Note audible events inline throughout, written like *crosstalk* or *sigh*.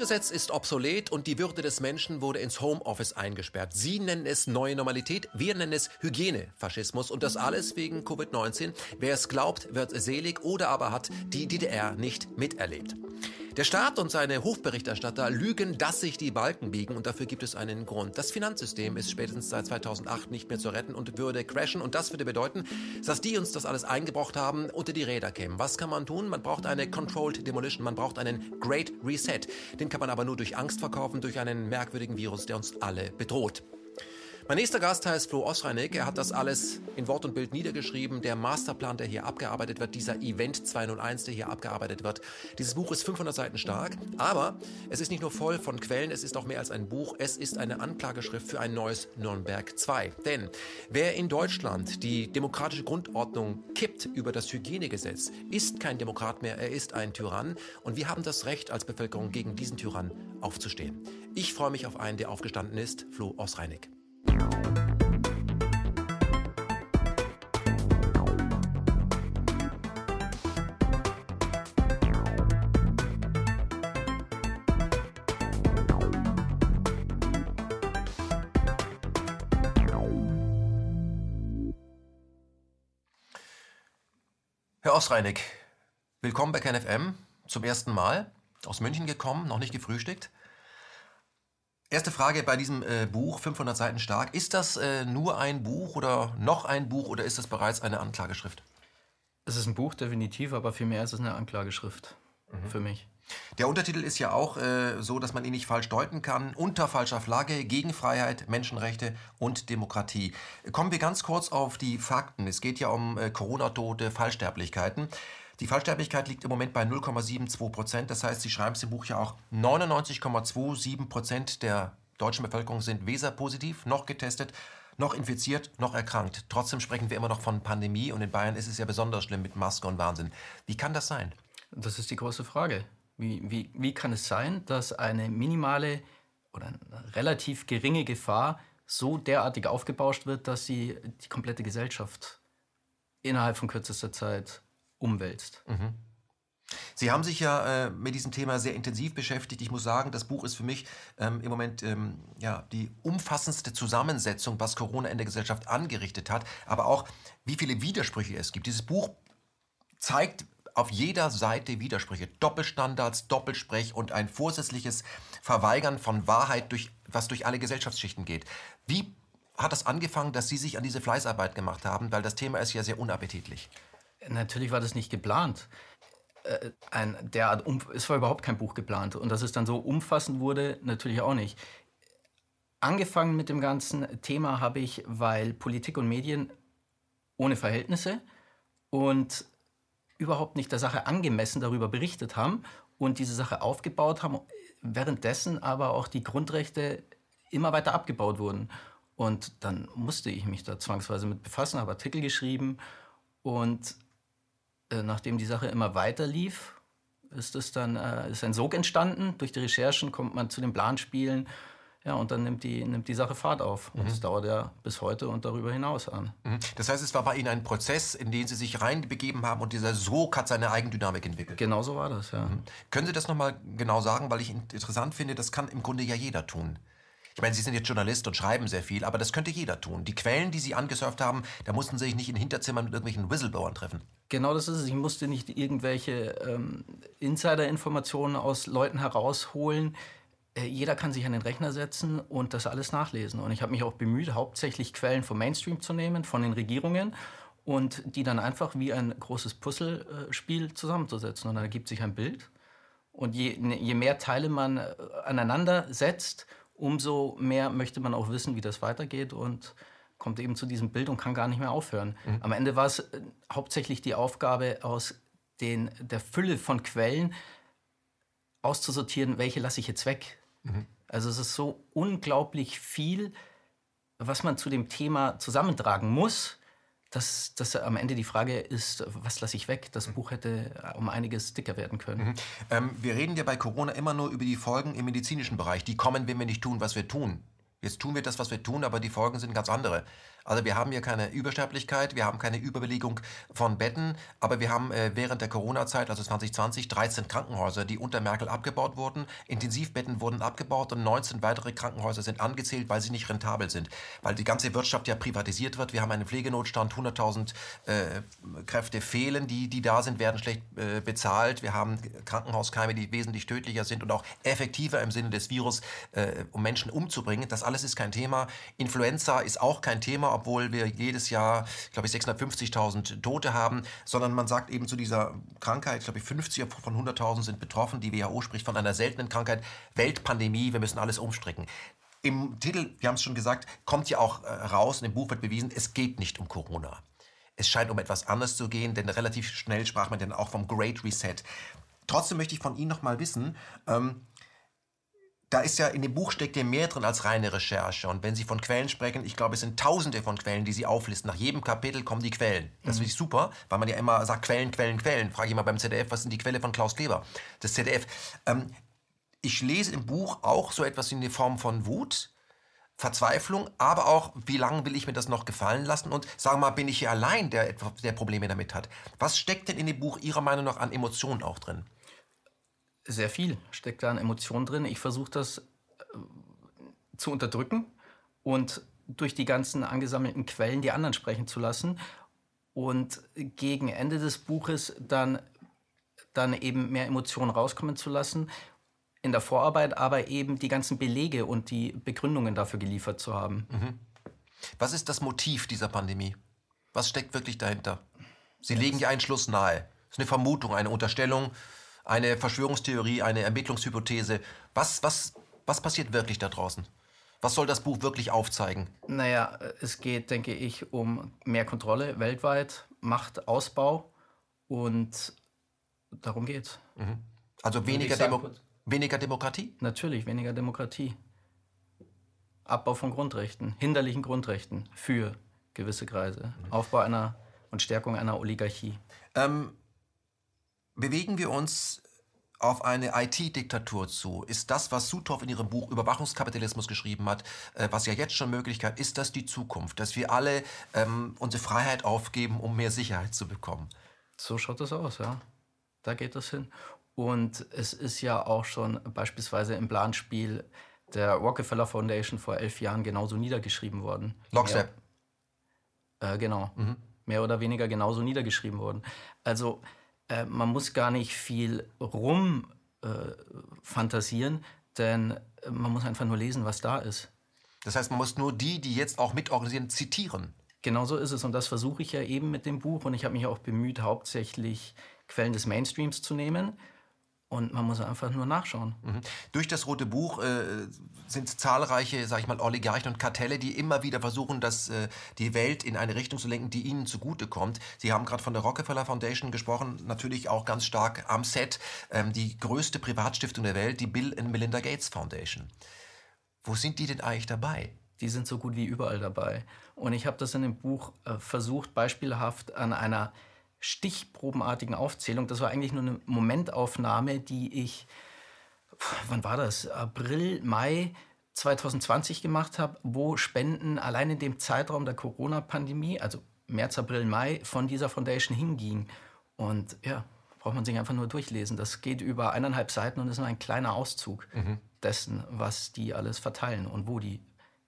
Gesetz ist obsolet und die Würde des Menschen wurde ins Homeoffice eingesperrt. Sie nennen es neue Normalität, wir nennen es Hygienefaschismus und das alles wegen Covid-19. Wer es glaubt, wird selig oder aber hat die DDR nicht miterlebt. Der Staat und seine Hofberichterstatter lügen, dass sich die Balken biegen und dafür gibt es einen Grund. Das Finanzsystem ist spätestens seit 2008 nicht mehr zu retten und würde crashen und das würde bedeuten, dass die uns das alles eingebrockt haben, unter die Räder kämen. Was kann man tun? Man braucht eine Controlled Demolition, man braucht einen Great Reset. Den kann man aber nur durch Angst verkaufen, durch einen merkwürdigen Virus, der uns alle bedroht. Mein nächster Gast heißt Flo Osreinig. Er hat das alles in Wort und Bild niedergeschrieben. Der Masterplan, der hier abgearbeitet wird, dieser Event 201, der hier abgearbeitet wird. Dieses Buch ist 500 Seiten stark, aber es ist nicht nur voll von Quellen, es ist auch mehr als ein Buch. Es ist eine Anklageschrift für ein neues Nürnberg 2. Denn wer in Deutschland die demokratische Grundordnung kippt über das Hygienegesetz, ist kein Demokrat mehr, er ist ein Tyrann. Und wir haben das Recht als Bevölkerung gegen diesen Tyrann aufzustehen. Ich freue mich auf einen, der aufgestanden ist, Flo Osreinig. Herr Osreinig, willkommen bei KenFM. Zum ersten Mal aus München gekommen, noch nicht gefrühstückt. Erste Frage bei diesem äh, Buch, 500 Seiten stark. Ist das äh, nur ein Buch oder noch ein Buch oder ist das bereits eine Anklageschrift? Es ist ein Buch, definitiv, aber vielmehr ist es eine Anklageschrift mhm. für mich. Der Untertitel ist ja auch äh, so, dass man ihn nicht falsch deuten kann. Unter falscher Flagge, gegen Freiheit, Menschenrechte und Demokratie. Kommen wir ganz kurz auf die Fakten. Es geht ja um äh, Corona-Tote, Fallsterblichkeiten. Die Fallsterblichkeit liegt im Moment bei 0,72 Prozent. Das heißt, Sie schreiben es im Buch ja auch, 99,27 Prozent der deutschen Bevölkerung sind Weser-positiv, noch getestet, noch infiziert, noch erkrankt. Trotzdem sprechen wir immer noch von Pandemie und in Bayern ist es ja besonders schlimm mit Maske und Wahnsinn. Wie kann das sein? Das ist die große Frage. Wie, wie, wie kann es sein, dass eine minimale oder eine relativ geringe Gefahr so derartig aufgebauscht wird, dass sie die komplette Gesellschaft innerhalb von kürzester Zeit umwälzt. Mhm. Sie haben sich ja äh, mit diesem Thema sehr intensiv beschäftigt. Ich muss sagen, das Buch ist für mich ähm, im Moment ähm, ja, die umfassendste Zusammensetzung, was Corona in der Gesellschaft angerichtet hat, aber auch, wie viele Widersprüche es gibt. Dieses Buch zeigt auf jeder Seite Widersprüche, Doppelstandards, Doppelsprech und ein vorsätzliches Verweigern von Wahrheit, durch, was durch alle Gesellschaftsschichten geht. Wie hat das angefangen, dass Sie sich an diese Fleißarbeit gemacht haben? Weil das Thema ist ja sehr unappetitlich. Natürlich war das nicht geplant. Äh, ein derart, es war überhaupt kein Buch geplant. Und dass es dann so umfassend wurde, natürlich auch nicht. Angefangen mit dem ganzen Thema habe ich, weil Politik und Medien ohne Verhältnisse und überhaupt nicht der Sache angemessen darüber berichtet haben und diese Sache aufgebaut haben, währenddessen aber auch die Grundrechte immer weiter abgebaut wurden. Und dann musste ich mich da zwangsweise mit befassen, habe Artikel geschrieben und äh, nachdem die Sache immer weiter lief, ist es dann äh, ist ein Sog entstanden. Durch die Recherchen kommt man zu den Planspielen. Ja, und dann nimmt die, nimmt die Sache Fahrt auf. Und es mhm. dauert ja bis heute und darüber hinaus an. Mhm. Das heißt, es war bei Ihnen ein Prozess, in den Sie sich reinbegeben haben und dieser Sog hat seine Eigendynamik entwickelt. Genau so war das, ja. Mhm. Können Sie das nochmal genau sagen, weil ich interessant finde, das kann im Grunde ja jeder tun. Ich meine, Sie sind jetzt Journalist und schreiben sehr viel, aber das könnte jeder tun. Die Quellen, die Sie angesurft haben, da mussten Sie sich nicht in Hinterzimmern mit irgendwelchen Whistleblowern treffen. Genau das ist es. Ich musste nicht irgendwelche ähm, Insider-Informationen aus Leuten herausholen. Äh, jeder kann sich an den Rechner setzen und das alles nachlesen. Und ich habe mich auch bemüht, hauptsächlich Quellen vom Mainstream zu nehmen, von den Regierungen und die dann einfach wie ein großes Puzzlespiel zusammenzusetzen. Und dann ergibt sich ein Bild. Und je, ne, je mehr Teile man äh, aneinander setzt, umso mehr möchte man auch wissen, wie das weitergeht und kommt eben zu diesem Bild und kann gar nicht mehr aufhören. Mhm. Am Ende war es äh, hauptsächlich die Aufgabe, aus den, der Fülle von Quellen auszusortieren, welche lasse ich jetzt weg. Mhm. Also es ist so unglaublich viel, was man zu dem Thema zusammentragen muss, dass, dass am Ende die Frage ist, was lasse ich weg? Das mhm. Buch hätte um einiges dicker werden können. Mhm. Ähm, wir reden ja bei Corona immer nur über die Folgen im medizinischen Bereich. Die kommen, wenn wir nicht tun, was wir tun. Jetzt tun wir das, was wir tun, aber die Folgen sind ganz andere. Also wir haben hier keine Übersterblichkeit, wir haben keine Überbelegung von Betten, aber wir haben äh, während der Corona-Zeit, also 2020, 13 Krankenhäuser, die unter Merkel abgebaut wurden. Intensivbetten wurden abgebaut und 19 weitere Krankenhäuser sind angezählt, weil sie nicht rentabel sind. Weil die ganze Wirtschaft ja privatisiert wird. Wir haben einen Pflegenotstand, 100.000 äh, Kräfte fehlen, die, die da sind, werden schlecht äh, bezahlt. Wir haben Krankenhauskeime, die wesentlich tödlicher sind und auch effektiver im Sinne des Virus, äh, um Menschen umzubringen. Das alles ist kein Thema. Influenza ist auch kein Thema, obwohl wir jedes Jahr, glaube ich, 650.000 Tote haben, sondern man sagt eben zu dieser Krankheit, glaube ich, 50 von 100.000 sind betroffen. Die WHO spricht von einer seltenen Krankheit, Weltpandemie, wir müssen alles umstricken. Im Titel, wir haben es schon gesagt, kommt ja auch äh, raus, und im Buch wird bewiesen, es geht nicht um Corona. Es scheint um etwas anderes zu gehen, denn relativ schnell sprach man dann auch vom Great Reset. Trotzdem möchte ich von Ihnen noch mal wissen, ähm, da ist ja in dem Buch steckt ja mehr drin als reine Recherche. Und wenn Sie von Quellen sprechen, ich glaube, es sind tausende von Quellen, die Sie auflisten. Nach jedem Kapitel kommen die Quellen. Das mhm. finde ich super, weil man ja immer sagt Quellen, Quellen, Quellen. Frage ich mal beim ZDF, was sind die Quelle von Klaus Kleber? Das ZDF. Ähm, ich lese im Buch auch so etwas in der Form von Wut, Verzweiflung, aber auch, wie lange will ich mir das noch gefallen lassen? Und sagen wir mal, bin ich hier allein, der, der Probleme damit hat? Was steckt denn in dem Buch Ihrer Meinung nach an Emotionen auch drin? Sehr viel steckt da an Emotionen drin. Ich versuche das äh, zu unterdrücken und durch die ganzen angesammelten Quellen die anderen sprechen zu lassen und gegen Ende des Buches dann, dann eben mehr Emotionen rauskommen zu lassen in der Vorarbeit, aber eben die ganzen Belege und die Begründungen dafür geliefert zu haben. Mhm. Was ist das Motiv dieser Pandemie? Was steckt wirklich dahinter? Sie legen ja einen Schluss nahe. Es ist eine Vermutung, eine Unterstellung, eine Verschwörungstheorie, eine Ermittlungshypothese. Was, was, was passiert wirklich da draußen? Was soll das Buch wirklich aufzeigen? Naja, es geht, denke ich, um mehr Kontrolle weltweit, Machtausbau und darum geht's. Mhm. Also weniger, Demo weniger Demokratie? Natürlich, weniger Demokratie. Abbau von Grundrechten, hinderlichen Grundrechten für gewisse Kreise. Mhm. Aufbau einer und Stärkung einer Oligarchie. Ähm, bewegen wir uns auf eine IT-Diktatur zu? Ist das, was Suthoff in ihrem Buch Überwachungskapitalismus geschrieben hat, äh, was ja jetzt schon Möglichkeit ist, das die Zukunft, dass wir alle ähm, unsere Freiheit aufgeben, um mehr Sicherheit zu bekommen? So schaut das aus, ja. Da geht das hin. Und es ist ja auch schon beispielsweise im Planspiel der Rockefeller Foundation vor elf Jahren genauso niedergeschrieben worden. Lockstep. Äh, genau. Mhm. Mehr oder weniger genauso niedergeschrieben worden. Also äh, man muss gar nicht viel rum äh, fantasieren, denn äh, man muss einfach nur lesen, was da ist. Das heißt, man muss nur die, die jetzt auch mitorganisieren, zitieren. Genau so ist es und das versuche ich ja eben mit dem Buch und ich habe mich auch bemüht, hauptsächlich Quellen des Mainstreams zu nehmen und man muss einfach nur nachschauen. Mhm. Durch das Rote Buch äh, sind zahlreiche, sag ich mal, Oligarchen und Kartelle, die immer wieder versuchen, dass, äh, die Welt in eine Richtung zu lenken, die ihnen zugutekommt. Sie haben gerade von der Rockefeller Foundation gesprochen, natürlich auch ganz stark am Set. Ähm, die größte Privatstiftung der Welt, die Bill and Melinda Gates Foundation. Wo sind die denn eigentlich dabei? Die sind so gut wie überall dabei. Und ich habe das in dem Buch äh, versucht, beispielhaft an einer stichprobenartigen Aufzählung. Das war eigentlich nur eine Momentaufnahme, die ich, wann war das? April, Mai 2020 gemacht habe, wo Spenden allein in dem Zeitraum der Corona-Pandemie, also März, April, Mai, von dieser Foundation hingingen. Und ja, braucht man sich einfach nur durchlesen. Das geht über eineinhalb Seiten und ist nur ein kleiner Auszug mhm. dessen, was die alles verteilen und wo die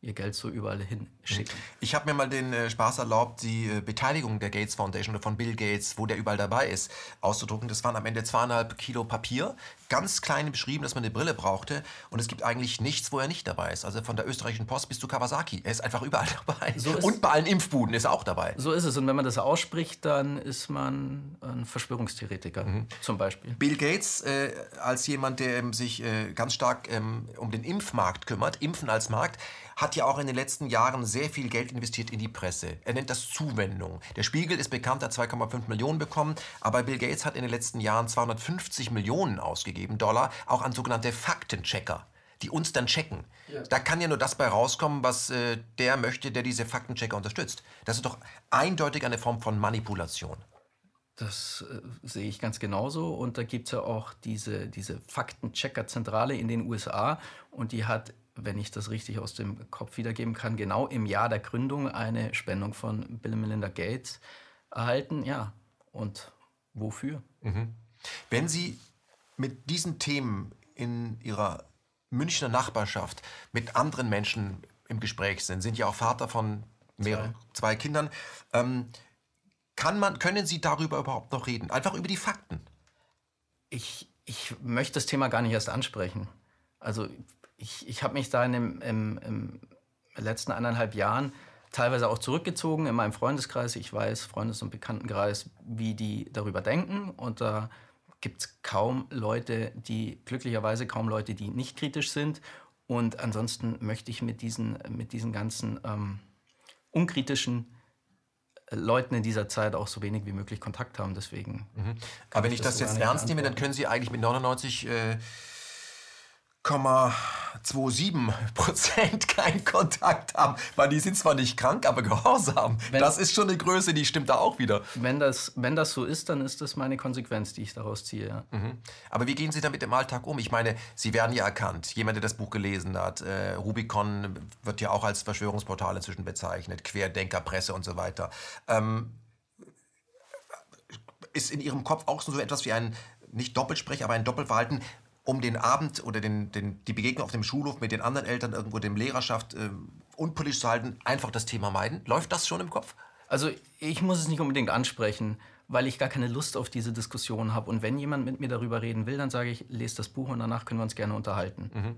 ihr Geld so überall hinschicken. Ich habe mir mal den äh, Spaß erlaubt, die äh, Beteiligung der Gates Foundation oder von Bill Gates, wo der überall dabei ist, auszudrucken. Das waren am Ende zweieinhalb Kilo Papier, ganz klein beschrieben, dass man eine Brille brauchte. Und es gibt eigentlich nichts, wo er nicht dabei ist. Also von der österreichischen Post bis zu Kawasaki. Er ist einfach überall *laughs* dabei. So und bei allen Impfbuden ist er auch dabei. So ist es. Und wenn man das ausspricht, dann ist man ein Verschwörungstheoretiker mhm. zum Beispiel. Bill Gates äh, als jemand, der ähm, sich äh, ganz stark ähm, um den Impfmarkt kümmert, Impfen als Markt, hat ja auch in den letzten Jahren sehr viel Geld investiert in die Presse. Er nennt das Zuwendung. Der Spiegel ist bekannt, hat 2,5 Millionen bekommen, aber Bill Gates hat in den letzten Jahren 250 Millionen ausgegeben, Dollar, auch an sogenannte Faktenchecker die uns dann checken. Ja. Da kann ja nur das bei rauskommen, was äh, der möchte, der diese Faktenchecker unterstützt. Das ist doch eindeutig eine Form von Manipulation. Das äh, sehe ich ganz genauso. Und da gibt es ja auch diese, diese Faktenchecker-Zentrale in den USA. Und die hat wenn ich das richtig aus dem Kopf wiedergeben kann, genau im Jahr der Gründung eine Spendung von Bill und Melinda Gates erhalten. Ja, und wofür? Mhm. Wenn Sie mit diesen Themen in Ihrer Münchner Nachbarschaft mit anderen Menschen im Gespräch sind, sind ja auch Vater von mehreren, zwei, Kindern, ähm, kann man, können Sie darüber überhaupt noch reden? Einfach über die Fakten. Ich, ich möchte das Thema gar nicht erst ansprechen. Also ich, ich habe mich da in dem, im, im letzten eineinhalb Jahren teilweise auch zurückgezogen in meinem Freundeskreis. Ich weiß, Freundes- und Bekanntenkreis, wie die darüber denken. Und da gibt es kaum Leute, die, glücklicherweise kaum Leute, die nicht kritisch sind. Und ansonsten möchte ich mit diesen, mit diesen ganzen ähm, unkritischen äh, Leuten in dieser Zeit auch so wenig wie möglich Kontakt haben. Deswegen. Mhm. Aber wenn ich das, das jetzt ernst nehme, dann können Sie eigentlich mit 99 äh, 0,27 Prozent keinen Kontakt haben, weil die sind zwar nicht krank, aber gehorsam. Wenn, das ist schon eine Größe, die stimmt da auch wieder. Wenn das, wenn das so ist, dann ist das meine Konsequenz, die ich daraus ziehe. Ja. Mhm. Aber wie gehen Sie damit im Alltag um? Ich meine, Sie werden ja erkannt. Jemand, der das Buch gelesen hat, äh, Rubicon wird ja auch als Verschwörungsportal inzwischen bezeichnet, Querdenkerpresse und so weiter. Ähm, ist in Ihrem Kopf auch so etwas wie ein nicht Doppelsprech, aber ein Doppelverhalten um den Abend oder den, den, die Begegnung auf dem Schulhof mit den anderen Eltern irgendwo dem Lehrerschaft äh, unpolitisch zu halten, einfach das Thema meiden? Läuft das schon im Kopf? Also ich muss es nicht unbedingt ansprechen, weil ich gar keine Lust auf diese Diskussion habe. Und wenn jemand mit mir darüber reden will, dann sage ich, lese das Buch und danach können wir uns gerne unterhalten. Mhm.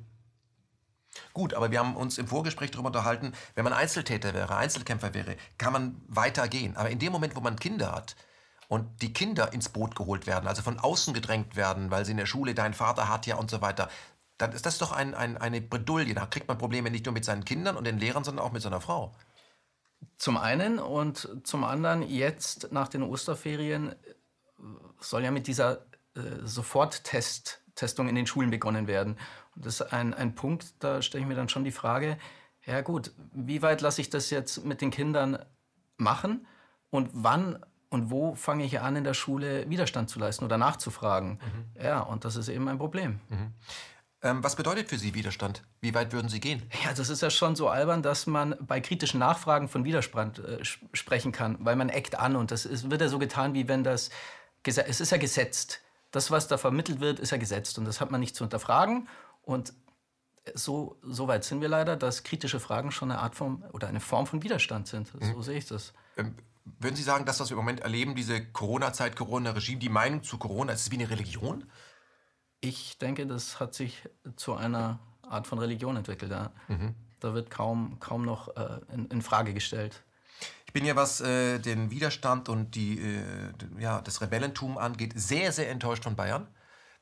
Gut, aber wir haben uns im Vorgespräch darüber unterhalten, wenn man Einzeltäter wäre, Einzelkämpfer wäre, kann man weitergehen. Aber in dem Moment, wo man Kinder hat, und die Kinder ins Boot geholt werden, also von außen gedrängt werden, weil sie in der Schule dein Vater hat ja und so weiter, dann ist das doch ein, ein, eine Bredouille. Da kriegt man Probleme nicht nur mit seinen Kindern und den Lehrern, sondern auch mit seiner Frau. Zum einen und zum anderen jetzt nach den Osterferien soll ja mit dieser äh, Soforttestung in den Schulen begonnen werden. Und das ist ein, ein Punkt, da stelle ich mir dann schon die Frage, ja gut, wie weit lasse ich das jetzt mit den Kindern machen und wann und wo fange ich an, in der Schule Widerstand zu leisten oder nachzufragen? Mhm. Ja, und das ist eben ein Problem. Mhm. Ähm, was bedeutet für Sie Widerstand? Wie weit würden Sie gehen? Ja, das ist ja schon so albern, dass man bei kritischen Nachfragen von Widerstand äh, sprechen kann, weil man eckt an und das ist, wird ja so getan, wie wenn das, es ist ja gesetzt. Das, was da vermittelt wird, ist ja gesetzt und das hat man nicht zu hinterfragen und so, so weit sind wir leider, dass kritische Fragen schon eine Art von oder eine Form von Widerstand sind. Mhm. So sehe ich das. Ähm, würden Sie sagen, dass das wir im Moment erleben, diese Corona-Zeit, Corona-Regime, die Meinung zu Corona, ist es wie eine Religion? Ich denke, das hat sich zu einer Art von Religion entwickelt. Ja. Mhm. Da wird kaum, kaum noch äh, in, in, Frage gestellt. Ich bin ja, was äh, den Widerstand und die, äh, ja, das Rebellentum angeht, sehr, sehr enttäuscht von Bayern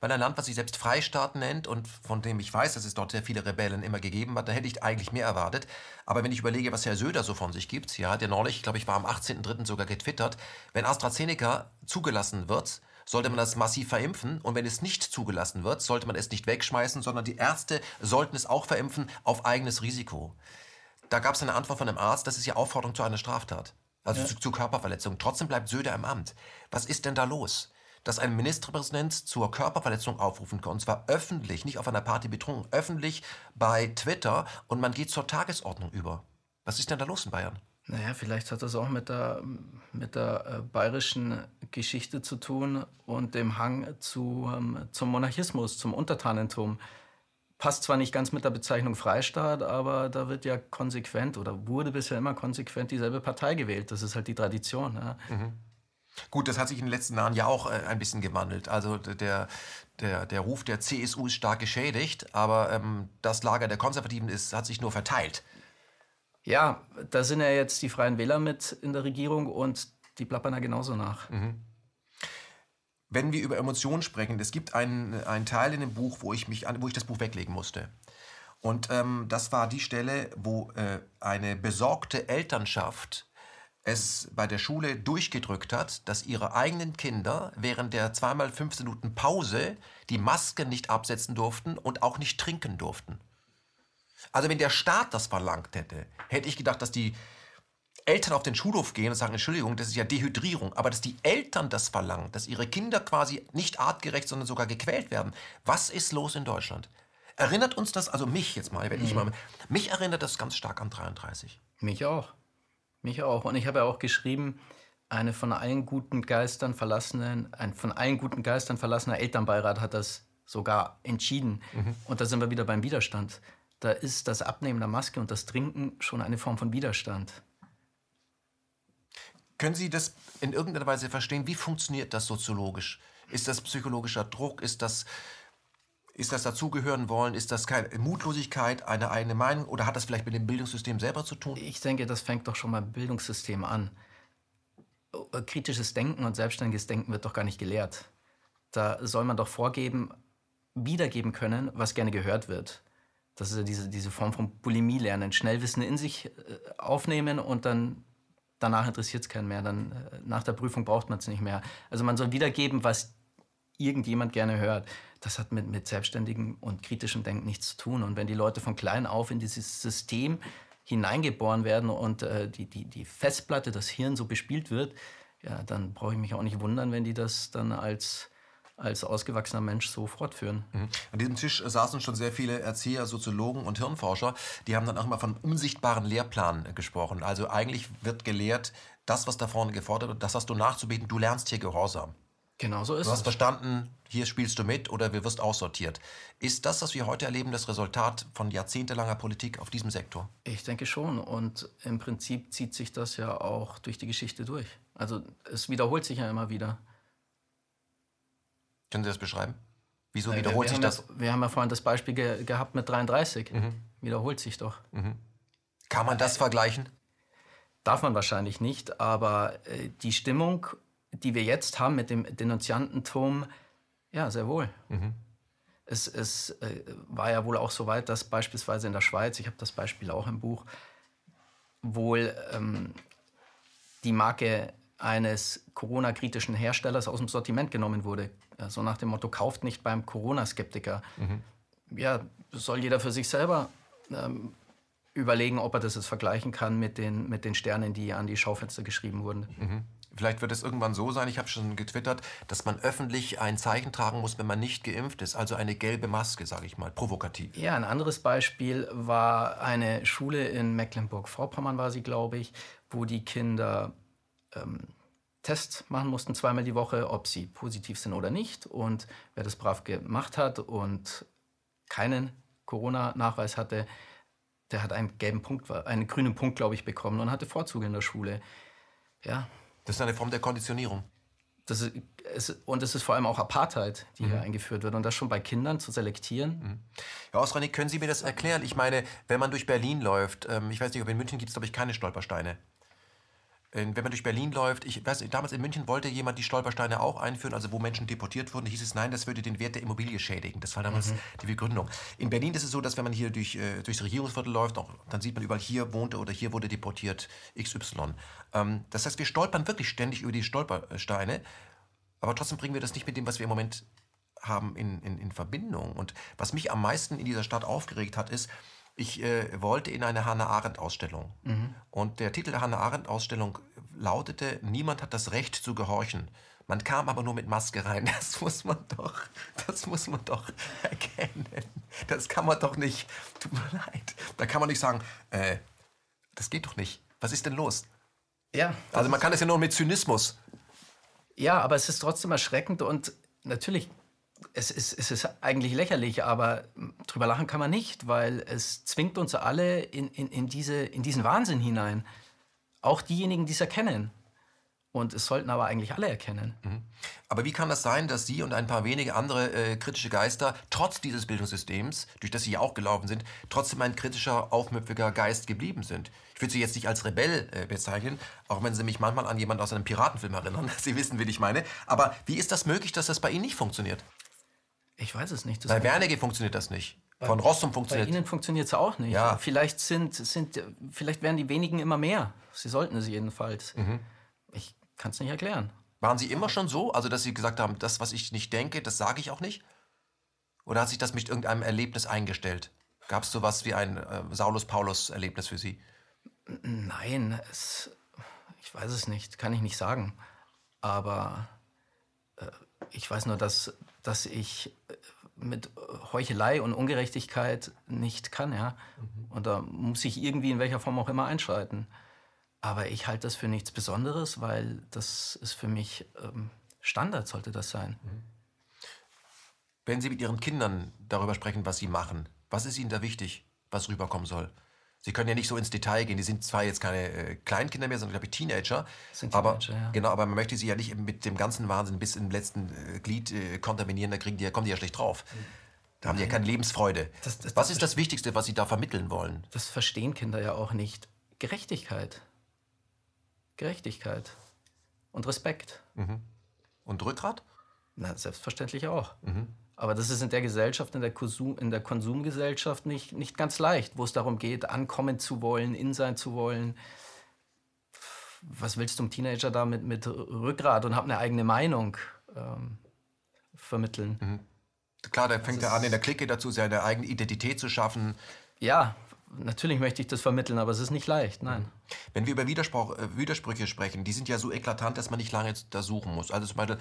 weil ein Land, was sich selbst Freistaat nennt und von dem ich weiß, dass es dort sehr viele Rebellen immer gegeben hat, da hätte ich eigentlich mehr erwartet. Aber wenn ich überlege, was Herr Söder so von sich gibt, ja, der neulich, ich glaube ich, war am 18.03. sogar getwittert, wenn AstraZeneca zugelassen wird, sollte man das massiv verimpfen und wenn es nicht zugelassen wird, sollte man es nicht wegschmeißen, sondern die Ärzte sollten es auch verimpfen auf eigenes Risiko. Da gab es eine Antwort von einem Arzt, das ist ja Aufforderung zu einer Straftat. Also ja. zu, zu Körperverletzung. Trotzdem bleibt Söder im Amt. Was ist denn da los? Dass ein Ministerpräsident zur Körperverletzung aufrufen kann, und zwar öffentlich, nicht auf einer Party betrunken, öffentlich bei Twitter und man geht zur Tagesordnung über. Was ist denn da los in Bayern? Naja, vielleicht hat das auch mit der, mit der äh, bayerischen Geschichte zu tun und dem Hang zu, ähm, zum Monarchismus, zum Untertanentum. Passt zwar nicht ganz mit der Bezeichnung Freistaat, aber da wird ja konsequent oder wurde bisher immer konsequent dieselbe Partei gewählt. Das ist halt die Tradition. Ja. Mhm. Gut, das hat sich in den letzten Jahren ja auch äh, ein bisschen gewandelt. Also der, der, der Ruf der CSU ist stark geschädigt, aber ähm, das Lager der Konservativen ist, hat sich nur verteilt. Ja, da sind ja jetzt die Freien Wähler mit in der Regierung und die plappern da genauso nach. Mhm. Wenn wir über Emotionen sprechen, es gibt einen, einen Teil in dem Buch, wo ich, mich, wo ich das Buch weglegen musste. Und ähm, das war die Stelle, wo äh, eine besorgte Elternschaft es bei der Schule durchgedrückt hat, dass ihre eigenen Kinder während der zweimal 15 Minuten Pause die Maske nicht absetzen durften und auch nicht trinken durften. Also wenn der Staat das verlangt hätte, hätte ich gedacht, dass die Eltern auf den Schulhof gehen und sagen, Entschuldigung, das ist ja Dehydrierung, aber dass die Eltern das verlangen, dass ihre Kinder quasi nicht artgerecht, sondern sogar gequält werden. Was ist los in Deutschland? Erinnert uns das, also mich jetzt mal, wenn mhm. ich mal, mich erinnert das ganz stark an 33. Mich auch. Mich auch. Und ich habe ja auch geschrieben, eine von allen guten Geistern verlassene, ein von allen guten Geistern verlassener Elternbeirat hat das sogar entschieden. Mhm. Und da sind wir wieder beim Widerstand. Da ist das Abnehmen der Maske und das Trinken schon eine Form von Widerstand. Können Sie das in irgendeiner Weise verstehen? Wie funktioniert das soziologisch? Ist das psychologischer Druck? Ist das, ist das dazugehören wollen? Ist das keine Mutlosigkeit, eine eigene Meinung? Oder hat das vielleicht mit dem Bildungssystem selber zu tun? Ich denke, das fängt doch schon mal im Bildungssystem an. Kritisches Denken und selbstständiges Denken wird doch gar nicht gelehrt. Da soll man doch vorgeben, wiedergeben können, was gerne gehört wird. Das ist ja diese, diese Form von Bulimie lernen. Schnellwissen in sich äh, aufnehmen und dann danach interessiert es keinen mehr. Dann äh, nach der Prüfung braucht man es nicht mehr. Also man soll wiedergeben, was irgendjemand gerne hört. Das hat mit, mit selbstständigem und kritischem Denken nichts zu tun. Und wenn die Leute von klein auf in dieses System hineingeboren werden und äh, die, die, die Festplatte, das Hirn so bespielt wird, ja, dann brauche ich mich auch nicht wundern, wenn die das dann als als ausgewachsener Mensch so fortführen. Mhm. An diesem Tisch saßen schon sehr viele Erzieher, Soziologen und Hirnforscher. Die haben dann auch immer von unsichtbaren Lehrplan gesprochen. Also eigentlich wird gelehrt, das, was da vorne gefordert wird, das hast du nachzubieten, du lernst hier Gehorsam. Genau so ist es. Du hast verstanden, hier spielst du mit oder wir wirst aussortiert. Ist das, was wir heute erleben, das Resultat von jahrzehntelanger Politik auf diesem Sektor? Ich denke schon. Und im Prinzip zieht sich das ja auch durch die Geschichte durch. Also es wiederholt sich ja immer wieder. Können Sie das beschreiben? Wieso wiederholt sich das? Ja, wir haben ja vorhin das Beispiel ge gehabt mit 33. Mhm. Wiederholt sich doch. Mhm. Kann man das vergleichen? Darf man wahrscheinlich nicht, aber äh, die Stimmung, die wir jetzt haben mit dem Denunziantentum, ja, sehr wohl. Mhm. Es, es äh, war ja wohl auch so weit, dass beispielsweise in der Schweiz, ich habe das Beispiel auch im Buch, wohl ähm, die Marke eines Corona-kritischen Herstellers aus dem Sortiment genommen wurde. So nach dem Motto, kauft nicht beim Corona-Skeptiker. Mhm. Ja, soll jeder für sich selber ähm, überlegen, ob er das jetzt vergleichen kann mit den, mit den Sternen, die an die Schaufenster geschrieben wurden. Mhm. Vielleicht wird es irgendwann so sein, ich habe schon getwittert, dass man öffentlich ein Zeichen tragen muss, wenn man nicht geimpft ist. Also eine gelbe Maske, sage ich mal, provokativ. Ja, ein anderes Beispiel war eine Schule in Mecklenburg-Vorpommern, war sie, glaube ich, wo die Kinder ähm, Tests machen mussten, zweimal die Woche, ob sie positiv sind oder nicht. Und wer das brav gemacht hat und keinen Corona-Nachweis hatte, der hat einen gelben Punkt, einen grünen Punkt, glaube ich, bekommen und hatte Vorzüge in der Schule. Ja. Das ist eine Form der Konditionierung. Das ist, es, und es ist vor allem auch Apartheid, die mhm. hier eingeführt wird. Und das schon bei Kindern zu selektieren. Mhm. Herr Osrani, können Sie mir das erklären? Ich meine, wenn man durch Berlin läuft, ähm, ich weiß nicht, ob in München gibt es, glaube ich, keine Stolpersteine wenn man durch Berlin läuft, ich weiß, damals in München wollte jemand die Stolpersteine auch einführen, also wo Menschen deportiert wurden, hieß es, nein, das würde den Wert der Immobilie schädigen. Das war damals mhm. die Begründung. In Berlin ist es so, dass wenn man hier durch, äh, durchs Regierungsviertel läuft, auch, dann sieht man überall, hier wohnte oder hier wurde deportiert XY. Ähm, das heißt, wir stolpern wirklich ständig über die Stolpersteine, aber trotzdem bringen wir das nicht mit dem, was wir im Moment haben, in, in, in Verbindung. Und was mich am meisten in dieser Stadt aufgeregt hat, ist, ich äh, wollte in eine Hannah Arendt-Ausstellung. Mhm. Und der Titel der Hannah Arendt-Ausstellung lautete, niemand hat das Recht zu gehorchen. Man kam aber nur mit Maske rein. *laughs* Das muss man doch, das muss man doch erkennen. Das kann man doch nicht. Tut mir leid. Da kann man nicht sagen, äh, das geht doch nicht. Was ist denn los? Ja. Also man kann es ja nur mit Zynismus. Ja, aber es ist trotzdem erschreckend und natürlich es ist, es ist eigentlich lächerlich, aber drüber lachen kann man nicht, weil es zwingt uns alle in, in, in, diese, in diesen Wahnsinn hinein. Auch diejenigen, die es erkennen. Und es sollten aber eigentlich alle erkennen. Mhm. Aber wie kann das sein, dass Sie und ein paar wenige andere äh, kritische Geister trotz dieses Bildungssystems, durch das Sie ja auch gelaufen sind, trotzdem ein kritischer, aufmüpfiger Geist geblieben sind? Ich würde Sie jetzt nicht als Rebell äh, bezeichnen, auch wenn Sie mich manchmal an jemanden aus einem Piratenfilm erinnern. *laughs* Sie wissen, wie ich meine. Aber wie ist das möglich, dass das bei Ihnen nicht funktioniert? Ich weiß es nicht. Das bei Wernicke funktioniert das nicht. Von Rossum funktioniert Bei Ihnen funktioniert es auch nicht. Ja. Vielleicht, sind, sind, vielleicht werden die wenigen immer mehr. Sie sollten es jedenfalls. Mhm. Ich kann es nicht erklären. Waren Sie immer schon so? Also, dass Sie gesagt haben, das, was ich nicht denke, das sage ich auch nicht? Oder hat sich das mit irgendeinem Erlebnis eingestellt? Gab es sowas wie ein äh, Saulus-Paulus-Erlebnis für Sie? Nein, es, ich weiß es nicht, kann ich nicht sagen. Aber äh, ich weiß nur, dass dass ich äh, mit Heuchelei und Ungerechtigkeit nicht kann, ja. Mhm. Und da muss ich irgendwie in welcher Form auch immer einschreiten. Aber ich halte das für nichts Besonderes, weil das ist für mich ähm, Standard, sollte das sein. Mhm. Wenn Sie mit Ihren Kindern darüber sprechen, was Sie machen, was ist Ihnen da wichtig, was rüberkommen soll? Sie können ja nicht so ins Detail gehen. Die sind zwar jetzt keine äh, Kleinkinder mehr, sondern glaube ich Teenager. Sind aber, ja. Genau, aber man möchte sie ja nicht mit dem ganzen Wahnsinn bis im letzten äh, Glied äh, kontaminieren. Da kriegen die, kommen die ja schlecht drauf. Da haben die ja keine Lebensfreude. Das, das, was ist das Wichtigste, was Sie da vermitteln wollen? Das verstehen Kinder ja auch nicht. Gerechtigkeit. Gerechtigkeit. Und Respekt. Mhm. Und Rückgrat? Na, selbstverständlich auch. Mhm. Aber das ist in der Gesellschaft, in der, Konsum, in der Konsumgesellschaft nicht, nicht ganz leicht, wo es darum geht, ankommen zu wollen, in sein zu wollen. Was willst du einem Teenager da mit, mit Rückgrat und hab eine eigene Meinung ähm, vermitteln? Mhm. Klar, da fängt er an, in der Clique dazu seine eigene Identität zu schaffen. Ja, natürlich möchte ich das vermitteln, aber es ist nicht leicht, nein. Wenn wir über Widerspruch, äh, Widersprüche sprechen, die sind ja so eklatant, dass man nicht lange da suchen muss. Also zum Beispiel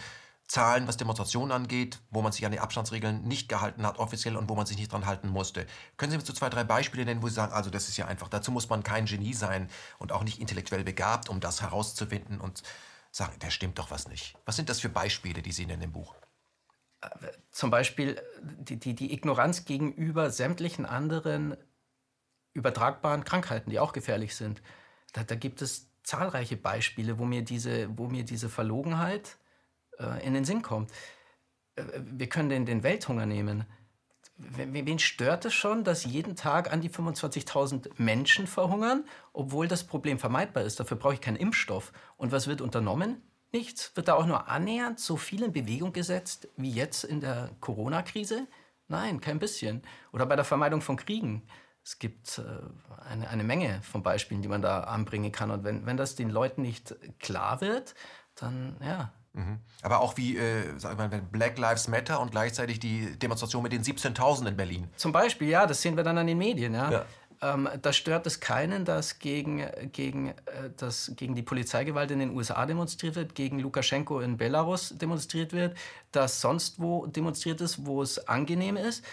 Zahlen, was Demonstrationen angeht, wo man sich an die Abstandsregeln nicht gehalten hat offiziell und wo man sich nicht dran halten musste. Können Sie mir so zwei, drei Beispiele nennen, wo Sie sagen, also das ist ja einfach, dazu muss man kein Genie sein und auch nicht intellektuell begabt, um das herauszufinden und sagen, da stimmt doch was nicht. Was sind das für Beispiele, die Sie nennen im Buch? Zum Beispiel die, die, die Ignoranz gegenüber sämtlichen anderen übertragbaren Krankheiten, die auch gefährlich sind. Da, da gibt es zahlreiche Beispiele, wo mir diese, wo mir diese Verlogenheit äh, in den Sinn kommt. Äh, wir können den, den Welthunger nehmen. Wen stört es schon, dass jeden Tag an die 25.000 Menschen verhungern, obwohl das Problem vermeidbar ist? Dafür brauche ich keinen Impfstoff. Und was wird unternommen? Nichts. Wird da auch nur annähernd so viel in Bewegung gesetzt wie jetzt in der Corona-Krise? Nein, kein bisschen. Oder bei der Vermeidung von Kriegen. Es gibt äh, eine, eine Menge von Beispielen, die man da anbringen kann. Und wenn, wenn das den Leuten nicht klar wird, dann ja, Mhm. Aber auch wie, äh, mal, Black Lives Matter und gleichzeitig die Demonstration mit den 17.000 in Berlin. Zum Beispiel, ja, das sehen wir dann an den Medien, ja. ja. Ähm, da stört es keinen, dass gegen, gegen, äh, dass gegen die Polizeigewalt in den USA demonstriert wird, gegen Lukaschenko in Belarus demonstriert wird, dass sonst wo demonstriert ist, wo es angenehm ist.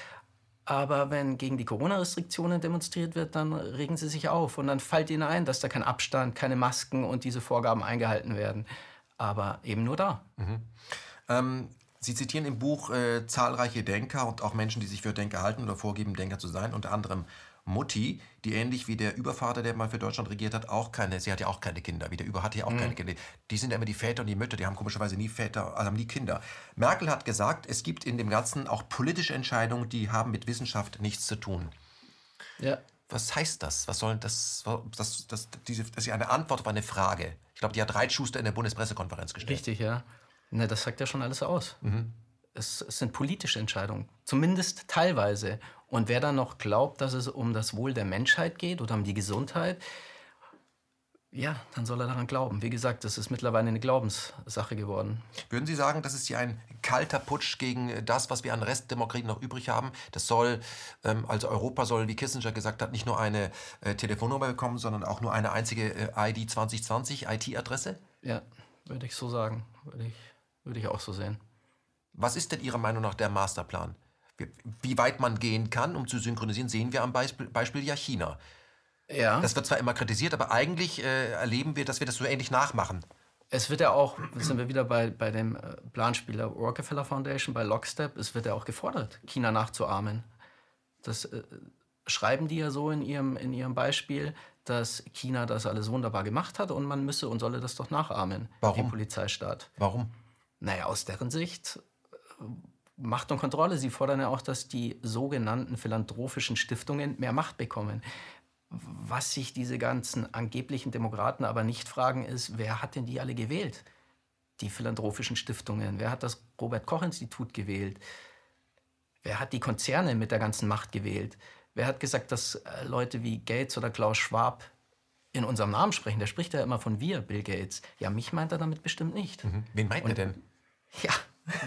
Aber wenn gegen die Corona-Restriktionen demonstriert wird, dann regen sie sich auf und dann fällt ihnen ein, dass da kein Abstand, keine Masken und diese Vorgaben eingehalten werden aber eben nur da. Mhm. Ähm, Sie zitieren im Buch äh, zahlreiche Denker und auch Menschen, die sich für Denker halten oder vorgeben, Denker zu sein, unter anderem Mutti, die ähnlich wie der Übervater, der mal für Deutschland regiert hat, auch keine, sie hat ja auch keine Kinder, wie der Über hatte ja auch mhm. keine Kinder. Die sind ja immer die Väter und die Mütter, die haben komischerweise nie Väter, also haben nie Kinder. Merkel hat gesagt, es gibt in dem Ganzen auch politische Entscheidungen, die haben mit Wissenschaft nichts zu tun. Ja. Was heißt das? Was soll das? Das, das, diese, das ist eine Antwort auf eine Frage. Ich glaube, die hat Reitschuster in der Bundespressekonferenz gestellt. Richtig, ja. Ne, das sagt ja schon alles aus. Mhm. Es, es, sind politische Entscheidungen, zumindest teilweise. Und wer dann noch glaubt, dass es um das Wohl der Menschheit geht oder um die Gesundheit, ja, dann soll er daran glauben. Wie gesagt, das ist mittlerweile eine Glaubenssache geworden. Würden Sie sagen, das ist hier ein kalter Putsch gegen das, was wir an Restdemokratie noch übrig haben? Das soll, ähm, also Europa soll, wie Kissinger gesagt hat, nicht nur eine äh, Telefonnummer bekommen, sondern auch nur eine einzige äh, ID 2020, IT-Adresse? Ja, würde ich so sagen. Würde ich, würde ich auch so sehen. Was ist denn Ihrer Meinung nach der Masterplan? Wie, weit man gehen kann, um zu synchronisieren, sehen wir am Beispiel, Beispiel ja China. Ja. Das wird zwar immer kritisiert, aber eigentlich äh, erleben wir, dass wir das so ähnlich nachmachen. Es wird ja auch, sind wir wieder bei, bei dem äh, Planspieler Rockefeller Foundation, bei Lockstep, es wird ja auch gefordert, China nachzuahmen. Das äh, schreiben die ja so in ihrem, in ihrem Beispiel, dass China das alles wunderbar gemacht hat und man müsse und solle das doch nachahmen, Warum? den Polizeistaat. Warum? Naja, aus deren Sicht äh, Macht und Kontrolle. Sie fordern ja auch, dass die sogenannten philanthropischen Stiftungen mehr Macht bekommen. Was sich diese ganzen angeblichen Demokraten aber nicht fragen, ist, wer hat denn die alle gewählt? Die philanthropischen Stiftungen. Wer hat das Robert Koch Institut gewählt? Wer hat die Konzerne mit der ganzen Macht gewählt? Wer hat gesagt, dass äh, Leute wie Gates oder Klaus Schwab in unserem Namen sprechen? Der spricht ja immer von wir, Bill Gates. Ja, mich meint er damit bestimmt nicht. Mhm. Wen meint Und, er denn? *laughs* Ja,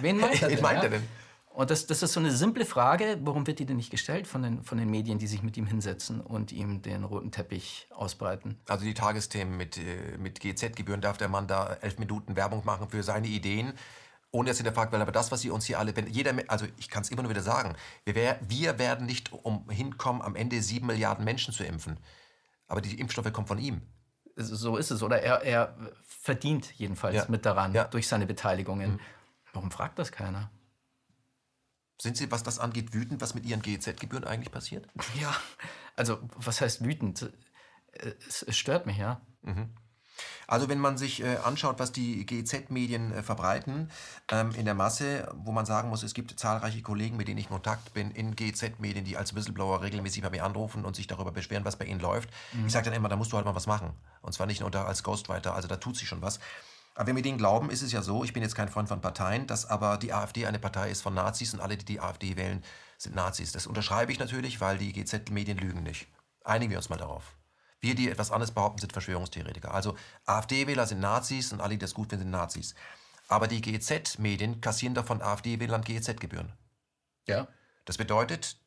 wen meint er denn? wen meint er denn? Und das, das ist so eine simple Frage, warum wird die denn nicht gestellt von den, von den Medien, die sich mit ihm hinsetzen und ihm den roten Teppich ausbreiten? Also die Tagesthemen mit, äh, mit GZ-Gebühren darf der Mann da elf Minuten Werbung machen für seine Ideen ohne jetzt hinterfragt werden, aber das, was Sie uns hier alle, wenn jeder, also ich kann es immer nur wieder sagen, wir, wär, wir werden nicht umhin kommen, am Ende sieben Milliarden Menschen zu impfen. Aber die Impfstoffe kommen von ihm. So ist es. Oder er, er verdient jedenfalls ja. mit daran ja. durch seine Beteiligungen. Mhm. Warum fragt das keiner? Sind Sie, was das angeht, wütend, was mit Ihren GEZ-Gebühren eigentlich passiert? Ja, also was heißt wütend? Es, es stört mich, ja. Mhm. Also wenn man sich äh, anschaut, was die GEZ-Medien äh, verbreiten ähm, in der Masse, wo man sagen muss, es gibt zahlreiche Kollegen, mit denen ich in Kontakt bin, in GEZ-Medien, die als Whistleblower regelmäßig bei mir anrufen und sich darüber beschweren, was bei ihnen läuft. Mhm. Ich sage dann immer, da musst du halt mal was machen. Und zwar nicht nur als Ghostwriter, also da tut sich schon was. Aber wenn wir denen glauben, ist es ja so, ich bin jetzt kein Freund von Parteien, dass aber die AfD eine Partei ist von Nazis und alle, die die AfD wählen, sind Nazis. Das unterschreibe ich natürlich, weil die GZ-Medien lügen nicht. Einigen wir uns mal darauf. Wir, die etwas anderes behaupten, sind Verschwörungstheoretiker. Also AfD-Wähler sind Nazis und alle, die das gut finden, sind Nazis. Aber die GEZ-Medien kassieren davon AfD-Wählern GEZ-Gebühren. Ja. Das bedeutet,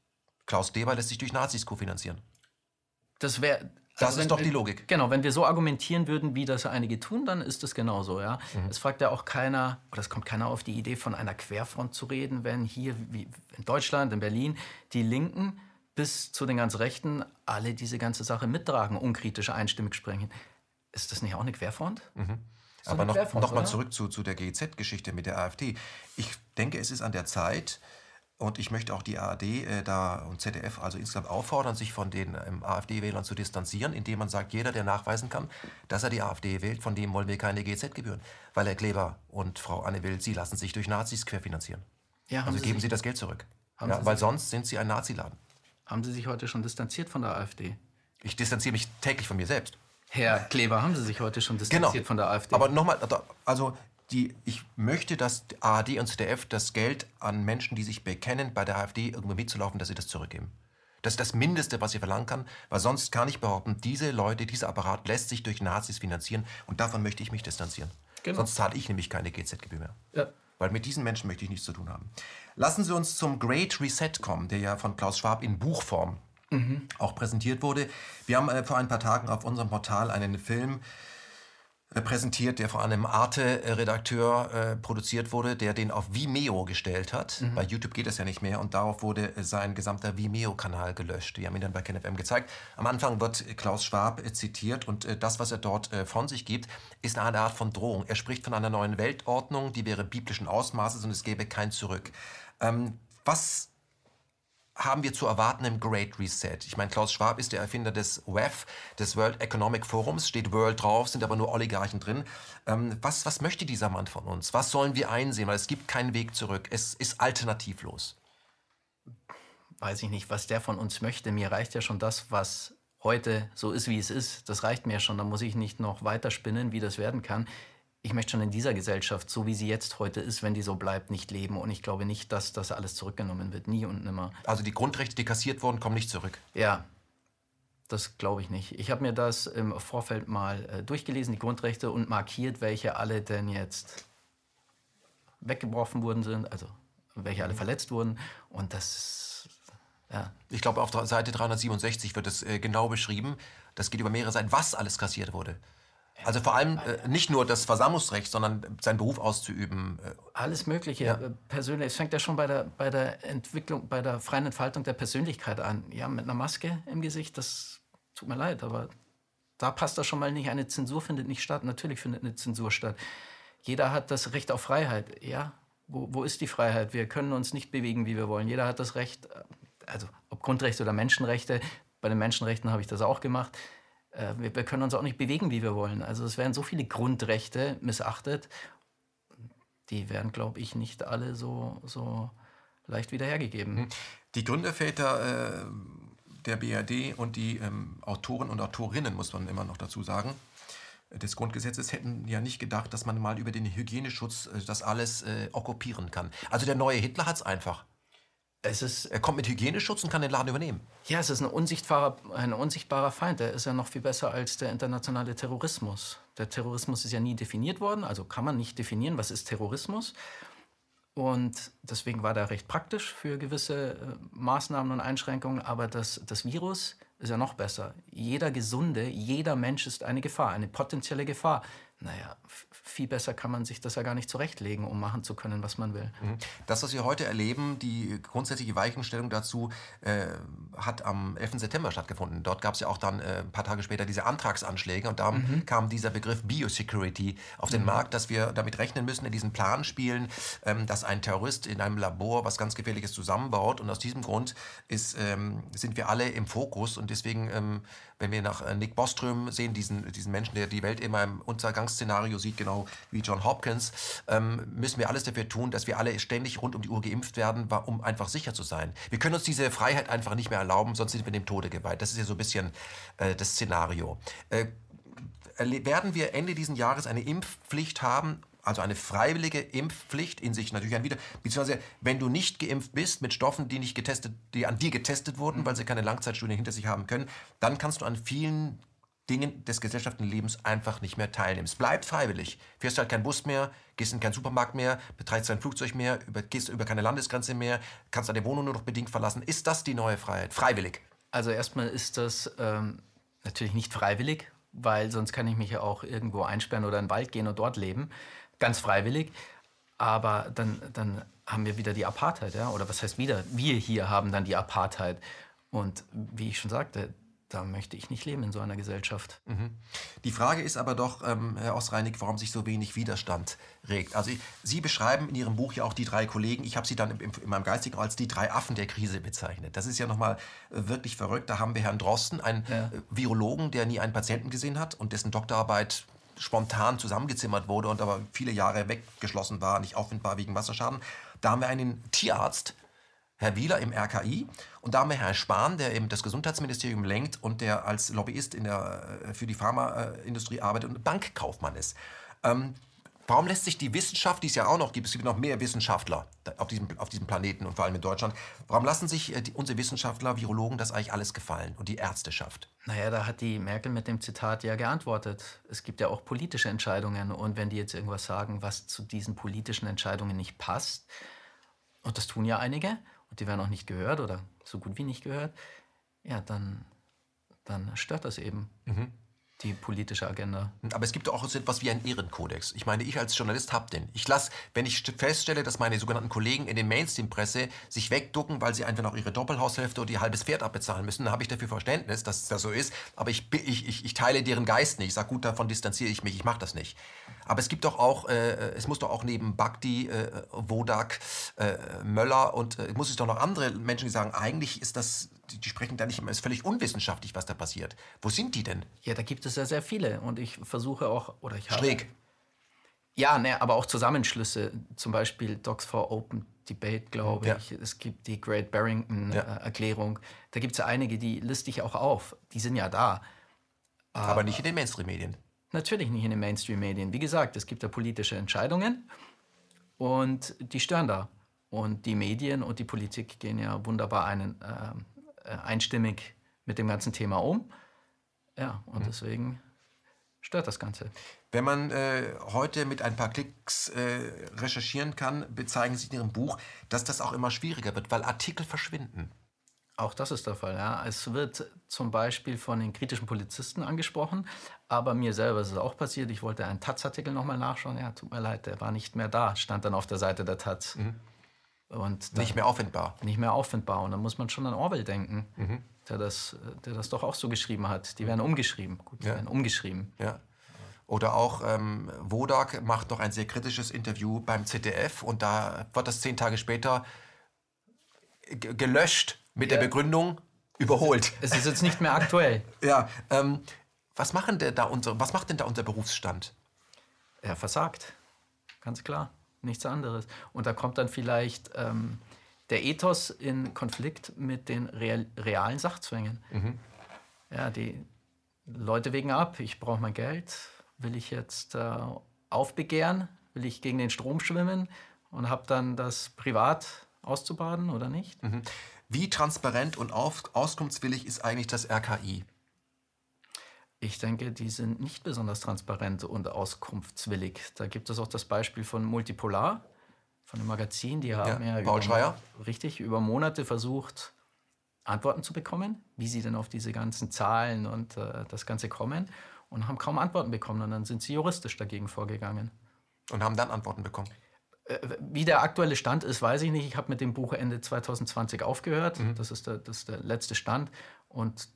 Klaus Deber lässt sich durch Nazis kofinanzieren. Das wäre. Das also ist doch die Logik. Genau, wenn wir so argumentieren würden, wie das einige tun, dann ist das genauso, ja. Mhm. Es fragt ja auch keiner, oder es kommt keiner auf die Idee, von einer Querfront zu reden, wenn hier, wie in Deutschland, in Berlin, die Linken bis zu den ganz Rechten alle diese ganze Sache mittragen, unkritisch einstimmig sprechen. Ist das nicht auch eine Querfront? Mhm. Aber noch, noch mal zurück zu, zu der GEZ-Geschichte mit der AfD. Ich denke, es ist an der Zeit, und ich möchte auch die ARD äh, da und ZDF also insgesamt auffordern, sich von den ähm, AfD-Wählern zu distanzieren, indem man sagt, jeder, der nachweisen kann, dass er die AfD wählt, von dem wollen wir keine GZ-Gebühren. Weil Herr Kleber und Frau Anne Will, Sie lassen sich durch Nazis querfinanzieren. Ja, also Sie geben Sie das Geld zurück. Ja, weil sonst sind Sie ein Naziladen. Haben Sie sich heute schon distanziert von der AfD? Ich distanziere mich täglich von mir selbst. Herr Kleber, haben Sie sich heute schon distanziert genau. von der AfD? Aber nochmal, also die, ich möchte, dass ARD und ZDF das Geld an Menschen, die sich bekennen, bei der AfD irgendwo mitzulaufen, dass sie das zurückgeben. Das ist das Mindeste, was ich verlangen kann, weil sonst kann ich behaupten, diese Leute, dieser Apparat lässt sich durch Nazis finanzieren und davon möchte ich mich distanzieren. Genau. Sonst zahle ich nämlich keine GZ-Gebühr mehr. Ja. Weil mit diesen Menschen möchte ich nichts zu tun haben. Lassen Sie uns zum Great Reset kommen, der ja von Klaus Schwab in Buchform mhm. auch präsentiert wurde. Wir haben äh, vor ein paar Tagen auf unserem Portal einen Film äh, präsentiert, der von einem Arte-Redakteur äh, produziert wurde, der den auf Vimeo gestellt hat. Mhm. Bei YouTube geht das ja nicht mehr und darauf wurde äh, sein gesamter Vimeo-Kanal gelöscht. Die haben ihn dann bei KenFM gezeigt. Am Anfang wird Klaus Schwab äh, zitiert und äh, das, was er dort äh, von sich gibt, ist eine Art von Drohung. Er spricht von einer neuen Weltordnung, die wäre biblischen Ausmaßes und es gäbe kein Zurück. Ähm, was haben wir zu erwarten im Great Reset? Ich meine, Klaus Schwab ist der Erfinder des WEF, des World Economic Forums, steht World drauf, sind aber nur Oligarchen drin. Ähm, was, was möchte dieser Mann von uns? Was sollen wir einsehen? Weil es gibt keinen Weg zurück. Es ist alternativlos. Weiß ich nicht, was der von uns möchte. Mir reicht ja schon das, was heute so ist, wie es ist. Das reicht mir schon. Da muss ich nicht noch weiter spinnen, wie das werden kann ich möchte schon in dieser Gesellschaft, so wie sie jetzt heute ist, wenn die so bleibt, nicht leben. Und ich glaube nicht, dass das alles zurückgenommen wird. Nie und nimmer. Also die Grundrechte, die kassiert wurden, kommen nicht zurück. Ja, das glaube ich nicht. Ich habe mir das im Vorfeld mal äh, durchgelesen, die Grundrechte, und markiert, welche alle denn jetzt weggebrochen worden sind, also welche alle verletzt wurden. Und das, ja. Ich glaube, auf Seite 367 wird es äh, genau beschrieben. Das geht über mehrere Seiten, was alles kassiert wurde. Also vor allem äh, nicht nur das Versammlungsrecht, sondern seinen Beruf auszuüben. Äh. Alles Mögliche. Ja. Äh, persönlich. Es fängt ja schon bei der, bei der Entwicklung, bei der freien Entfaltung der Persönlichkeit an. Ja, mit einer Maske im Gesicht, das tut mir leid, aber da passt das schon mal nicht. Eine Zensur findet nicht statt. Natürlich findet eine Zensur statt. Jeder hat das Recht auf Freiheit. Ja, wo, wo ist die Freiheit? Wir können uns nicht bewegen, wie wir wollen. Jeder hat das Recht, äh, also ob Grundrechte oder Menschenrechte. Bei den Menschenrechten habe ich das auch gemacht wir, wir, können uns auch nicht bewegen, wie wir wollen. Also es werden so viele Grundrechte missachtet, die werden, glaube ich, nicht alle so, so leicht wiederhergegeben. Hm. Die Gründerväter äh, der BRD und die ähm, Autoren und Autorinnen, muss man immer noch dazu sagen, des Grundgesetzes hätten ja nicht gedacht, dass man mal über den Hygieneschutz äh, das alles äh, okkupieren kann. Also der neue Hitler hat es einfach. Es ist, er kommt mit Hygieneschutz und kann den Laden übernehmen. Ja, es ist ein unsichtbarer, ein unsichtbarer Feind. Der ist ja noch viel besser als der internationale Terrorismus. Der Terrorismus ist ja nie definiert worden, also kann man nicht definieren, was ist Terrorismus. Und deswegen war der recht praktisch für gewisse äh, Maßnahmen und Einschränkungen. Aber das, das Virus ist ja noch besser. Jeder Gesunde, jeder Mensch ist eine Gefahr, eine potenzielle Gefahr. Naja, viel besser kann man sich das ja gar nicht zurechtlegen, um machen zu können, was man will. Mhm. Das, was wir heute erleben, die grundsätzliche Weichenstellung dazu, äh, hat am 11. September stattgefunden. Dort gab es ja auch dann äh, ein paar Tage später diese Antragsanschläge und da mhm. kam dieser Begriff Biosecurity auf den mhm. Markt, dass wir damit rechnen müssen, in diesen Planspielen, ähm, dass ein Terrorist in einem Labor was ganz Gefährliches zusammenbaut und aus diesem Grund ist, ähm, sind wir alle im Fokus und deswegen ähm, wenn wir nach äh, Nick Boström sehen, diesen, diesen Menschen, der die Welt immer im Untergangsszenario sieht, genau wie John Hopkins, ähm, müssen wir alles dafür tun, dass wir alle ständig rund um die Uhr geimpft werden, um einfach sicher zu sein. Wir können uns diese Freiheit einfach nicht mehr erlauben, sonst sind wir dem Tode geweiht. Das ist ja so ein bisschen äh, das Szenario. Äh, werden wir Ende dieses Jahres eine Impfpflicht haben also eine freiwillige Impfpflicht in sich natürlich ein Wieder, beziehungsweise wenn du nicht geimpft bist mit Stoffen, die nicht getestet, die an dir getestet wurden, mhm. weil sie keine Langzeitstudien hinter sich haben können, dann kannst du an vielen Dingen des gesellschaftlichen Lebens einfach nicht mehr teilnehmen. Es bleibt freiwillig. Fährst halt keinen Bus mehr, gehst in keinen Supermarkt mehr, betreibst kein Flugzeug mehr, über, gehst über keine Landesgrenze mehr, kannst deine Wohnung nur noch bedingt verlassen. Ist das die neue Freiheit? Freiwillig? Also erstmal ist das ähm, natürlich nicht freiwillig, weil sonst kann ich mich ja auch irgendwo einsperren oder in den Wald gehen und dort leben ganz freiwillig. Aber dann, dann haben wir wieder die Apartheid, ja? oder was heißt wieder? Wir hier haben dann die Apartheid. Und wie ich schon sagte, da möchte ich nicht leben in so einer Gesellschaft. Mhm. Die Frage ist aber doch, ähm, Herr Osreinig, warum sich so wenig Widerstand regt. Also Sie beschreiben in Ihrem Buch ja auch die drei Kollegen, ich habe sie dann in, in meinem Geistigen als die drei Affen der Krise bezeichnet. Das ist ja nochmal äh, wirklich verrückt. Da haben wir Herrn Drosten, einen ja. Äh, Virologen, der nie einen Patienten gesehen hat und dessen Doktorarbeit spontan zusammengezimmert wurde und aber viele Jahre weggeschlossen war, nicht auffindbar wegen Wasserschaden. Da haben wir einen Tierarzt, Herr Wieler im RKI und da haben wir Herrn Spahn, der eben das Gesundheitsministerium lenkt und der als Lobbyist in der, äh, für die Pharmaindustrie arbeitet und Bankkaufmann ist. Ähm, Warum lässt sich die Wissenschaft, die es ja auch noch gibt, es gibt noch mehr Wissenschaftler auf diesem, auf diesem Planeten und vor allem in Deutschland, warum lassen sich äh, die, unsere Wissenschaftler, Virologen das eigentlich alles gefallen und die Ärzteschaft? Naja, da hat die Merkel mit dem Zitat ja geantwortet. Es gibt ja auch politische Entscheidungen und wenn die jetzt irgendwas sagen, was zu diesen politischen Entscheidungen nicht passt, und das tun ja einige, und die werden auch nicht gehört oder so gut wie nicht gehört, ja, dann, dann stört das eben. Mhm die politische Agenda. Aber es gibt auch so etwas wie einen Ehrenkodex. Ich meine, ich als Journalist habe den. Ich lasse, wenn ich feststelle, dass meine sogenannten Kollegen in der Mainstream-Presse sich wegducken, weil sie einfach noch ihre Doppelhaushälfte oder ihr halbes Pferd abbezahlen müssen, dann habe ich dafür Verständnis, dass das so ist. Aber ich, ich, ich, ich teile deren Geist nicht. Ich sage, gut, davon distanziere ich mich, ich mache das nicht. Aber es gibt doch auch, äh, es muss doch auch neben Bagdi, äh, Wodak, äh, Möller und äh, muss es doch noch andere Menschen, die sagen, eigentlich ist das, die, die sprechen da nicht immer, ist völlig unwissenschaftlich, was da passiert. Wo sind die denn? Ja, da gibt es ja sehr viele und ich versuche auch, oder ich habe... Schräg. Ja, ne, aber auch Zusammenschlüsse, zum Beispiel Docs for Open Debate, glaube ja. ich. Es gibt die Great Barrington-Erklärung. Ja. Äh, da gibt es ja einige, die liste ich auch auf. Die sind ja da. Aber, aber nicht in den Mainstream-Medien. Natürlich nicht in den Mainstream-Medien. Wie gesagt, es gibt da politische Entscheidungen und die stören da. Und die Medien und die Politik gehen ja wunderbar einen, äh, äh, einstimmig mit dem ganzen Thema um. Ja, und mhm. deswegen stört das Ganze. Wenn man äh, heute mit ein paar Klicks äh, recherchieren kann, bezeichnen Sie in Ihrem Buch, dass das auch immer schwieriger wird, weil Artikel verschwinden. Auch das ist der Fall, ja. Es wird zum Beispiel von den kritischen Polizisten angesprochen, aber mir selber ist es auch passiert. Ich wollte einen Taz-Artikel nochmal nachschauen. Ja, tut mir leid, der war nicht mehr da, stand dann auf der Seite der Taz. Mhm. Und nicht mehr auffindbar. Nicht mehr auffindbar. Und da muss man schon an Orwell denken, mhm. der, das, der das doch auch so geschrieben hat. Die werden umgeschrieben. Gut, die ja. werden umgeschrieben. Ja. Oder auch ähm, Wodak macht noch ein sehr kritisches Interview beim ZDF und da wird das zehn Tage später gelöscht mit ja. der Begründung überholt. Es ist jetzt nicht mehr aktuell. *laughs* ja. Ähm, was, machen denn da unsere, was macht denn da unser Berufsstand? Er versagt. Ganz klar. Nichts anderes. Und da kommt dann vielleicht ähm, der Ethos in Konflikt mit den real, realen Sachzwängen. Mhm. Ja, die Leute wegen ab. Ich brauche mein Geld. Will ich jetzt äh, aufbegehren? Will ich gegen den Strom schwimmen? Und habe dann das privat auszubaden oder nicht? Mhm. Wie transparent und auf, auskunftswillig ist eigentlich das RKI? Ich denke, die sind nicht besonders transparent und auskunftswillig. Da gibt es auch das Beispiel von Multipolar, von dem Magazin. Die haben ja, ja Paul Schreier. richtig über Monate versucht, Antworten zu bekommen, wie sie denn auf diese ganzen Zahlen und äh, das Ganze kommen. und haben kaum Antworten bekommen. Und dann sind sie juristisch dagegen vorgegangen. Und haben dann Antworten bekommen? Äh, wie der aktuelle Stand ist, weiß ich nicht. Ich habe mit dem Buch Ende 2020 aufgehört. Mhm. Das, ist der, das ist der letzte Stand. Und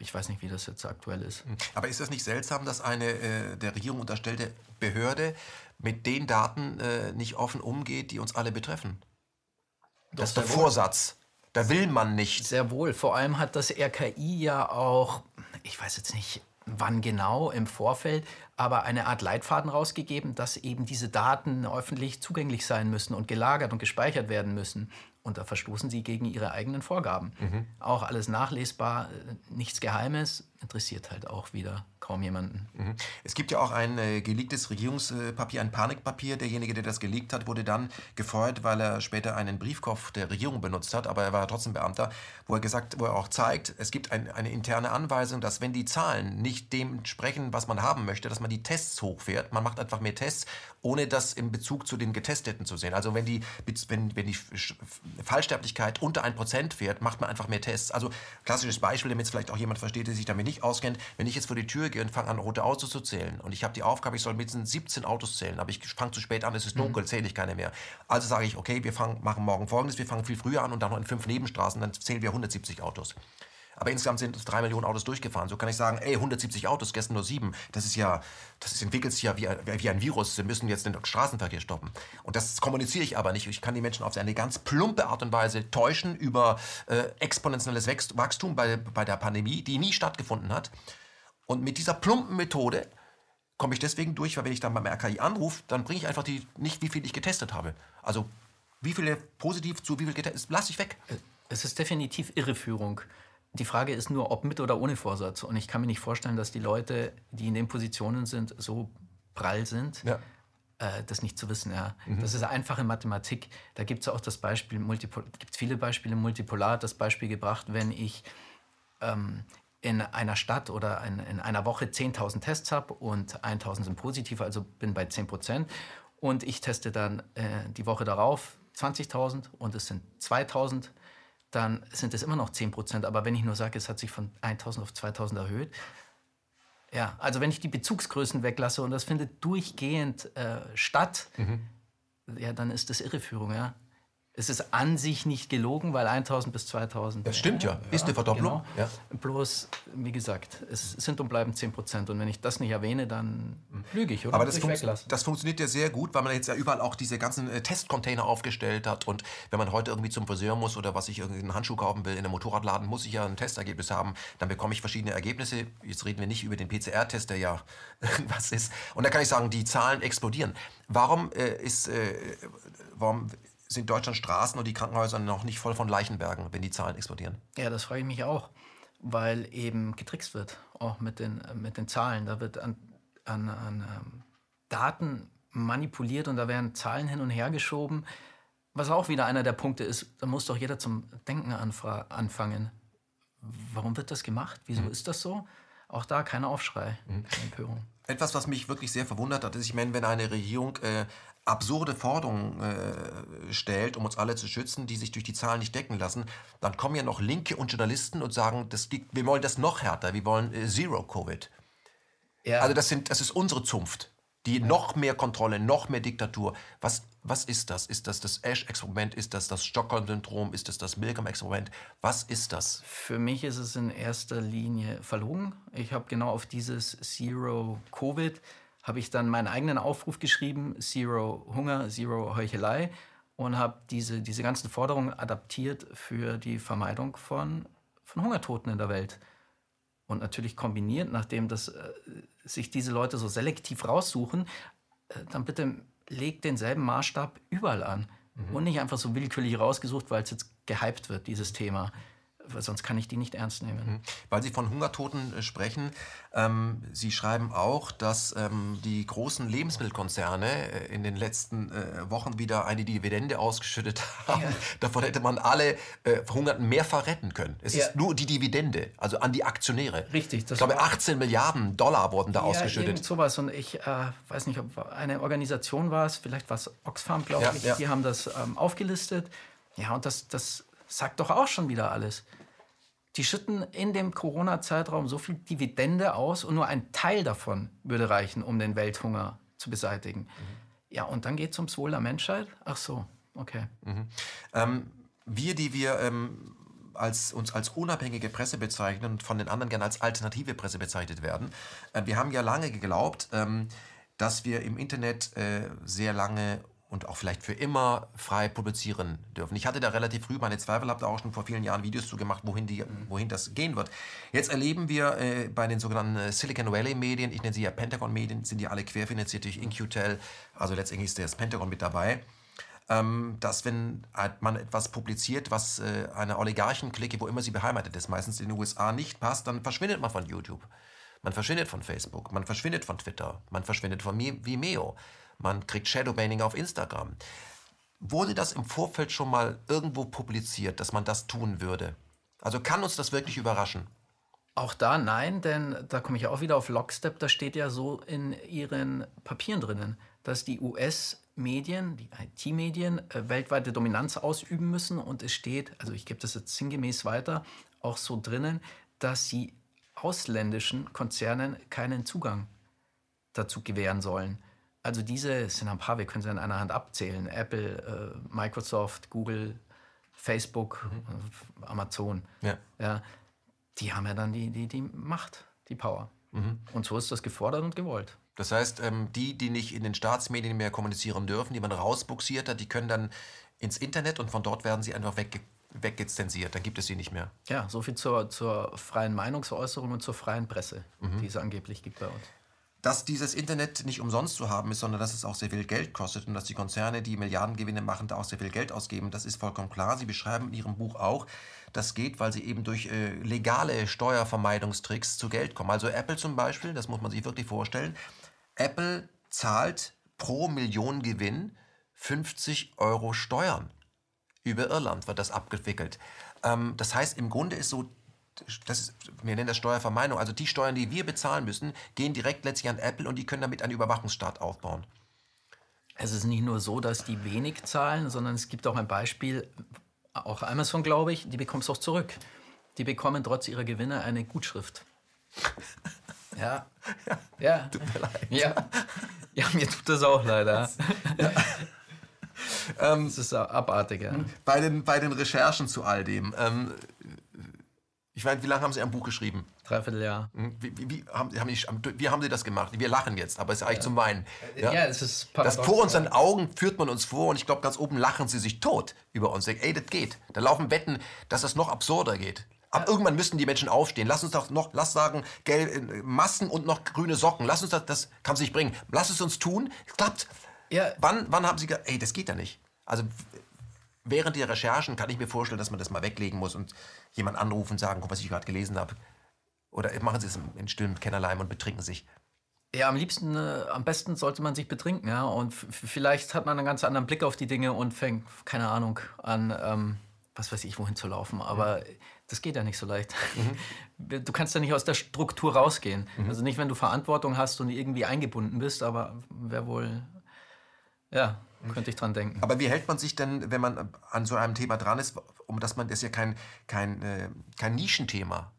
ich weiß nicht, wie das jetzt aktuell ist. Mhm. Aber ist das nicht seltsam, dass eine äh, der Regierung unterstellte Behörde mit den Daten äh, nicht offen umgeht, die uns alle betreffen? Das ist der Vorsatz. Da will man nicht. Sehr wohl. Vor allem hat das RKI ja auch, ich weiß jetzt nicht, wann genau im Vorfeld, aber eine Art Leitfaden rausgegeben, dass eben diese Daten öffentlich zugänglich sein müssen und gelagert und gespeichert werden müssen. Und da verstoßen sie gegen ihre eigenen Vorgaben. Mhm. Auch alles nachlesbar, äh, nichts Geheimes, interessiert halt auch wieder kaum jemanden. Mhm. Es gibt ja auch ein äh, geleaktes Regierungspapier, ein Panikpapier. Derjenige, der das geleakt hat, wurde dann gefeuert, weil er später einen Briefkopf der Regierung benutzt hat, aber er war trotzdem Beamter, wo er gesagt, wo er auch zeigt, es gibt ein, eine interne Anweisung, dass wenn die Zahlen nicht dem entsprechen, was man haben möchte, dass man die Tests hochfährt. Man macht einfach mehr Tests, ohne das in Bezug zu den Getesteten zu sehen. Also wenn die, wenn, wenn die Fallsterblichkeit unter 1% fährt, macht man einfach mehr Tests. Also klassisches Beispiel, damit es vielleicht auch jemand versteht, der sich damit nicht auskennt. Wenn ich jetzt vor die Tür gehe und fange an, rote Autos zu zählen und ich habe die Aufgabe, ich soll mindestens 17 Autos zählen, aber ich fange zu spät an, es ist mhm. dunkel, mhm. zähle ich keine mehr. Also sage ich, okay, wir fangen, machen morgen folgendes, wir fangen viel früher an und dann noch in fünf Nebenstraßen, dann zählen wir 170 Autos. Aber insgesamt sind drei Millionen Autos durchgefahren. So kann ich sagen, ey, 170 Autos, gestern nur sieben. Das ist ja, das entwickelt sich ja wie, wie ein Virus. Sie müssen jetzt den Straßenverkehr stoppen. Und das kommuniziere ich aber nicht. Ich kann die Menschen auf eine ganz plumpe Art und Weise täuschen über äh, exponentielles Wachstum bei, bei der Pandemie, die nie stattgefunden hat. Und mit dieser plumpen Methode komme ich deswegen durch, weil wenn ich dann beim RKI anrufe, dann bringe ich einfach die, nicht, wie viel ich getestet habe. Also wie viele positiv zu wie viel getestet, lasse ich weg. Es ist definitiv Irreführung. Die Frage ist nur, ob mit oder ohne Vorsatz. Und ich kann mir nicht vorstellen, dass die Leute, die in den Positionen sind, so prall sind, ja. äh, das nicht zu wissen. Ja. Mhm. Das ist einfache Mathematik. Da gibt es auch das Beispiel, gibt viele Beispiele Multipolar, das Beispiel gebracht, wenn ich ähm, in einer Stadt oder in, in einer Woche 10.000 Tests habe und 1.000 sind positiv, also bin bei 10 Prozent. Und ich teste dann äh, die Woche darauf 20.000 und es sind 2.000 dann sind es immer noch 10 Prozent. Aber wenn ich nur sage, es hat sich von 1000 auf 2000 erhöht, ja, also wenn ich die Bezugsgrößen weglasse und das findet durchgehend äh, statt, mhm. ja, dann ist das Irreführung, ja es ist an sich nicht gelogen, weil 1000 bis 2000. Das stimmt ja, ist eine Verdopplung. Genau. Ja. Bloß, wie gesagt, es sind und bleiben 10 Prozent. Und wenn ich das nicht erwähne, dann lüge ich. Oder? Aber das, funkt, das, funktioniert ja sehr gut, weil man jetzt ja überall auch diese ganzen äh, Testcontainer aufgestellt hat. Und wenn man heute irgendwie zum Friseur muss oder was ich irgendwie einen Handschuh kaufen will in einem Motorradladen, muss ich ja ein Testergebnis haben. Dann bekomme ich verschiedene Ergebnisse. Jetzt reden wir nicht über den PCR-Test, der ja *laughs* irgendwas ist. Und da kann ich sagen, die Zahlen explodieren. Warum äh, ist, äh, warum sind Deutschland Straßen und die Krankenhäuser noch nicht voll von Leichenbergen, wenn die Zahlen explodieren? Ja, das frage ich mich auch, weil eben getrickst wird, auch mit den, mit den Zahlen. Da wird an, an, an ähm, Daten manipuliert und da werden Zahlen hin und her geschoben. Was auch wieder einer der Punkte ist, da muss doch jeder zum Denken anfangen. Warum wird das gemacht? Wieso mhm. ist das so? Auch da kein Aufschrei, mhm. Empörung. Etwas, was mich wirklich sehr verwundert hat, ist, ich meine, wenn eine Regierung äh, absurde Forderungen äh, stellt, um uns alle zu schützen, die sich durch die Zahlen nicht decken lassen, dann kommen ja noch Linke und Journalisten und sagen, das, wir wollen das noch härter, wir wollen äh, Zero Covid. Ja. Also das, sind, das ist unsere Zunft. Die ja. noch mehr Kontrolle, noch mehr Diktatur. Was, was ist das? Ist das das Ash-Experiment? Ist das das Stockholm-Syndrom? Ist das das Milgram-Experiment? Was ist das? Für mich ist es in erster Linie verlogen. Ich habe genau auf dieses Zero Covid habe ich dann meinen eigenen Aufruf geschrieben, Zero Hunger, Zero Heuchelei, und habe diese, diese ganzen Forderungen adaptiert für die Vermeidung von, von Hungertoten in der Welt. Und natürlich kombiniert, nachdem das, äh, sich diese Leute so selektiv raussuchen, äh, dann bitte legt denselben Maßstab überall an. Mhm. Und nicht einfach so willkürlich rausgesucht, weil es jetzt gehypt wird, dieses Thema sonst kann ich die nicht ernst nehmen. Mhm. Weil Sie von Hungertoten äh, sprechen, ähm, Sie schreiben auch, dass ähm, die großen Lebensmittelkonzerne äh, in den letzten äh, Wochen wieder eine Dividende ausgeschüttet *laughs* haben. Ja. Davon hätte man alle äh, Verhungerten mehrfach retten können. Es ja. ist nur die Dividende, also an die Aktionäre. Richtig. ich glaube, 18 Milliarden Dollar wurden da ja, ausgeschüttet. Irgend sowas. Und ich äh, weiß nicht, ob eine Organisation war es, vielleicht war es Oxfam, glaube ich, die haben das ähm, aufgelistet. Ja, und das, das sagt doch auch schon wieder alles die schütten in dem Corona-Zeitraum so viel Dividende aus und nur ein Teil davon würde reichen, um den Welthunger zu beseitigen. Mhm. Ja, und dann geht es ums Wohl der Menschheit? Ach so, okay. Mhm. Ähm, wir, die wir ähm, als, uns als unabhängige Presse bezeichnen und von den anderen gerne als alternative Presse bezeichnet werden, äh, wir haben ja lange geglaubt, ähm, dass wir im Internet äh, sehr lange und auch vielleicht für immer frei publizieren dürfen. Ich hatte da relativ früh meine Zweifel, habe da auch schon vor vielen Jahren Videos zu gemacht, wohin, die, wohin das gehen wird. Jetzt erleben wir äh, bei den sogenannten äh, Silicon Valley Medien, ich nenne sie ja Pentagon Medien, sind ja alle querfinanziert durch InQtel, also letztendlich ist das Pentagon mit dabei, ähm, dass wenn man etwas publiziert, was äh, einer Oligarchenklicke, wo immer sie beheimatet ist, meistens in den USA nicht passt, dann verschwindet man von YouTube. Man verschwindet von Facebook, man verschwindet von Twitter, man verschwindet von Vimeo man kriegt Shadowbanning auf Instagram. Wurde das im Vorfeld schon mal irgendwo publiziert, dass man das tun würde? Also kann uns das wirklich überraschen? Auch da nein, denn da komme ich auch wieder auf Lockstep, da steht ja so in ihren Papieren drinnen, dass die US-Medien, die IT-Medien, äh, weltweite Dominanz ausüben müssen und es steht, also ich gebe das jetzt sinngemäß weiter, auch so drinnen, dass sie ausländischen Konzernen keinen Zugang dazu gewähren sollen. Also diese sind ein paar, wir können sie an einer Hand abzählen. Apple, äh, Microsoft, Google, Facebook, mhm. Amazon. Ja. ja. Die haben ja dann die, die, die Macht, die Power. Mhm. Und so ist das gefordert und gewollt. Das heißt, ähm, die, die nicht in den Staatsmedien mehr kommunizieren dürfen, die man rausbuxiert hat, die können dann ins Internet und von dort werden sie einfach wegge weggezensiert. Dann gibt es sie nicht mehr. Ja, so viel zur, zur freien Meinungsäußerung und zur freien Presse, mhm. die es angeblich gibt bei uns dass dieses Internet nicht umsonst zu haben ist, sondern dass es auch sehr viel Geld kostet und dass die Konzerne, die Milliardengewinne machen, da auch sehr viel Geld ausgeben, das ist vollkommen klar. Sie beschreiben in Ihrem Buch auch, das geht, weil sie eben durch äh, legale Steuervermeidungstricks zu Geld kommen. Also Apple zum Beispiel, das muss man sich wirklich vorstellen, Apple zahlt pro Million Gewinn 50 Euro Steuern. Über Irland wird das abgewickelt. Ähm, das heißt, im Grunde ist so das ist, wir nennen das Steuervermeidung, also die Steuern, die wir bezahlen müssen, gehen direkt letztlich an Apple und die können damit einen Überwachungsstaat aufbauen. Es ist nicht nur so, dass die wenig zahlen, sondern es gibt auch ein Beispiel, auch Amazon, glaube ich, die bekommst du auch zurück. Die bekommen trotz ihrer Gewinne eine Gutschrift. *laughs* Ja. ja. ja. Tut mir leid. Ja. ja, mir tut das auch leider. Ja. Ähm, *laughs* das ist abartig, ja. Bei den, bei den Recherchen zu all dem, ähm, ich meine, wie lange haben Sie ein Buch geschrieben? Dreiviertel Jahr. Hm, wie, wie, wie, haben, haben die, wie haben Sie das gemacht? Wir lachen jetzt, aber es ist eigentlich ja. zum Weinen. Ja, ja es ist paradox, Das vor unseren Augen führt man uns vor und ich glaube, ganz oben lachen sie sich tot über uns. Ey, das geht. Da laufen Wetten, dass das noch absurder geht. Ab ja. irgendwann müssen die Menschen aufstehen. Lass uns doch noch, lass sagen, gelb, äh, Masken und noch grüne Socken. Lass uns das, das kann sich bringen. Lass es uns tun. Es klappt. Ja. Wann, wann haben Sie gesagt, ey, das geht ja nicht. Also während der Recherchen kann ich mir vorstellen, dass man das mal weglegen muss und jemand anrufen und sagen, guck, was ich gerade gelesen habe. Oder machen Sie es in stillen Kennerleim und betrinken sich. Ja, am liebsten, äh, am besten sollte man sich betrinken, ja. Und vielleicht hat man einen ganz anderen Blick auf die Dinge und fängt, keine Ahnung, an, ähm, was weiß ich, wohin zu laufen. Aber mhm. das geht ja nicht so leicht. Mhm. *laughs* Du kannst ja nicht aus der Struktur rausgehen. Mhm. Also nicht, wenn du Verantwortung hast und irgendwie eingebunden bist, aber wer wohl, ja, könnte ich dran denken. Aber wie hält man sich denn, wenn man an so einem Thema dran ist, um das man, das ist ja kein, kein, äh, kein Nischenthema.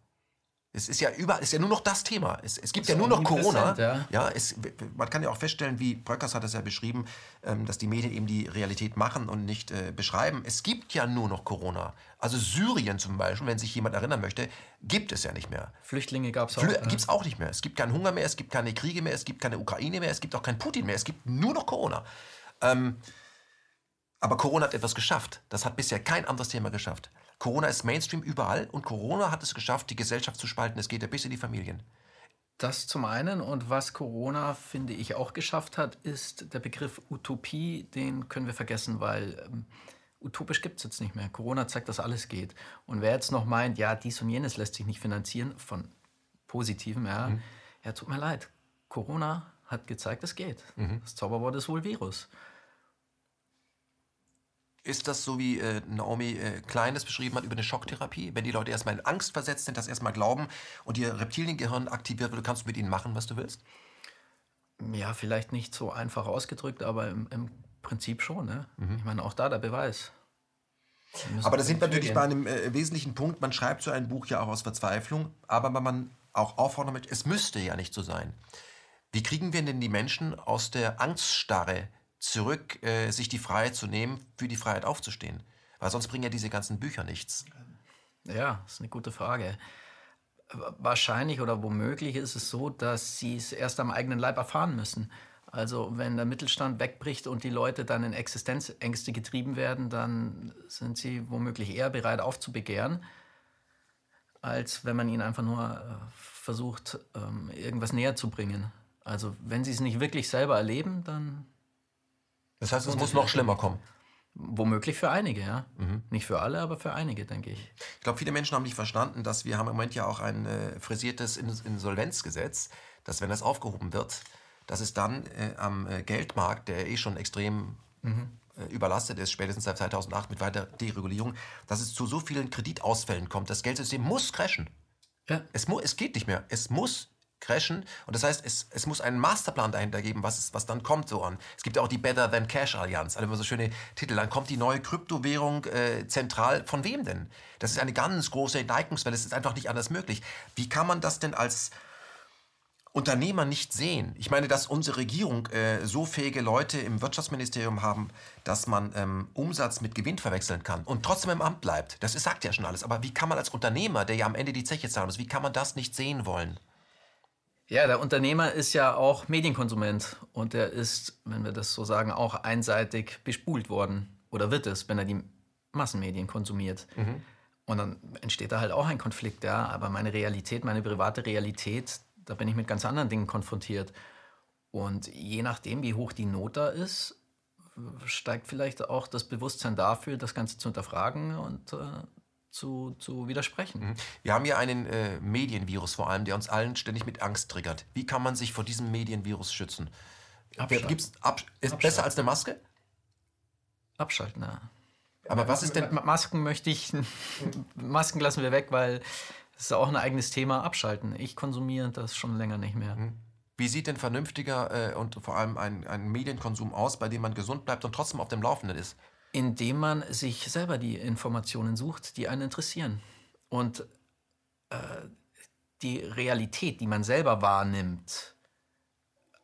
Es ist ja überall, ist ja nur noch das Thema. Es, es gibt ja nur noch Corona. Ja. ja es, man kann ja auch feststellen, wie Bröckers hat es ja beschrieben, ähm, dass die Medien eben die Realität machen und nicht äh, beschreiben. Es gibt ja nur noch Corona. Also Syrien zum Beispiel, wenn sich jemand erinnern möchte, gibt es ja nicht mehr. Flüchtlinge gab es auch. Flü ja. Gibt es auch nicht mehr. Es gibt keinen Hunger mehr, es gibt keine Kriege mehr, es gibt keine Ukraine mehr, es gibt auch keinen Putin mehr. Es gibt nur noch Corona. Ähm, aber Corona hat etwas geschafft. Das hat bisher kein anderes Thema geschafft. Corona ist Mainstream überall und Corona hat es geschafft, die Gesellschaft zu spalten. Es geht ja bis in die Familien. Das zum einen und was Corona, finde ich, auch geschafft hat, ist der Begriff Utopie. Den können wir vergessen, weil ähm, utopisch gibt es jetzt nicht mehr. Corona zeigt, dass alles geht. Und wer jetzt noch meint, ja, dies und jenes lässt sich nicht finanzieren, von Positivem, ja, mhm. ja, tut mir leid. Corona hat gezeigt, es geht. Mhm. Das Zauberwort ist wohl Virus. Ist das so, wie äh, Naomi äh, Klein es beschrieben hat, über eine Schocktherapie? Wenn die Leute erstmal in Angst versetzt sind, das erstmal glauben und ihr Reptiliengehirn aktiviert wird, kannst du mit ihnen machen, was du willst? Ja, vielleicht nicht so einfach ausgedrückt, aber im, im Prinzip schon. Ne? Mhm. Ich meine, auch da der Beweis. Aber da sind wir natürlich bei einem äh, wesentlichen Punkt. Man schreibt so ein Buch ja auch aus Verzweiflung, aber man auch auffordert mit, es müsste ja nicht so sein. Wie kriegen wir denn die Menschen aus der Angststarre zurück, äh, sich die Freiheit zu nehmen, für die Freiheit aufzustehen? Weil sonst bringen ja diese ganzen Bücher nichts. Ja, das ist eine gute Frage. Wahrscheinlich oder womöglich ist es so, dass sie es erst am eigenen Leib erfahren müssen. Also wenn der Mittelstand wegbricht und die Leute dann in Existenzängste getrieben werden, dann sind sie womöglich eher bereit aufzubegehren, als wenn man ihnen einfach nur äh, versucht, ähm, irgendwas näher zu bringen. Also wenn sie es nicht wirklich selber erleben, dann... Das heißt, es muss noch schlimmer kommen. Womöglich für einige, ja. Mhm. Nicht für alle, aber für einige, denke ich. Ich glaube, viele Menschen haben nicht verstanden, dass wir haben im Moment ja auch ein äh, frisiertes Insolvenzgesetz, dass wenn das aufgehoben wird, dass es dann äh, am äh, Geldmarkt, der eh schon extrem mhm. äh, überlastet ist, spätestens seit 2008 mit weiter Deregulierung, dass es zu so vielen Kreditausfällen kommt. Das Geldsystem muss crashen. Ja. Es, mu es geht nicht mehr. Es muss crashen. Und das heißt, es, es muss einen Masterplan dahinter geben, was, was dann kommt so an. Es gibt auch die Better Than Cash Allianz, alle immer so schöne Titel. Dann kommt die neue Kryptowährung äh, zentral. Von wem denn? Das ist eine ganz große Enteignungswelle. Es ist einfach nicht anders möglich. Wie kann man das denn als Unternehmer nicht sehen. Ich meine, dass unsere Regierung äh, so fähige Leute im Wirtschaftsministerium haben, dass man ähm, Umsatz mit Gewinn verwechseln kann und trotzdem im Amt bleibt. Das sagt ja schon alles. Aber wie kann man als Unternehmer, der ja am Ende die Zeche zahlen muss, wie kann man das nicht sehen wollen? Ja, der Unternehmer ist ja auch Medienkonsument und er ist, wenn wir das so sagen, auch einseitig bespult worden oder wird es, wenn er die Massenmedien konsumiert. Mhm. Und dann entsteht da halt auch ein Konflikt, ja. Aber meine Realität, meine private Realität, da bin ich mit ganz anderen Dingen konfrontiert. Und je nachdem, wie hoch die Not da ist, steigt vielleicht auch das Bewusstsein dafür, das Ganze zu hinterfragen und äh, zu, zu widersprechen. Mhm. Wir haben ja einen äh, Medienvirus vor allem, der uns allen ständig mit Angst triggert. Wie kann man sich vor diesem Medienvirus schützen? Gibt's ab, ist besser als eine Maske? Abschalten, ja. Aber was ist denn. Masken möchte ich. *laughs* Masken lassen wir weg, weil das ist auch ein eigenes Thema, abschalten. Ich konsumiere das schon länger nicht mehr. Hm. Wie sieht denn vernünftiger äh, und vor allem ein, ein Medienkonsum aus, bei dem man gesund bleibt und trotzdem auf dem Laufenden ist? Indem man sich selber die Informationen sucht, die einen interessieren. Und äh, die Realität, die man selber wahrnimmt,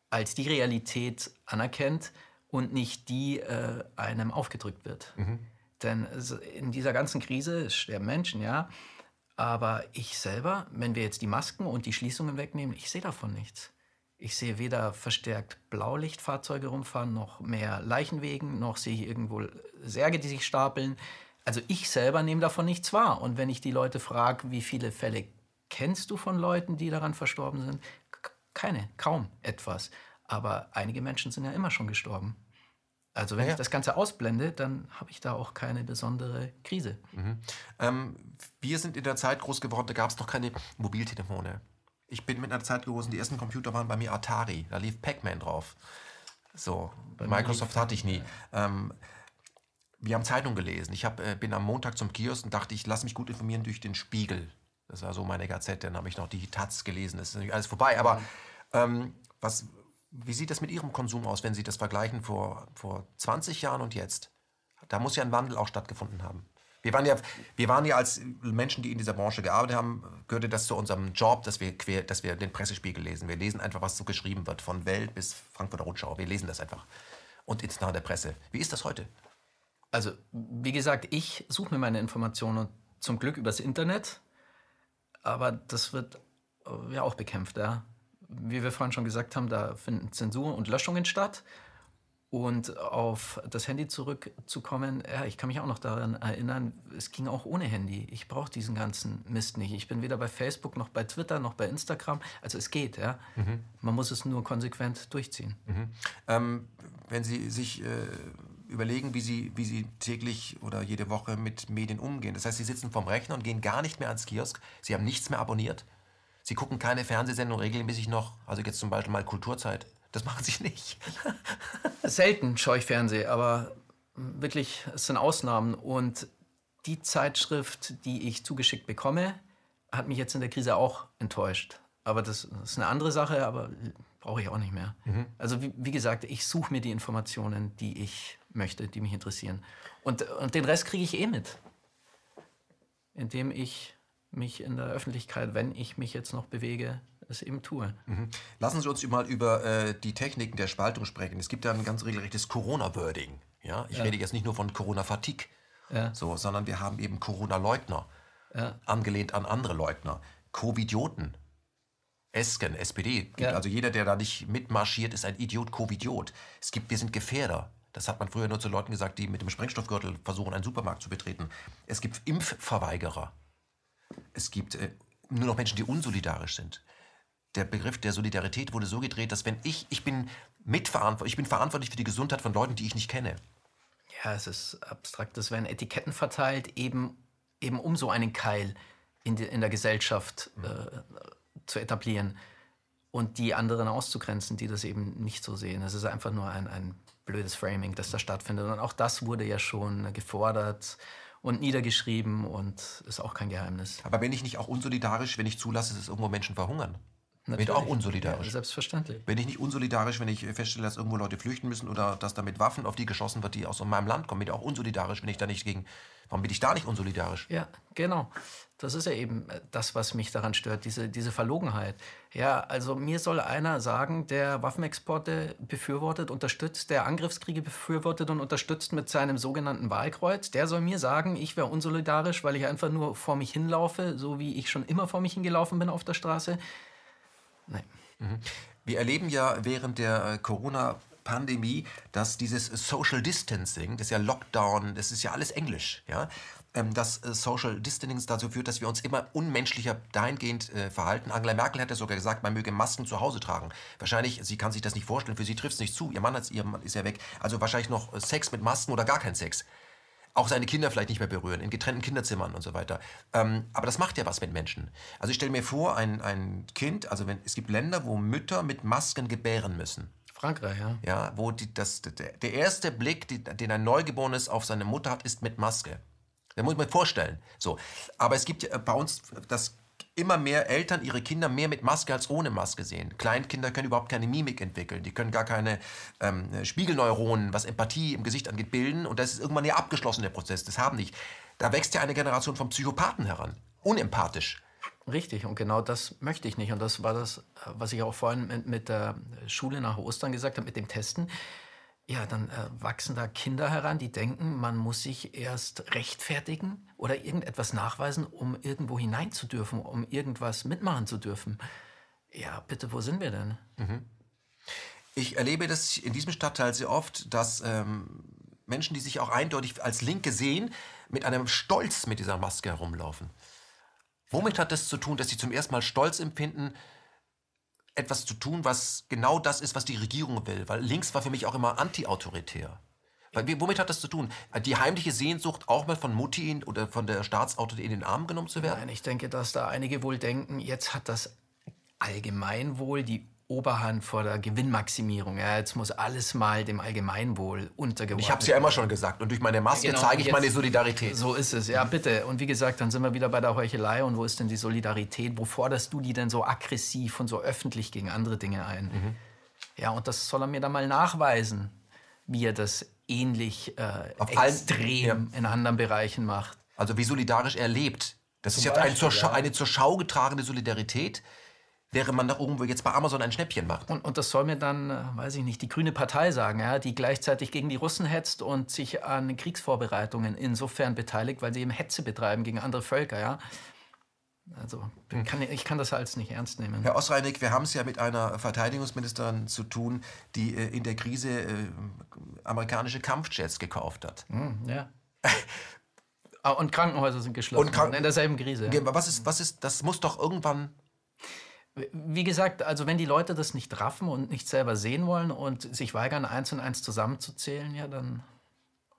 als die Realität anerkennt und nicht die äh, einem aufgedrückt wird. Mhm. Denn in dieser ganzen Krise sterben Menschen, ja. Aber ich selber, wenn wir jetzt die Masken und die Schließungen wegnehmen, ich sehe davon nichts. Ich sehe weder verstärkt Blaulichtfahrzeuge rumfahren, noch mehr Leichenwegen, noch sehe ich irgendwo Särge, die sich stapeln. Also ich selber nehme davon nichts wahr. Und wenn ich die Leute frage, wie viele Fälle kennst du von Leuten, die daran verstorben sind? Keine, kaum etwas. Aber einige Menschen sind ja immer schon gestorben. Also wenn ja. ich das Ganze ausblende, dann habe ich da auch keine besondere Krise. Mhm. Ähm, wir sind in der Zeit groß geworden, da gab es noch keine Mobiltelefone. Ich bin mit einer Zeit gewesen, die ersten Computer waren bei mir Atari, da lief Pac-Man drauf. So, bei Microsoft hatte ich nie. Ähm, wir haben Zeitung gelesen. Ich hab, äh, bin am Montag zum Kiosk und dachte, ich lasse mich gut informieren durch den Spiegel. Das war so meine Gazette. Dann habe ich noch die Taz gelesen. Das ist natürlich alles vorbei. Aber ähm, was, wie sieht das mit Ihrem Konsum aus, wenn Sie das vergleichen vor, vor 20 Jahren und jetzt? Da muss ja ein Wandel auch stattgefunden haben. Wir waren, ja, wir waren ja als Menschen, die in dieser Branche gearbeitet haben, gehörte das zu unserem Job, dass wir, quer, dass wir den Pressespiegel lesen. Wir lesen einfach, was so geschrieben wird, von Welt bis Frankfurter Rundschau. Wir lesen das einfach. Und ins Nahe der Presse. Wie ist das heute? Also, wie gesagt, ich suche mir meine Informationen zum Glück übers Internet, aber das wird äh, ja auch bekämpft, ja wie wir vorhin schon gesagt haben, da finden Zensur und Löschungen statt. Und auf das Handy zurückzukommen, ja, ich kann mich auch noch daran erinnern, es ging auch ohne Handy. Ich brauche diesen ganzen Mist nicht. Ich bin weder bei Facebook noch bei Twitter noch bei Instagram. Also es geht, ja. Mhm. Man muss es nur konsequent durchziehen. Mhm. Ähm, wenn Sie sich äh, überlegen, wie Sie, wie Sie täglich oder jede Woche mit Medien umgehen. Das heißt, Sie sitzen vorm Rechner und gehen gar nicht mehr ans Kiosk. Sie haben nichts mehr abonniert. Sie gucken keine Fernsehsendung regelmäßig noch, also jetzt zum Beispiel mal Kulturzeit. Das machen Sie nicht. *laughs* Selten schaue ich Fernsehen, aber wirklich, es sind Ausnahmen. Und die Zeitschrift, die ich zugeschickt bekomme, hat mich jetzt in der Krise auch enttäuscht. Aber das, das ist eine andere Sache, aber brauche ich auch nicht mehr. Mhm. Also wie, wie, gesagt, ich suche mir die Informationen, die ich möchte, die mich interessieren. Und, und den Rest kriege ich eh mit, indem ich mich in der Öffentlichkeit, wenn ich mich jetzt noch bewege, es eben tue. Mhm. Lassen Sie uns mal über äh, die Techniken der Spaltung sprechen. Es gibt ja ein ganz regelrechtes Corona-Wording. Ja? Ich ja. rede jetzt nicht nur von Corona-Fatigue, ja. so, sondern wir haben eben Corona-Leugner, ja. angelehnt an andere Leugner, Covidioten. Esken, SPD. Also jeder, der da nicht mitmarschiert, ist ein Idiot, Covidiot. Es gibt, wir sind Gefährder. Das hat man früher nur zu Leuten gesagt, die mit dem Sprengstoffgürtel versuchen, einen Supermarkt zu betreten. Es gibt Impfverweigerer. Es gibt äh, nur noch Menschen, die unsolidarisch sind. Der Begriff der Solidarität wurde so gedreht, dass wenn ich, ich bin mitverantwortlich, ich bin verantwortlich für die Gesundheit von Leuten, die ich nicht kenne. Ja, es ist abstrakt. Es werden Etiketten verteilt, eben, eben um so einen Keil in, die, in der Gesellschaft äh, zu etablieren und die anderen auszugrenzen, die das eben nicht so sehen. Es ist einfach nur ein, ein blödes Framing, das da stattfindet. Und auch das wurde ja schon gefordert und niedergeschrieben und ist auch kein Geheimnis. Aber bin ich nicht auch unsolidarisch, wenn ich zulasse, dass irgendwo Menschen verhungern? Natürlich. Bin ich auch unsolidarisch. Ja, selbstverständlich. Bin ich nicht unsolidarisch, wenn ich feststelle, dass irgendwo Leute flüchten müssen oder dass da mit Waffen auf die geschossen wird, die aus meinem Land kommen? Bin ich auch unsolidarisch, wenn ich da nicht gegen. Warum bin ich da nicht unsolidarisch? Ja, genau. Das ist ja eben äh, das, was mich daran stört, diese, diese Verlogenheit. Ja, also mir soll einer sagen, der Waffenexporte befürwortet, unterstützt, der Angriffskriege befürwortet und unterstützt mit seinem sogenannten Wahlkreuz, der soll mir sagen, ich wäre unsolidarisch, weil ich einfach nur vor mich hinlaufe, so wie ich schon immer vor mich hingelaufen bin auf der Straße. Nein. Mhm. Wir erleben ja während der äh, Corona- Pandemie, dass dieses Social Distancing, das ist ja Lockdown, das ist ja alles Englisch, ja, ähm, dass äh, Social Distancing dazu führt, dass wir uns immer unmenschlicher dahingehend äh, verhalten. Angela Merkel hat ja sogar gesagt, man möge Masken zu Hause tragen. Wahrscheinlich, sie kann sich das nicht vorstellen, für sie trifft es nicht zu. Ihr Mann ist ja weg. Also wahrscheinlich noch Sex mit Masken oder gar kein Sex auch seine Kinder vielleicht nicht mehr berühren, in getrennten Kinderzimmern und so weiter. Ähm, aber das macht ja was mit Menschen. Also ich stelle mir vor, ein, ein Kind, also wenn, es gibt Länder, wo Mütter mit Masken gebären müssen. Frankreich, ja. Ja, wo die, das, der, der erste Blick, die, den ein Neugeborenes auf seine Mutter hat, ist mit Maske. Da muss man vorstellen. So. Aber es gibt ja bei uns das immer mehr Eltern ihre Kinder mehr mit Maske als ohne Maske sehen. Kleinkinder können überhaupt keine Mimik entwickeln. Die können gar keine ähm, Spiegelneuronen, was Empathie im Gesicht angeht, bilden. Und das ist irgendwann der Prozess. Das haben nicht. Da wächst ja eine Generation von Psychopathen heran. Unempathisch. Richtig, und genau das möchte ich nicht. Und das war das, was ich auch vorhin mit, mit der Schule nach Ostern gesagt habe, mit dem Testen. Ja, dann äh, wachsen da Kinder heran, die denken, man muss sich erst rechtfertigen oder irgendetwas nachweisen, um irgendwo hinein zu dürfen, um irgendwas mitmachen zu dürfen. Ja, bitte, wo sind wir denn? Mhm. Ich erlebe das in diesem Stadtteil sehr oft, dass ähm, Menschen, die sich auch eindeutig als Linke sehen, mit einem Stolz mit dieser Maske herumlaufen. Womit hat das zu tun, dass sie zum ersten Mal Stolz empfinden, etwas zu tun, was genau das ist, was die Regierung will? Weil links war für mich auch immer anti-autoritär. Womit hat das zu tun? Die heimliche Sehnsucht, auch mal von Mutti oder von der Staatsauto in den Arm genommen zu werden? Nein, ich denke, dass da einige wohl denken, jetzt hat das Allgemeinwohl die Oberhand vor der Gewinnmaximierung. Ja, jetzt muss alles mal dem Allgemeinwohl untergeordnet Ich habe es ja immer schon gesagt. Und durch meine Maske genau, zeige ich meine Solidarität. So ist es, ja, bitte. Und wie gesagt, dann sind wir wieder bei der Heuchelei. Und wo ist denn die Solidarität? Wo forderst du die denn so aggressiv und so öffentlich gegen andere Dinge ein? Mhm. Ja, und das soll er mir dann mal nachweisen, wie er das ähnlich äh, extrem allen, ja. in anderen Bereichen macht. Also wie solidarisch er lebt. Das Zum ist ja eine zur, ja. eine zur Schau getragene Solidarität während man da irgendwo jetzt bei Amazon ein Schnäppchen macht. Und, und das soll mir dann, äh, weiß ich nicht, die grüne Partei sagen, ja, die gleichzeitig gegen die Russen hetzt und sich an Kriegsvorbereitungen insofern beteiligt, weil sie eben Hetze betreiben gegen andere Völker. Ja. Also hm. kann, ich kann das als nicht ernst nehmen. Herr Osreinig, wir haben es ja mit einer Verteidigungsministerin zu tun, die äh, in der Krise äh, amerikanische Kampfjets gekauft hat. Hm, ja. Ah, und Krankenhäuser sind geschlossen. Und Kranken in derselben Krise. Ja. Was ist, was ist, das muss doch irgendwann wie gesagt, also wenn die Leute das nicht raffen und nicht selber sehen wollen und sich weigern, eins und eins zusammenzuzählen, ja, dann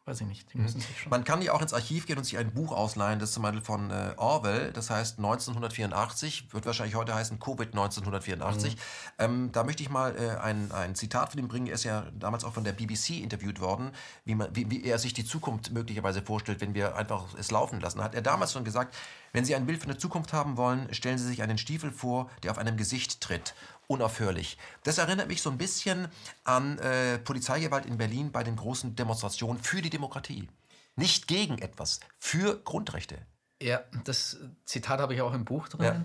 weiß ich nicht. Mhm. Man kann ja auch ins Archiv gehen und sich ein Buch ausleihen, das ist zum Beispiel von äh, Orwell, das heißt 1984, wird wahrscheinlich heute heißen Covid 1984. Mhm. Ähm, da möchte ich mal äh, ein, ein Zitat von ihm bringen. Er ist ja damals auch von der BBC interviewt worden, wie, man, wie, wie er sich die Zukunft möglicherweise vorstellt, wenn wir einfach es laufen lassen. Hat er damals schon gesagt, Wenn Sie ein Bild für eine Zukunft haben wollen, stellen Sie sich einen Stiefel vor, der auf einem Gesicht tritt. Unaufhörlich. Das erinnert mich so ein bisschen an äh, Polizeigewalt in Berlin bei den großen Demonstrationen für die Demokratie. Nicht gegen etwas, für Grundrechte. Ja, das Zitat habe ich auch im Buch drin. Ja.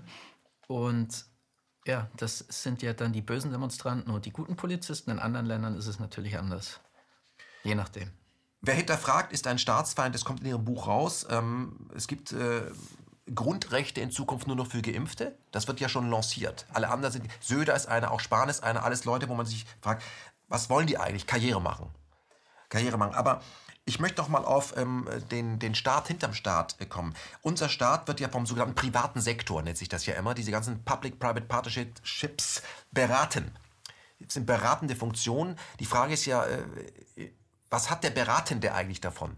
Und ja, das sind ja dann die bösen Demonstranten und die guten Polizisten. In anderen Ländern ist es natürlich anders. Je nachdem. Wer hinterfragt, ist ein Staatsfeind. Das kommt in Ihrem Buch raus. Ähm, es gibt äh, Grundrechte in Zukunft nur noch für Geimpfte. Das wird ja schon lanciert. Alle anderen sind. Söder ist einer, auch Spahn ist einer. Alles Leute, wo man sich fragt, was wollen die eigentlich? Karriere machen. Karriere machen. Aber ich möchte noch mal auf ähm, den, den Staat hinterm Staat äh, kommen. Unser Staat wird ja vom sogenannten privaten Sektor, nennt sich das ja immer, diese ganzen Public-Private Partnerships beraten. Das sind beratende Funktionen. Die Frage ist ja, äh, was hat der Beratende eigentlich davon?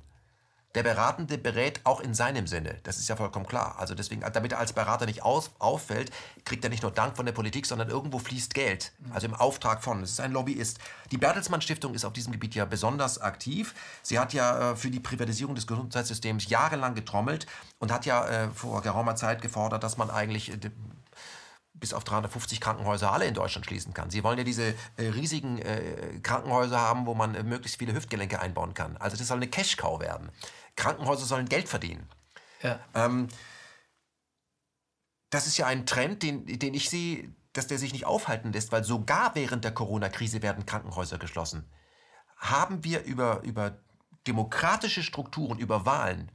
Der Beratende berät auch in seinem Sinne. Das ist ja vollkommen klar. Also deswegen, damit er als Berater nicht aus, auffällt, kriegt er nicht nur Dank von der Politik, sondern irgendwo fließt Geld. Also im Auftrag von. Es ist ein Lobbyist. Die Bertelsmann Stiftung ist auf diesem Gebiet ja besonders aktiv. Sie hat ja äh, für die Privatisierung des Gesundheitssystems jahrelang getrommelt und hat ja äh, vor geraumer Zeit gefordert, dass man eigentlich äh, bis auf 350 Krankenhäuser alle in Deutschland schließen kann. Sie wollen ja diese äh, riesigen äh, Krankenhäuser haben, wo man äh, möglichst viele Hüftgelenke einbauen kann. Also das soll eine Cash-Cow werden. Krankenhäuser sollen Geld verdienen. Ja. Ähm, das ist ja ein Trend, den, den ich sehe, dass der sich nicht aufhalten lässt, weil sogar während der Corona-Krise werden Krankenhäuser geschlossen. Haben wir über, über demokratische Strukturen, über Wahlen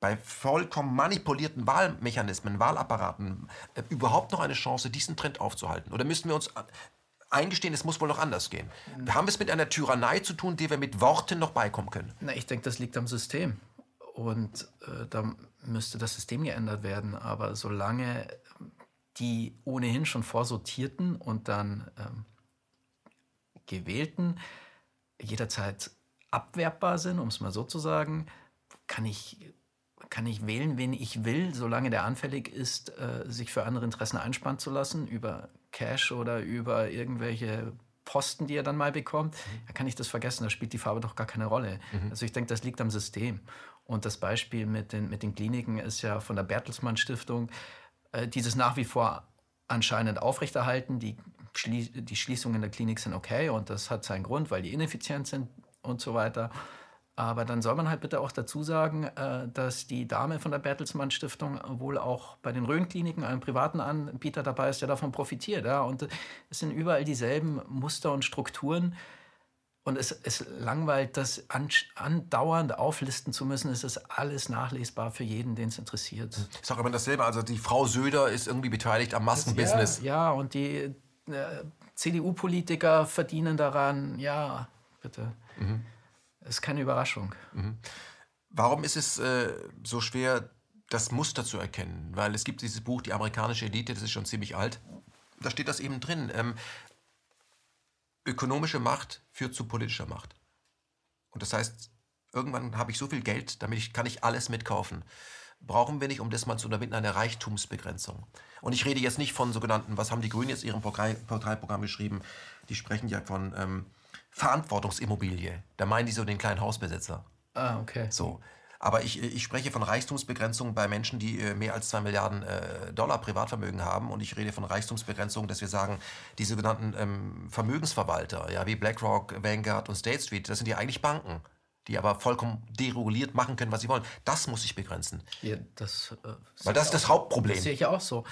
bei vollkommen manipulierten Wahlmechanismen, Wahlapparaten äh, überhaupt noch eine Chance, diesen Trend aufzuhalten? Oder müssen wir uns eingestehen, es muss wohl noch anders gehen? Haben wir es mit einer Tyrannei zu tun, die wir mit Worten noch beikommen können? Na, ich denke, das liegt am System. Und äh, da müsste das System geändert werden. Aber solange die ohnehin schon vorsortierten und dann ähm, gewählten jederzeit abwerbbar sind, um es mal so zu sagen, kann ich kann ich wählen, wen ich will, solange der anfällig ist, äh, sich für andere Interessen einspannen zu lassen, über Cash oder über irgendwelche Posten, die er dann mal bekommt, mhm. dann kann ich das vergessen, da spielt die Farbe doch gar keine Rolle. Mhm. Also ich denke, das liegt am System. Und das Beispiel mit den, mit den Kliniken ist ja von der Bertelsmann Stiftung, äh, dieses nach wie vor anscheinend aufrechterhalten. Die, Schlie die Schließungen der Klinik sind okay und das hat seinen Grund, weil die ineffizient sind und so weiter. Aber dann soll man halt bitte auch dazu sagen, äh, dass die Dame von der Bertelsmann Stiftung wohl auch bei den Rhön-Kliniken, einem privaten Anbieter dabei ist, der davon profitiert. Ja? Und es sind überall dieselben Muster und Strukturen. Und es, es langweilt, das andauernd auflisten zu müssen. Es ist alles nachlesbar für jeden, den es interessiert. Ich sage immer dasselbe. Also die Frau Söder ist irgendwie beteiligt am Maskenbusiness. Ja, ja, und die äh, CDU-Politiker verdienen daran. Ja, bitte. Mhm. Ist keine Überraschung. Mhm. Warum ist es äh, so schwer, das Muster zu erkennen? Weil es gibt dieses Buch, Die amerikanische Elite, das ist schon ziemlich alt. Da steht das eben drin. Ähm, ökonomische Macht führt zu politischer Macht. Und das heißt, irgendwann habe ich so viel Geld, damit ich, kann ich alles mitkaufen. Brauchen wir nicht, um das mal zu unterbinden, eine Reichtumsbegrenzung. Und ich rede jetzt nicht von sogenannten, was haben die Grünen jetzt in ihrem Parteiprogramm geschrieben? Die sprechen ja von ähm, Verantwortungsimmobilie. Da meinen die so den kleinen Hausbesitzer. Ah, okay. So. Aber ich, ich spreche von Reichtumsbegrenzung bei Menschen, die äh, mehr als zwei Milliarden äh, Dollar Privatvermögen haben. Und ich rede von Reichtumsbegrenzung, dass wir sagen, die sogenannten ähm, Vermögensverwalter, ja, wie BlackRock, Vanguard und State Street, das sind ja eigentlich Banken, die aber vollkommen dereguliert machen können, was sie wollen. Das muss ich begrenzen. Ja, das, äh, Weil das ist das Hauptproblem. Das sehe ich ja auch so.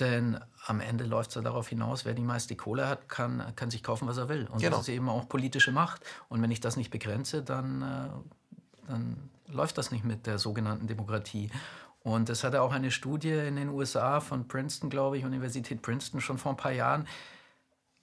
Denn am Ende läuft es ja darauf hinaus, wer die meiste Kohle hat, kann, kann sich kaufen, was er will. Und genau. das ist eben auch politische Macht. Und wenn ich das nicht begrenze, dann, äh, dann läuft das nicht mit der sogenannten Demokratie. Und es hatte auch eine Studie in den USA von Princeton, glaube ich, Universität Princeton, schon vor ein paar Jahren,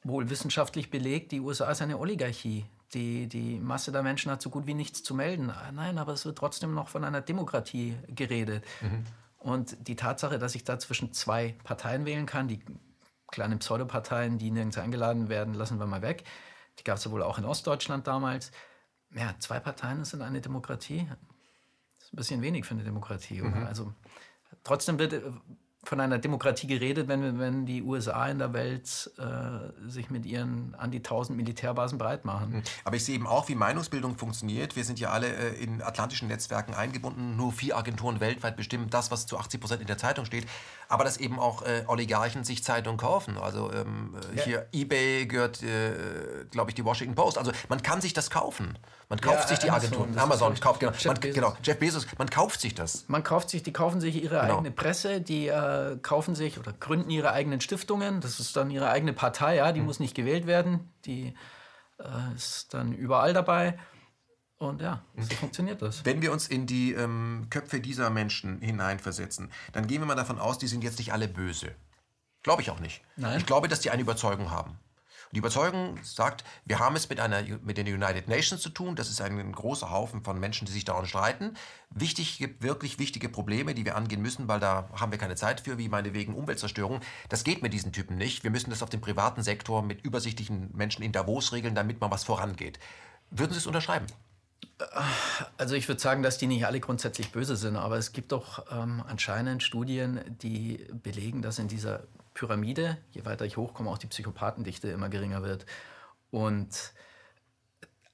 wohl wissenschaftlich belegt, die USA ist eine Oligarchie. Die, die Masse der Menschen hat so gut wie nichts zu melden. Nein, aber es wird trotzdem noch von einer Demokratie geredet. Mhm. Und die Tatsache, dass ich da zwischen zwei Parteien wählen kann, die kleinen Pseudoparteien, die nirgends eingeladen werden, lassen wir mal weg. Die gab es ja wohl auch in Ostdeutschland damals. Ja, zwei Parteien sind eine Demokratie. Das ist ein bisschen wenig für eine Demokratie? Mhm. Also trotzdem wird, von einer Demokratie geredet, wenn, wenn die USA in der Welt äh, sich mit ihren an die 1000 Militärbasen breit machen. Hm. Aber ich sehe eben auch, wie Meinungsbildung funktioniert. Wir sind ja alle äh, in atlantischen Netzwerken eingebunden. Nur vier Agenturen weltweit bestimmen das, was zu 80 Prozent in der Zeitung steht. Aber dass eben auch äh, Oligarchen sich Zeitungen kaufen. Also ähm, äh, ja. hier eBay gehört, äh, glaube ich, die Washington Post. Also man kann sich das kaufen. Man kauft ja, sich die Agenturen. Amazon kauft, genau. Jeff, man, Bezos. genau. Jeff Bezos, man kauft sich das. Man kauft sich, die kaufen sich ihre genau. eigene Presse, die äh, kaufen sich oder gründen ihre eigenen Stiftungen. Das ist dann ihre eigene Partei, ja, die mhm. muss nicht gewählt werden. Die äh, ist dann überall dabei. Und ja, so funktioniert das. Wenn wir uns in die ähm, Köpfe dieser Menschen hineinversetzen, dann gehen wir mal davon aus, die sind jetzt nicht alle böse. Glaube ich auch nicht. Nein. Ich glaube, dass die eine Überzeugung haben. Die Überzeugung sagt, wir haben es mit, einer, mit den United Nations zu tun. Das ist ein großer Haufen von Menschen, die sich daran streiten. Wichtig gibt wirklich wichtige Probleme, die wir angehen müssen, weil da haben wir keine Zeit für, wie meinetwegen Umweltzerstörung. Das geht mit diesen Typen nicht. Wir müssen das auf dem privaten Sektor mit übersichtlichen Menschen in Davos regeln, damit mal was vorangeht. Würden Sie es unterschreiben? Also ich würde sagen, dass die nicht alle grundsätzlich böse sind, aber es gibt doch ähm, anscheinend Studien, die belegen, dass in dieser Pyramide, je weiter ich hochkomme, auch die Psychopathendichte immer geringer wird. Und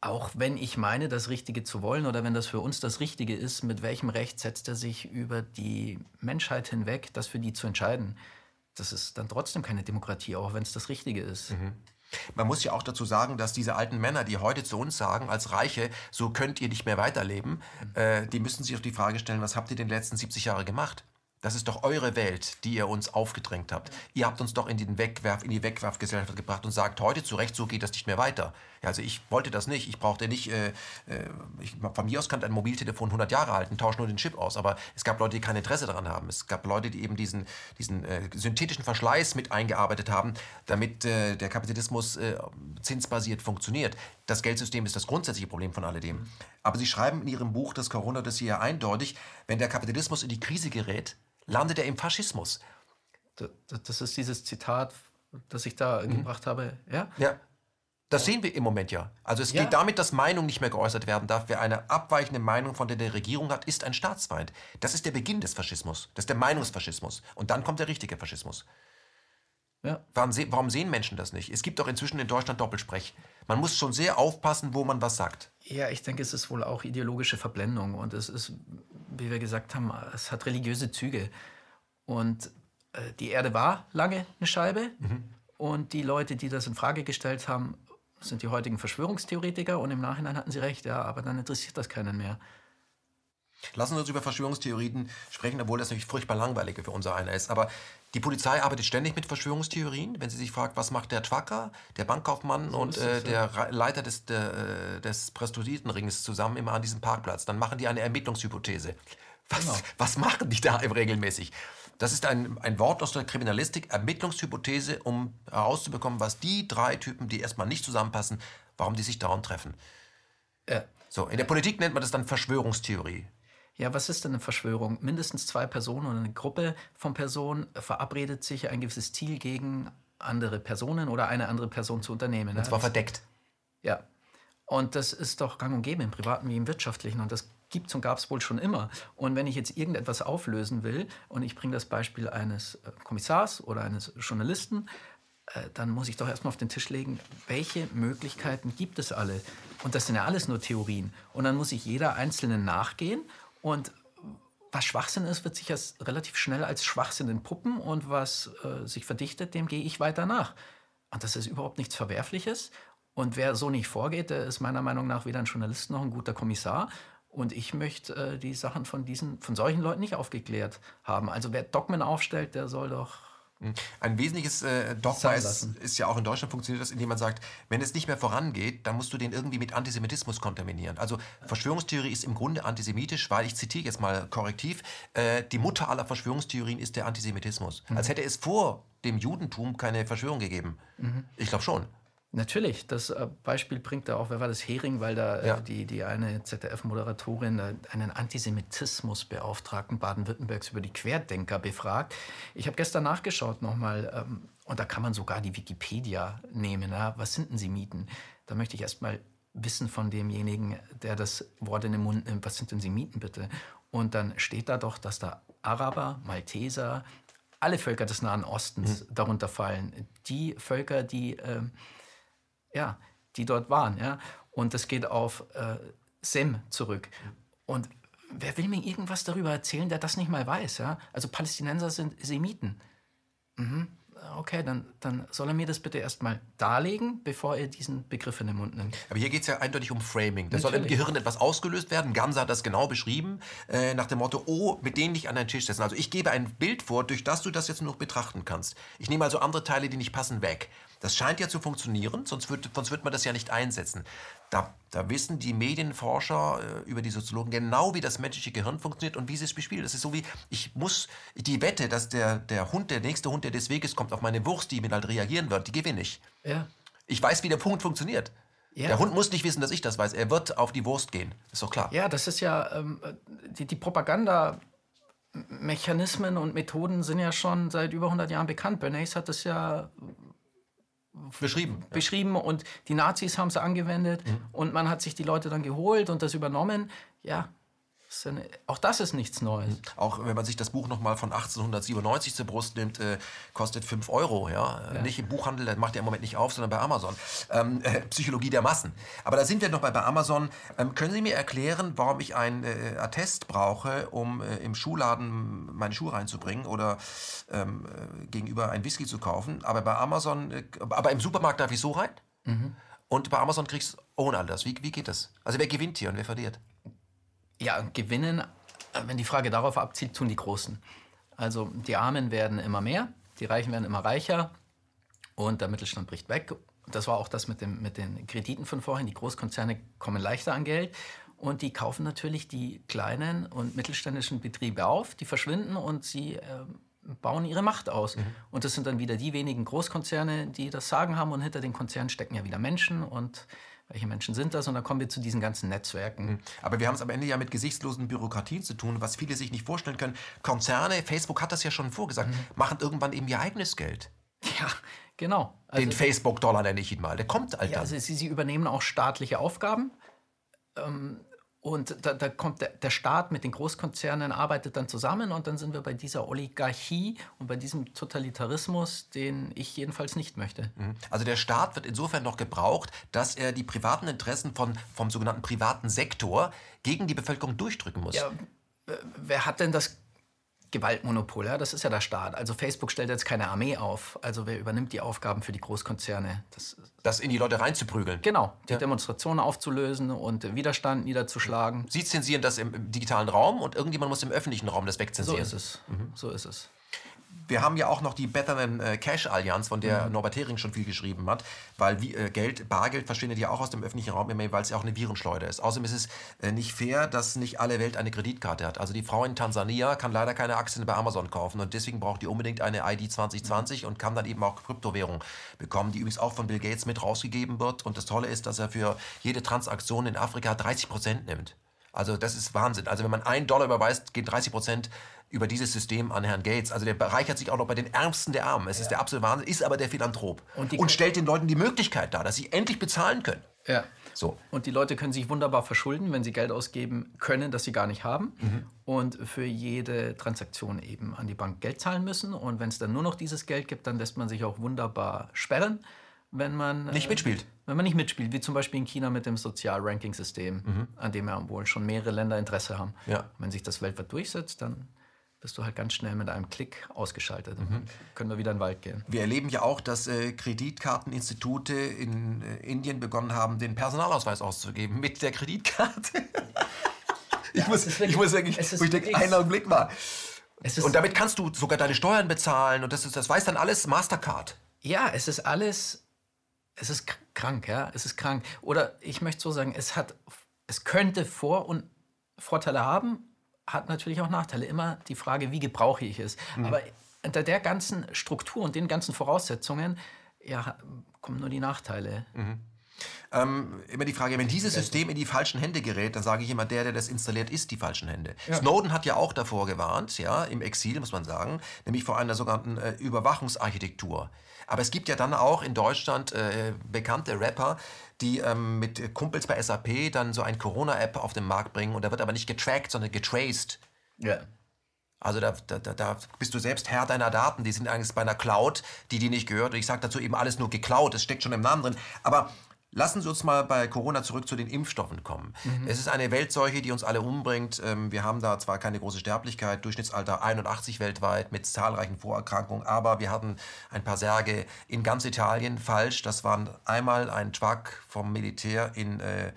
auch wenn ich meine, das Richtige zu wollen oder wenn das für uns das Richtige ist, mit welchem Recht setzt er sich über die Menschheit hinweg, das für die zu entscheiden? Das ist dann trotzdem keine Demokratie, auch wenn es das Richtige ist. Mhm. Man muss ja auch dazu sagen, dass diese alten Männer, die heute zu uns sagen, als Reiche, so könnt ihr nicht mehr weiterleben, mhm. äh, die müssen sich auch die Frage stellen, was habt ihr den letzten 70 Jahre gemacht? Das ist doch eure Welt, die ihr uns aufgedrängt habt. Ihr habt uns doch in, den Wegwerf, in die Wegwerfgesellschaft gebracht und sagt heute zu Recht, so geht das nicht mehr weiter. Ja, also ich wollte das nicht. Ich brauchte nicht, äh, äh ich, von mir aus kann ein Mobiltelefon 100 Jahre halten, tausche nur den Chip aus. Aber es gab Leute, die kein Interesse daran haben. Es gab Leute, die eben diesen, diesen äh, synthetischen Verschleiß mit eingearbeitet haben, damit äh, der Kapitalismus äh, zinsbasiert funktioniert. Das Geldsystem ist das grundsätzliche Problem von alledem. Aber Sie schreiben in Ihrem Buch das Corona-Dossier eindeutig, wenn der Kapitalismus in die Krise gerät, landet er im Faschismus. Das ist dieses Zitat, das ich da mhm. gebracht habe. Ja? ja. Das sehen wir im Moment ja. Also es ja. geht damit, dass Meinung nicht mehr geäußert werden darf. Wer eine abweichende Meinung von der, der Regierung hat, ist ein Staatsfeind. Das ist der Beginn des Faschismus. Das ist der Meinungsfaschismus. Und dann kommt der richtige Faschismus. Ja. Warum, se warum, sehen Menschen das nicht? Es gibt doch inzwischen in Deutschland Doppelsprech. Man muss schon sehr aufpassen, wo man was sagt. Ja, ich denke, es ist wohl auch ideologische Verblendung. Und es ist, wie wir gesagt haben, es hat religiöse Züge. Und äh, die Erde war lange eine Scheibe. Mhm. Und die Leute, die das in Frage gestellt haben, sind die heutigen Verschwörungstheoretiker. Und im Nachhinein hatten sie recht, ja, aber dann interessiert das keinen mehr. Lassen Sie uns über Verschwörungstheorien sprechen, obwohl das natürlich furchtbar langweilig für unser einer ist. Aber die Polizei arbeitet ständig mit Verschwörungstheorien. Wenn sie sich fragt, was macht der Twacker, der Bankkaufmann so und äh, der ja. Leiter des, der, äh, des Prostituiertenrings zusammen immer an diesem Parkplatz, dann machen die eine Ermittlungshypothese. Was, genau. was machen die da regelmäßig? Das ist ein, ein Wort aus der Kriminalistik, Ermittlungshypothese, um herauszubekommen, was die drei Typen, die erstmal nicht zusammenpassen, warum die sich dauernd treffen. Ja. So, in der Politik nennt man das dann Verschwörungstheorie. Ja, was ist denn eine Verschwörung? Mindestens zwei Personen oder eine Gruppe von Personen verabredet sich ein gewisses Ziel gegen andere Personen oder eine andere Person zu unternehmen. Und zwar verdeckt. Ja. Und das ist doch gang und gäbe im Privaten wie im Wirtschaftlichen. Und das gibt es und gab es wohl schon immer. Und wenn ich jetzt irgendetwas auflösen will, und ich bringe das Beispiel eines äh, Kommissars oder eines Journalisten, äh, dann muss ich doch erstmal auf den Tisch legen, welche Möglichkeiten gibt es alle? Und das sind ja alles nur Theorien. Und dann muss ich jeder einzelnen nachgehen und was Schwachsinn ist, wird sich als relativ schnell als Schwachsinn entpuppen und was äh, sich verdichtet, dem gehe ich weiter nach. Und das ist überhaupt nichts Verwerfliches. Und wer so nicht vorgeht, der ist meiner Meinung nach weder ein Journalist noch ein guter Kommissar. Und ich möchte äh, die Sachen von diesen, von solchen Leuten nicht aufgeklärt haben. Also wer Dogmen aufstellt, der soll doch. Ein wesentliches äh, Dogma ist, ist, ja auch in Deutschland funktioniert das, indem man sagt, wenn es nicht mehr vorangeht, dann musst du den irgendwie mit Antisemitismus kontaminieren. Also Verschwörungstheorie ist im Grunde antisemitisch, weil ich zitiere jetzt mal korrektiv, äh, die Mutter aller Verschwörungstheorien ist der Antisemitismus. Mhm. Als hätte es vor dem Judentum keine Verschwörung gegeben. Mhm. Ich glaube schon. Natürlich, das äh, Beispiel bringt da auch, wer war das, Hering, weil da äh, ja. die, die eine ZDF-Moderatorin einen Antisemitismusbeauftragten Baden-Württembergs über die Querdenker befragt. Ich habe gestern nachgeschaut nochmal, ähm, und da kann man sogar die Wikipedia nehmen. Ja? Was sind denn sie Mieten? Da möchte ich erstmal wissen von demjenigen, der das Wort in den Mund nimmt, was sind denn sie Mieten bitte? Und dann steht da doch, dass da Araber, Malteser, alle Völker des Nahen Ostens mhm. darunter fallen. Die Völker, die, äh, ja, die dort waren. Ja? Und das geht auf äh, Sem zurück. Und wer will mir irgendwas darüber erzählen, der das nicht mal weiß? Ja? Also Palästinenser sind Semiten. Mhm okay, dann, dann soll er mir das bitte erstmal darlegen, bevor er diesen Begriff in den Mund nimmt. Aber hier geht es ja eindeutig um Framing. Da soll im Gehirn etwas ausgelöst werden. Ganser hat das genau beschrieben, äh, nach dem Motto, oh, mit denen nicht an deinen Tisch setzen. Also ich gebe ein Bild vor, durch das du das jetzt nur noch betrachten kannst. Ich nehme also andere Teile, die nicht passen, weg. Das scheint ja zu funktionieren, sonst wird, sonst wird man das ja nicht einsetzen. Da, da wissen die Medienforscher äh, über die Soziologen genau, wie das menschliche Gehirn funktioniert und wie sie es bespielt. Das ist so wie, ich muss, die Wette, dass der, der Hund, der nächste Hund, der des Weges kommt, auf meine Wurst, die mir halt reagieren wird, die gewinne ich. Ja. Ich weiß, wie der Punkt funktioniert. Ja. Der Hund muss nicht wissen, dass ich das weiß. Er wird auf die Wurst gehen. Ist doch klar. Ja, das ist ja ähm, die, die Propaganda. Mechanismen und Methoden sind ja schon seit über 100 Jahren bekannt. Bernays hat das ja beschrieben. Beschrieben ja. und die Nazis haben es angewendet mhm. und man hat sich die Leute dann geholt und das übernommen. Ja, auch das ist nichts Neues. Auch wenn man sich das Buch nochmal von 1897 zur Brust nimmt, äh, kostet 5 Euro. Ja? ja? Nicht im Buchhandel, das macht er im Moment nicht auf, sondern bei Amazon. Ähm, äh, Psychologie der Massen. Aber da sind wir noch bei, bei Amazon. Ähm, können Sie mir erklären, warum ich ein äh, Attest brauche, um äh, im Schuhladen meine Schuhe reinzubringen oder ähm, äh, gegenüber ein Whisky zu kaufen? Aber bei Amazon, äh, aber im Supermarkt darf ich so rein? Mhm. Und bei Amazon kriegst du ohne all das. Wie, wie geht das? Also wer gewinnt hier und wer verliert? Ja, gewinnen, äh, wenn die Frage darauf abzielt, tun die Großen. Also die Armen werden immer mehr, die Reichen werden immer reicher und der Mittelstand bricht weg. Das war auch das mit, dem, mit den Krediten von vorhin. Die Großkonzerne kommen leichter an Geld und die kaufen natürlich die kleinen und mittelständischen Betriebe auf, die verschwinden und sie äh, bauen ihre Macht aus. Mhm. Und das sind dann wieder die wenigen Großkonzerne, die das Sagen haben und hinter den Konzernen stecken ja wieder Menschen und welche Menschen sind das? Und dann kommen wir zu diesen ganzen Netzwerken. Mhm. Aber wir haben es am Ende ja mit gesichtslosen Bürokratien zu tun, was viele sich nicht vorstellen können. Konzerne, Facebook hat das ja schon vorgesagt, mhm. machen irgendwann eben ihr eigenes Geld. Ja, genau. Also Den Facebook-Dollar nenne ich ihn mal. Der kommt halt ja, Also sie, sie übernehmen auch staatliche Aufgaben. Ähm, und da, da kommt der, der, Staat mit den Großkonzernen, arbeitet dann zusammen und dann sind wir bei dieser Oligarchie und bei diesem Totalitarismus, den ich jedenfalls nicht möchte. Mhm. Also der Staat wird insofern noch gebraucht, dass er die privaten Interessen von, vom sogenannten privaten Sektor gegen die Bevölkerung durchdrücken muss. Ja, wer hat denn das Gewaltmonopol, ja, das ist ja der Staat. Also Facebook stellt jetzt keine Armee auf. Also wer übernimmt die Aufgaben für die Großkonzerne? Das, das in die Leute reinzuprügeln. Genau, die ja. Demonstrationen aufzulösen und Widerstand niederzuschlagen. Sie zensieren das im digitalen Raum und irgendjemand muss im öffentlichen Raum das wegzensieren. So ist es. Mhm. So ist es wir haben ja auch noch die Better Than äh, Cash Allianz, von der mhm. Norbert Hering schon viel geschrieben hat, weil wie, äh, Geld, Bargeld verschwindet ja auch aus dem öffentlichen Raum immer, weil es ja auch eine Virenschleuder ist. Außerdem ist es äh, nicht fair, dass nicht alle Welt eine Kreditkarte hat. Also die Frau in Tansania kann leider keine Aktien bei Amazon kaufen und deswegen braucht die unbedingt eine ID 2020 und kann dann eben auch Kryptowährung bekommen, die übrigens auch von Bill Gates mit rausgegeben wird. Und das Tolle ist, dass er für jede Transaktion in Afrika 30 Prozent nimmt. Also das ist Wahnsinn. Also wenn man einen Dollar überweist, geht 30 Prozent über dieses System an Herrn Gates. Also der bereichert sich auch noch bei den Ärmsten der Armen. Es ja. ist der absolute Wahnsinn, ist aber der Philanthrop. Und, und, stellt den Leuten die Möglichkeit dar, dass sie endlich bezahlen können. Ja. So. Und die Leute können sich wunderbar verschulden, wenn sie Geld ausgeben können, das sie gar nicht haben. Mhm. Und für jede Transaktion eben an die Bank Geld zahlen müssen. Und wenn es dann nur noch dieses Geld gibt, dann lässt man sich auch wunderbar sperren wenn man nicht äh, mitspielt. Wenn man nicht mitspielt, wie zum Beispiel in China mit dem Sozialranking-System, mhm. an dem ja wohl schon mehrere Länder Interesse haben. Ja. Wenn sich das weltweit durchsetzt, dann bist du halt ganz schnell mit einem Klick ausgeschaltet. Mhm. Können wir wieder in den Wald gehen. Wir erleben ja auch, dass äh, Kreditkarteninstitute in äh, Indien begonnen haben, den Personalausweis auszugeben mit der Kreditkarte. *laughs* ich, ja, muss, wirklich, ich muss sagen, ich, denke, einen Augenblick mal. und damit kannst du sogar deine Steuern bezahlen und das, ist, das weiß dann alles Mastercard. Ja, es ist alles es ist krank, ja, es ist krank. Oder ich möchte so sagen, es hat, es könnte Vor- und Vorteile haben, hat natürlich auch Nachteile. Immer die Frage, wie gebrauche ich es. Mhm. Aber unter der ganzen Struktur und den ganzen Voraussetzungen, ja, kommen nur die Nachteile. Mhm. Ähm, immer die Frage, wenn dieses System in die falschen Hände gerät, dann sage ich immer, der, der das installiert, ist die falschen Hände. Ja. Snowden hat ja auch davor gewarnt, ja, im Exil, muss man sagen, nämlich vor einer sogenannten äh, Überwachungsarchitektur. Aber es gibt ja dann auch in Deutschland äh, bekannte Rapper, die ähm, mit Kumpels bei SAP dann so ein Corona-App auf den Markt bringen und da wird aber nicht getrackt, sondern getraced. Ja. Also da, da, da bist du selbst Herr deiner Daten. Die sind eigentlich bei einer Cloud, die die nicht gehört. Und ich sage dazu eben alles nur geklaut. Es steckt schon im Namen drin. Aber Lassen Sie uns mal bei Corona zurück zu den Impfstoffen kommen. Mhm. Es ist eine Weltseuche, die uns alle umbringt. Ähm, wir haben da zwar keine große Sterblichkeit, Durchschnittsalter 81 weltweit mit zahlreichen Vorerkrankungen, aber wir hatten ein paar Särge in ganz Italien. Falsch, das waren einmal ein Schwack vom Militär in äh,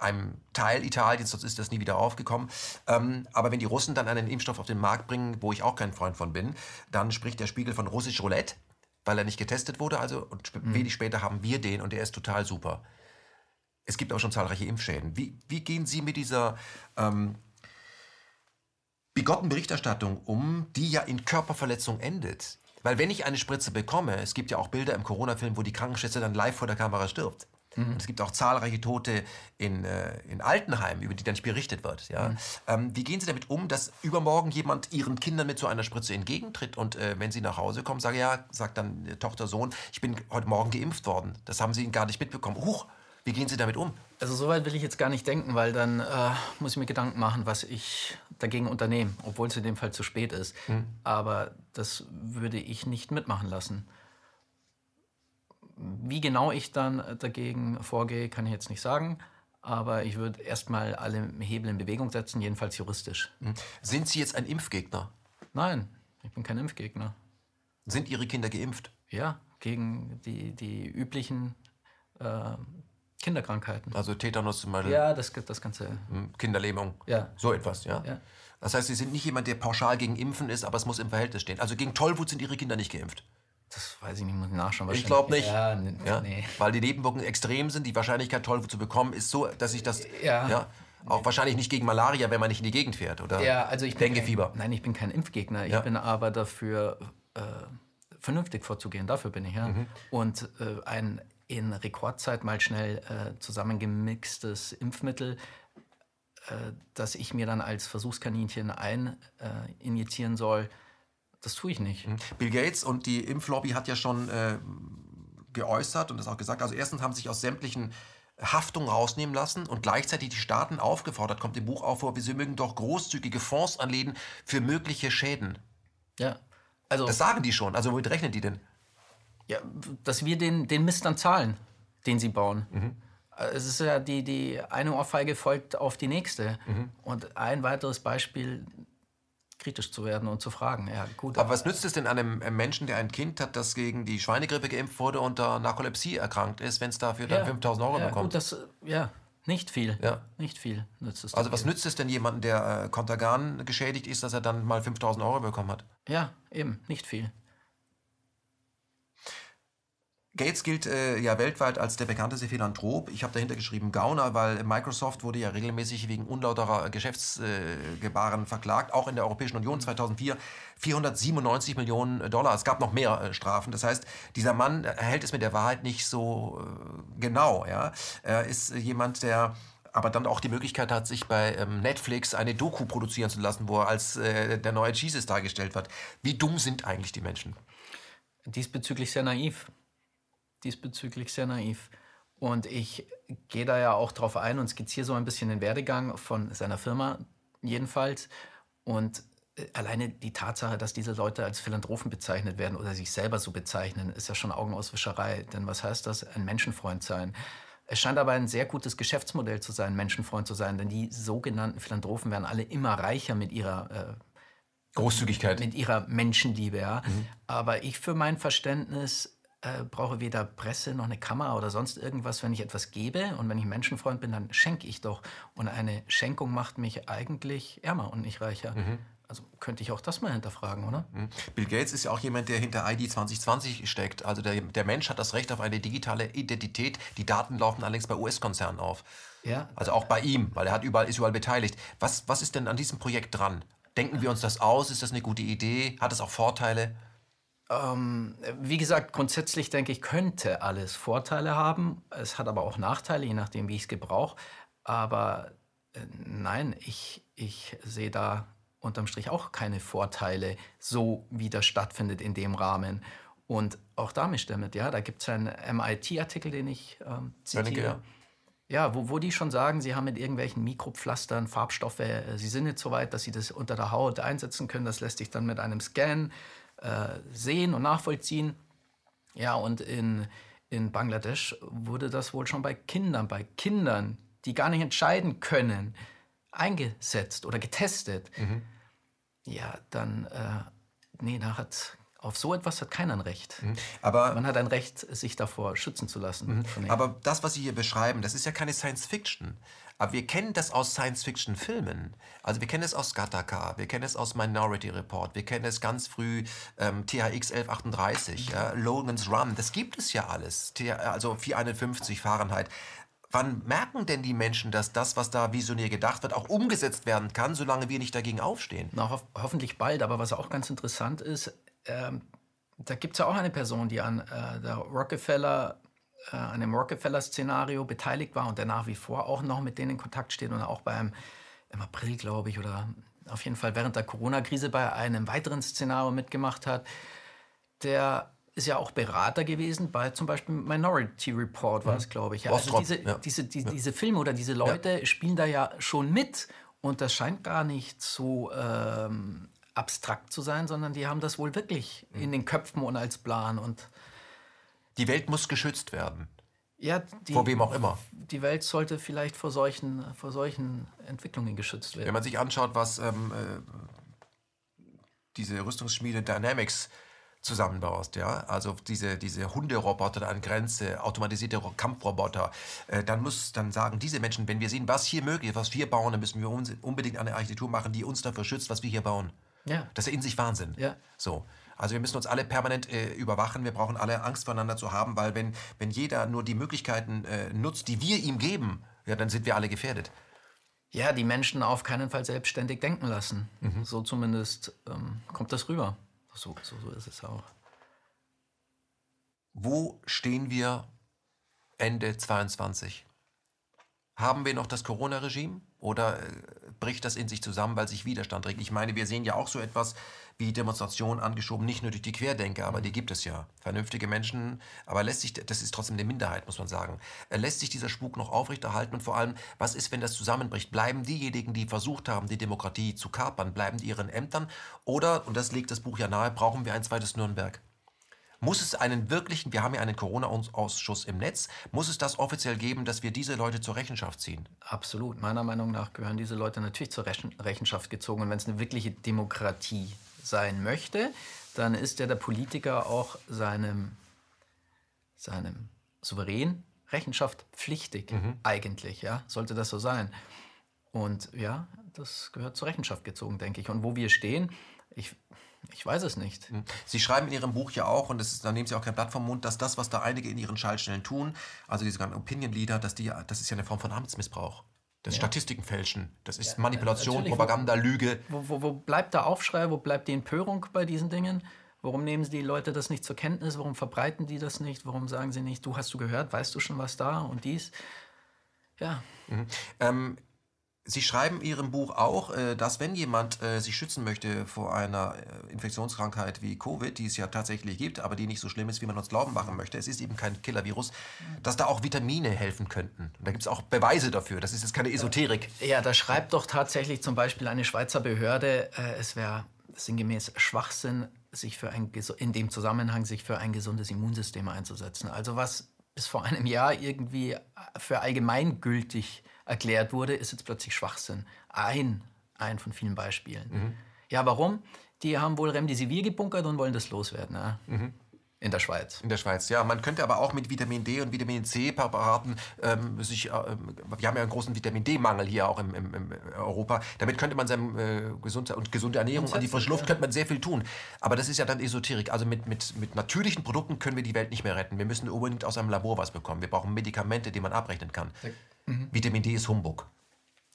einem Teil Italiens, sonst ist das nie wieder aufgekommen. Ähm, aber wenn die Russen dann einen Impfstoff auf den Markt bringen, wo ich auch kein Freund von bin, dann spricht der Spiegel von russisch Roulette weil er nicht getestet wurde. Also und mhm. wenig später haben wir den und der ist total super. Es gibt auch schon zahlreiche Impfschäden. Wie, wie gehen Sie mit dieser ähm, bigotten Berichterstattung um, die ja in Körperverletzung endet? Weil wenn ich eine Spritze bekomme, es gibt ja auch Bilder im Corona-Film, wo die Krankenschwester dann live vor der Kamera stirbt. Mhm. Es gibt auch zahlreiche Tote in, äh, in Altenheimen, über die dann berichtet wird. Ja? Mhm. Ähm, wie gehen Sie damit um, dass übermorgen jemand Ihren Kindern mit so einer Spritze entgegentritt und äh, wenn Sie nach Hause kommen, sagen, ja, sagt dann äh, Tochter, Sohn, ich bin heute Morgen geimpft worden. Das haben Sie gar nicht mitbekommen. Huch, wie gehen Sie damit um? Also so weit will ich jetzt gar nicht denken, weil dann äh, muss ich mir Gedanken machen, was ich dagegen unternehme, obwohl es in dem Fall zu spät ist. Mhm. Aber das würde ich nicht mitmachen lassen. Wie genau ich dann dagegen vorgehe, kann ich jetzt nicht sagen. Aber ich würde erstmal alle Hebel in Bewegung setzen, jedenfalls juristisch. Hm. Sind Sie jetzt ein Impfgegner? Nein, ich bin kein Impfgegner. Sind Ihre Kinder geimpft? Ja, gegen die, die üblichen äh, Kinderkrankheiten. Also Tetanus zum Beispiel? Ja, das, das Ganze. Hm, Kinderlähmung? Ja. So etwas, ja? ja? Das heißt, Sie sind nicht jemand, der pauschal gegen Impfen ist, aber es muss im Verhältnis stehen. Also gegen Tollwut sind Ihre Kinder nicht geimpft? Das weiß ich nicht, muss nachschauen. Ich glaube nicht. Ja, ja? Nee. Weil die Nebenwirkungen extrem sind. Die Wahrscheinlichkeit, Tollwut zu bekommen, ist so, dass ich das. Ja. ja auch wahrscheinlich nicht gegen Malaria, wenn man nicht in die Gegend fährt, oder? Ja, also ich Denguefieber. Kein, nein, ich bin kein Impfgegner. Ich bin aber dafür, äh, vernünftig vorzugehen. Dafür bin ich, ja. Mhm. Und äh, ein in Rekordzeit mal schnell äh, zusammengemixtes Impfmittel, äh, das ich mir dann als Versuchskaninchen eininjizieren soll, das tue ich nicht. Mhm. Bill Gates und die Impflobby hat ja schon äh, geäußert und das auch gesagt. Also erstens haben sich aus sämtlichen Haftungen rausnehmen lassen und gleichzeitig die Staaten aufgefordert, kommt im Buch auch vor, sie mögen doch großzügige Fonds anlegen für mögliche Schäden. Ja. Also, das sagen die schon. Also womit rechnen die denn? Ja, dass wir den, den Mist dann zahlen, den sie bauen. Mhm. Es ist ja die, die eine Ohrfeige folgt auf die nächste. Mhm. Und ein weiteres Beispiel, kritisch zu werden und zu fragen. Ja, gut, aber, was nützt es denn einem Menschen, der ein Kind hat, das gegen die Schweinegrippe geimpft wurde und der Narkolepsie erkrankt ist, wenn es dafür dann ja, 5000 Euro ja, bekommt? Gut, das, ja, nicht viel. Ja. Nicht viel nützt es. Also was nützt es denn jemandem, der äh, Kontergan geschädigt ist, dass er dann mal 5000 Euro bekommen hat? Ja, eben, nicht viel. Gates gilt äh, ja weltweit als der bekannteste Philanthrop. Ich habe dahinter geschrieben Gauner, weil Microsoft wurde ja regelmäßig wegen unlauterer Geschäftsgebaren äh, verklagt, auch in der Europäischen Union 2004 497 Millionen Dollar. Es gab noch mehr äh, Strafen. Das heißt, dieser Mann hält es mit der Wahrheit nicht so äh, genau. Ja? Er ist jemand, der aber dann auch die Möglichkeit hat, sich bei ähm, Netflix eine Doku produzieren zu lassen, wo er als äh, der neue Jesus dargestellt wird. Wie dumm sind eigentlich die Menschen? Diesbezüglich sehr naiv diesbezüglich sehr naiv. Und ich gehe da ja auch drauf ein und skizziere so ein bisschen den Werdegang von seiner Firma jedenfalls. Und äh, alleine die Tatsache, dass diese Leute als Philanthropen bezeichnet werden oder sich selber so bezeichnen, ist ja schon Augenauswischerei. Denn was heißt das? Ein Menschenfreund sein. Es scheint aber ein sehr gutes Geschäftsmodell zu sein, Menschenfreund zu sein, denn die sogenannten Philanthropen werden alle immer reicher mit ihrer äh, Großzügigkeit. Mit ihrer Menschenliebe, ja. Mhm. Aber ich für mein Verständnis äh, brauche weder Presse noch eine Kamera oder sonst irgendwas, wenn ich etwas gebe. Und wenn ich Menschenfreund bin, dann schenke ich doch. Und eine Schenkung macht mich eigentlich ärmer und nicht reicher. Mhm. Also könnte ich auch das mal hinterfragen, oder? Mhm. Bill Gates ist ja auch jemand, der hinter ID 2020 steckt. Also der, der Mensch hat das Recht auf eine digitale Identität. Die Daten laufen allerdings bei US-Konzernen auf. Ja. Also auch bei ihm, weil er hat überall, ist überall beteiligt. Was, was ist denn an diesem Projekt dran? Denken wir uns das aus? Ist das eine gute Idee? Hat es auch Vorteile? Ähm, wie gesagt, grundsätzlich denke ich, könnte alles Vorteile haben. Es hat aber auch Nachteile, je nachdem, wie ich es gebrauche. Aber äh, nein, ich, ich sehe da unterm Strich auch keine Vorteile, so wie das stattfindet in dem Rahmen. Und auch damit stimmt, ja, da gibt es einen MIT-Artikel, den ich ähm, zitiere. Ja. ja, wo, wo die schon sagen, sie haben mit irgendwelchen Mikropflastern Farbstoffe, äh, sie sind nicht so weit, dass sie das unter der Haut einsetzen können. Das lässt sich dann mit einem Scan äh, sehen und nachvollziehen. Ja, und in, in Bangladesch wurde das wohl schon bei Kindern, bei Kindern, die gar nicht entscheiden können, eingesetzt oder getestet. Mhm. Ja, dann, äh, nee, da hat auf so etwas hat keiner ein Recht. Mhm. Aber Man hat ein Recht, sich davor schützen zu lassen. Mhm. Aber das, was Sie hier beschreiben, das ist ja keine Science Fiction. Aber wir kennen das aus Science-Fiction-Filmen. Also wir kennen es aus Gattaca, wir kennen es aus Minority Report, wir kennen es ganz früh ähm, THX 1138, ja, Logan's Run. Das gibt es ja alles. also 451 Fahrenheit. Wann merken denn die Menschen, dass das, was da visionär gedacht wird, auch umgesetzt werden kann, solange wir nicht dagegen aufstehen? Na, ho hoffentlich bald. Aber was auch ganz interessant ist, ähm, da gibt es ja auch eine Person, die an äh, der Rockefeller, äh, einem Rockefeller-Szenario beteiligt war und der nach wie vor auch noch mit denen in Kontakt steht und auch beim im April, glaube ich, oder auf jeden Fall während der Corona-Krise bei einem weiteren Szenario mitgemacht hat. Der ist ja auch Berater gewesen bei zum Beispiel Minority Report, war es, glaube ich. Ja, also diese, ja. diese, die, ja. diese Filme oder diese Leute spielen da ja schon mit und das scheint gar nicht so ähm, abstrakt zu sein, sondern die haben das wohl wirklich in den Köpfen und als Plan. Und die Welt muss geschützt werden. Ja, die, vor wem auch immer. Die Welt sollte vielleicht vor solchen, vor solchen Entwicklungen geschützt werden. Wenn man sich anschaut, was ähm, äh, diese Rüstungsschmiede Dynamics zusammenbaust, ja, also diese, diese Hunderoboter an Grenze, automatisierte Kampfroboter, äh, dann muss dann sagen diese Menschen, wenn wir sehen, was hier möglich ist, was wir bauen, dann müssen wir unbedingt eine Architektur machen, die uns dafür schützt, was wir hier bauen. Ja. Das ist in sich Wahnsinn. Ja. So. Also wir müssen uns alle permanent äh, überwachen. Wir brauchen alle Angst voneinander zu haben, weil wenn, wenn jeder nur die Möglichkeiten äh, nutzt, die wir ihm geben, ja, dann sind wir alle gefährdet. Ja, die Menschen auf keinen Fall selbstständig denken lassen. Mhm. So zumindest ähm, kommt das rüber. So, so, so ist es auch. Wo stehen wir Ende 22? Haben wir noch das Corona-Regime oder äh, bricht das in sich zusammen, weil sich Widerstand regt? Ich meine, wir sehen ja auch so etwas wie Demonstrationen angeschoben, nicht nur durch die Querdenker, aber die gibt es ja. Vernünftige Menschen, aber lässt sich, das ist trotzdem eine Minderheit, muss man sagen. Äh, lässt sich dieser Spuk noch aufrechterhalten und vor allem, was ist, wenn das zusammenbricht? Bleiben diejenigen, die versucht haben, die Demokratie zu kapern, bleiben die ihren Ämtern? Oder, und das legt das Buch ja nahe, brauchen wir ein zweites Nürnberg? Muss es einen wirklichen, wir haben ja einen Corona-Ausschuss im Netz, muss es das offiziell geben, dass wir diese Leute zur Rechenschaft ziehen? Absolut. Meiner Meinung nach gehören diese Leute natürlich zur Rechenschaft gezogen. Und wenn es eine wirkliche Demokratie sein möchte, dann ist ja der Politiker auch seinem, seinem Souverän Rechenschaft pflichtig, mhm. eigentlich. Ja? Sollte das so sein. Und ja, das gehört zur Rechenschaft gezogen, denke ich. Und wo wir stehen, ich ich weiß es nicht. Hm. Sie schreiben in Ihrem Buch ja auch, und ist, da nehmen Sie auch kein Blatt vom Mund, dass das, was da einige in ihren Schaltstellen tun, also diese ganzen Opinion Leader, dass die, das ist ja eine Form von Amtsmissbrauch. Das ja. Statistiken fälschen, das ist ja, Manipulation, Propaganda, Lüge. Wo, wo, wo bleibt der Aufschrei, wo bleibt die Empörung bei diesen Dingen? Warum nehmen die Leute das nicht zur Kenntnis? Warum verbreiten die das nicht? Warum sagen sie nicht, du hast du gehört, weißt du schon was da und dies? Ja. Mhm. Ähm, Sie schreiben in Ihrem Buch auch, äh, dass wenn jemand äh, sich schützen möchte vor einer äh, Infektionskrankheit wie Covid, die es ja tatsächlich gibt, aber die nicht so schlimm ist, wie man uns glauben machen möchte, es ist eben kein Killervirus, dass da auch Vitamine helfen könnten. Und da gibt es auch Beweise dafür. Das ist jetzt keine Esoterik. Ja, da schreibt doch tatsächlich zum Beispiel eine Schweizer Behörde, es wäre sinngemäß Schwachsinn, sich für ein, in dem Zusammenhang sich für ein gesundes Immunsystem einzusetzen. Also was bis vor einem Jahr irgendwie für allgemeingültig erklärt wurde, ist jetzt plötzlich Schwachsinn. Ein, ein von vielen Beispielen. Mhm. Ja, warum? Die haben wohl Remdesivir gebunkert und wollen das loswerden. Ja? Mhm. In der Schweiz. In der Schweiz, ja. Man könnte aber auch mit Vitamin D und Vitamin C-Präparaten ähm, sich. Äh, wir haben ja einen großen Vitamin D-Mangel hier auch im, im, im, Europa. Damit könnte man seine äh, gesunde, und gesunde Ernährung an die frische Luft ja. könnte man sehr viel tun. Aber das ist ja dann Esoterik. Also mit, mit, mit natürlichen Produkten können wir die Welt nicht mehr retten. Wir müssen unbedingt aus einem Labor was bekommen. Wir brauchen Medikamente, die man abrechnen kann. Mhm. Vitamin D ist Humbug.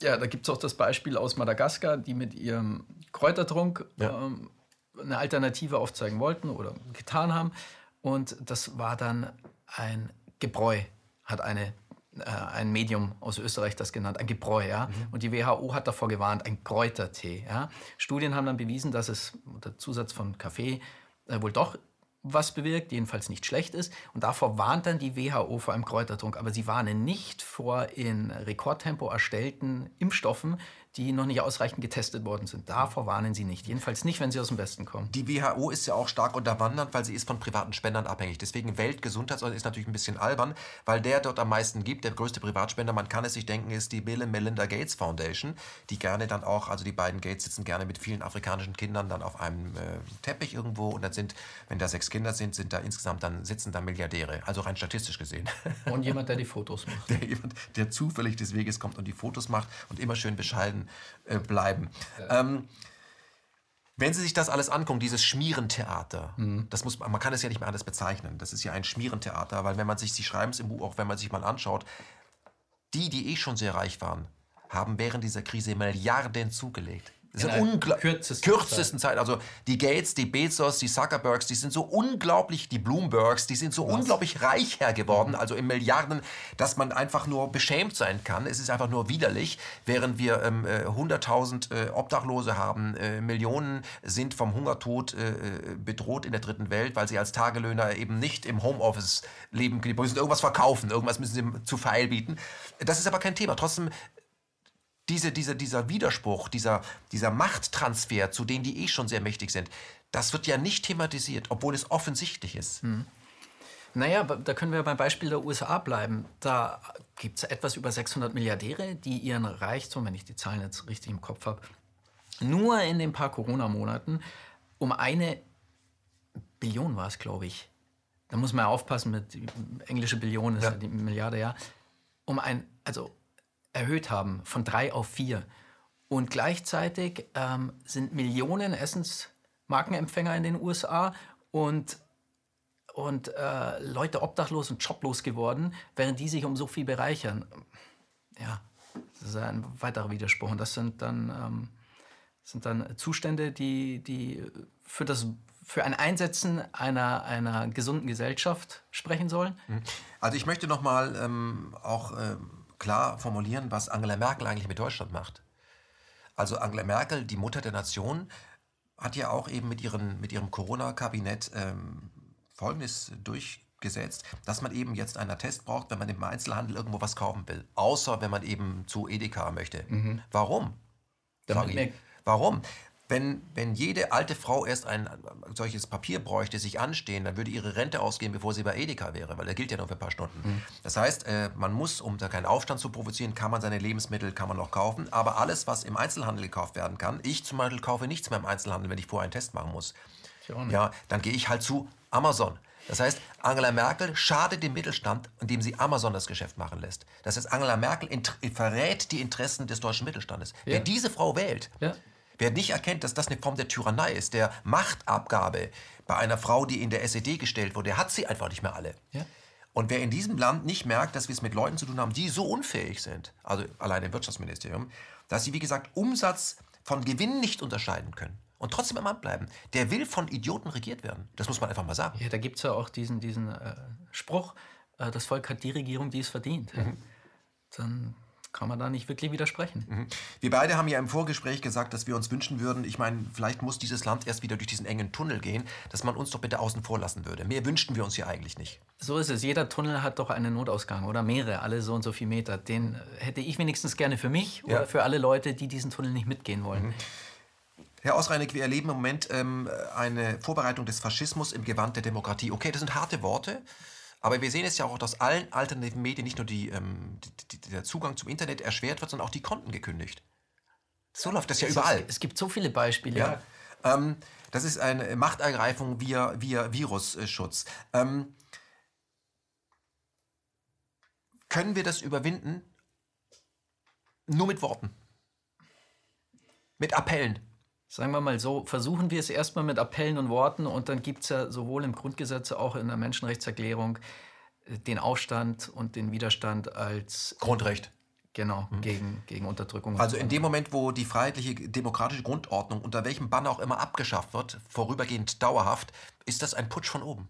Ja, da gibt es auch das Beispiel aus Madagaskar, die mit ihrem Kräutertrunk ja. ähm, eine Alternative aufzeigen wollten oder getan haben. Und das war dann ein Gebräu, hat eine, äh, ein Medium aus Österreich das genannt, ein Gebräu. Ja? Mhm. Und die WHO hat davor gewarnt, ein Kräutertee. Ja? Studien haben dann bewiesen, dass es der Zusatz von Kaffee äh, wohl doch was bewirkt, jedenfalls nicht schlecht ist. Und davor warnt dann die WHO vor einem Kräutertrunk. Aber sie warnen nicht vor in Rekordtempo erstellten Impfstoffen, die noch nicht ausreichend getestet worden sind. Davor warnen sie nicht. Jedenfalls nicht, wenn sie aus dem Westen kommen. Die WHO ist ja auch stark unterwandert, weil sie ist von privaten Spendern abhängig. Deswegen Weltgesundheitsorganisation ist natürlich ein bisschen albern, weil der dort am meisten gibt, der größte Privatspender, man kann es sich denken, ist die Bill and Melinda Gates Foundation, die gerne dann auch, also die beiden Gates sitzen gerne mit vielen afrikanischen Kindern dann auf einem äh, Teppich irgendwo und dann sind, wenn da sechs Kinder sind, sind da insgesamt dann sitzen da Milliardäre, also rein statistisch gesehen. Und jemand, der die *laughs* Fotos macht. Der, jemand, der zufällig des Weges kommt und die Fotos macht und immer schön bescheiden äh, bleiben. Ja. Ähm, wenn Sie sich das alles angucken, dieses Schmierentheater, mhm. das muss, man kann es ja nicht mehr anders bezeichnen. Das ist ja ein Schmierentheater, weil wenn man sich, Sie schreiben es im Buch auch, wenn man sich mal anschaut, die, die eh schon sehr reich waren, haben während dieser Krise Milliarden zugelegt. Das ist unglaublich. Kürzesten, kürzesten Zeit. Zeit. Also die Gates, die Bezos, die Zuckerbergs, die sind so unglaublich, die Bloombergs, die sind so Was? unglaublich reich her geworden, also in Milliarden, dass man einfach nur beschämt sein kann. Es ist einfach nur widerlich, während wir ähm, 100.000 äh, äh, Obdachlose haben, äh, Millionen sind vom Hungertod äh, äh, bedroht in der dritten Welt, weil sie als Tagelöhner eben nicht im Homeoffice leben, die müssen irgendwas verkaufen, irgendwas müssen sie zu feil bieten. Das ist aber kein Thema. Trotzdem diese, diese, dieser Widerspruch, dieser, dieser Machttransfer zu denen, die eh schon sehr mächtig sind, das wird ja nicht thematisiert, obwohl es offensichtlich ist. Hm. Naja, da können wir beim Beispiel der USA bleiben. Da gibt es etwas über 600 Milliardäre, die ihren Reichtum, wenn ich die Zahlen jetzt richtig im Kopf habe, nur in den paar Corona-Monaten um eine Billion war es, glaube ich. Da muss man ja aufpassen mit englische Billion ist ja. die Milliarde, ja. Um ein, also erhöht haben von drei auf vier. Und gleichzeitig ähm, sind Millionen Essensmarkenempfänger in den USA und, und äh, Leute obdachlos und joblos geworden, während die sich um so viel bereichern. Ja, das ist ein weiterer Widerspruch. Und das sind dann, ähm, sind dann Zustände, die, die für, das, für ein Einsetzen einer, einer gesunden Gesellschaft sprechen sollen. Mhm. Also ich möchte noch mal ähm, auch ähm klar formulieren, was Angela Merkel eigentlich mit Deutschland macht. Also Angela Merkel, die Mutter der Nation, hat ja auch eben mit, ihren, mit ihrem Corona-Kabinett ähm, Folgendes durchgesetzt, dass man eben jetzt einen Test braucht, wenn man im Einzelhandel irgendwo was kaufen will. Außer wenn man eben zu Edeka möchte. Mhm. Warum? Warum? Wenn, wenn jede alte Frau erst ein solches Papier bräuchte, sich anstehen, dann würde ihre Rente ausgehen, bevor sie bei Edeka wäre, weil der gilt ja nur für ein paar Stunden. Mhm. Das heißt, äh, man muss, um da keinen Aufstand zu provozieren, kann man seine Lebensmittel, kann man noch kaufen, aber alles, was im Einzelhandel gekauft werden kann, ich zum Beispiel kaufe nichts mehr im Einzelhandel, wenn ich vorher einen Test machen muss. Ja, dann gehe ich halt zu Amazon. Das heißt, Angela Merkel schadet dem Mittelstand, indem sie Amazon das Geschäft machen lässt. Das heißt, Angela Merkel verrät die Interessen des deutschen Mittelstandes. Ja. Wer diese Frau wählt, ja. Wer nicht erkennt, dass das eine Form der Tyrannei ist, der Machtabgabe bei einer Frau, die in der SED gestellt wurde, hat sie einfach nicht mehr alle. Ja. Und wer in diesem Land nicht merkt, dass wir es mit Leuten zu tun haben, die so unfähig sind, also allein im Wirtschaftsministerium, dass sie, wie gesagt, Umsatz von Gewinn nicht unterscheiden können und trotzdem im Amt bleiben, der will von Idioten regiert werden. Das muss man einfach mal sagen. Ja, da gibt es ja auch diesen, diesen äh, Spruch, äh, das Volk hat die Regierung, die es verdient. Mhm. Dann kann man da nicht wirklich widersprechen. Mhm. Wir beide haben ja im Vorgespräch gesagt, dass wir uns wünschen würden, ich meine, vielleicht muss dieses Land erst wieder durch diesen engen Tunnel gehen, dass man uns doch bitte außen vor lassen würde. Mehr wünschten wir uns ja eigentlich nicht. So ist es. Jeder Tunnel hat doch einen Notausgang oder mehrere, alle so und so viele Meter. Den hätte ich wenigstens gerne für mich ja. oder für alle Leute, die diesen Tunnel nicht mitgehen wollen. Mhm. Herr Ausreinig, wir erleben im Moment ähm, eine Vorbereitung des Faschismus im Gewand der Demokratie. Okay, das sind harte Worte. Aber wir sehen es ja auch, dass allen alternativen Medien nicht nur die, ähm, die, die, der Zugang zum Internet erschwert wird, sondern auch die Konten gekündigt. So läuft das ja es überall. Ist, es gibt so viele Beispiele. Ja. Ähm, das ist eine Machtergreifung via, via Virusschutz. Ähm, können wir das überwinden? Nur mit Worten. Mit Appellen. Sagen wir mal so, versuchen wir es erstmal mit Appellen und Worten und dann gibt es ja sowohl im Grundgesetz als auch in der Menschenrechtserklärung äh, den Aufstand und den Widerstand als Grundrecht. Genau, mhm. gegen, gegen Unterdrückung. Also in dem Moment, wo die freiheitliche demokratische Grundordnung unter welchem Banner auch immer abgeschafft wird, vorübergehend dauerhaft, ist das ein Putsch von oben.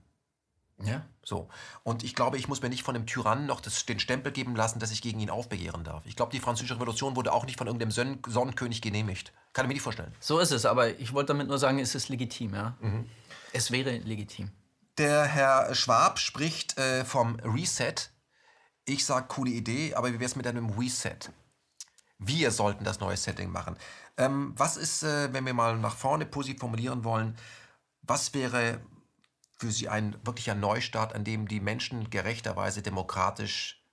Ja. So. Und ich glaube, ich muss mir nicht von dem Tyrannen noch das, den Stempel geben lassen, dass ich gegen ihn aufbegehren darf. Ich glaube, die französische Revolution wurde auch nicht von irgendeinem Sonnenkönig genehmigt. Kann ich mir nicht vorstellen. So ist es, aber ich wollte damit nur sagen, es ist legitim, ja. Mhm. Es wäre legitim. Der Herr Schwab spricht äh, vom Reset. Ich sage, coole Idee, aber wie wäre es mit einem Reset? Wir sollten das neue Setting machen. Ähm, was ist, äh, wenn wir mal nach vorne positiv formulieren wollen, was wäre für Sie ein wirklicher Neustart, an dem die Menschen gerechterweise demokratisch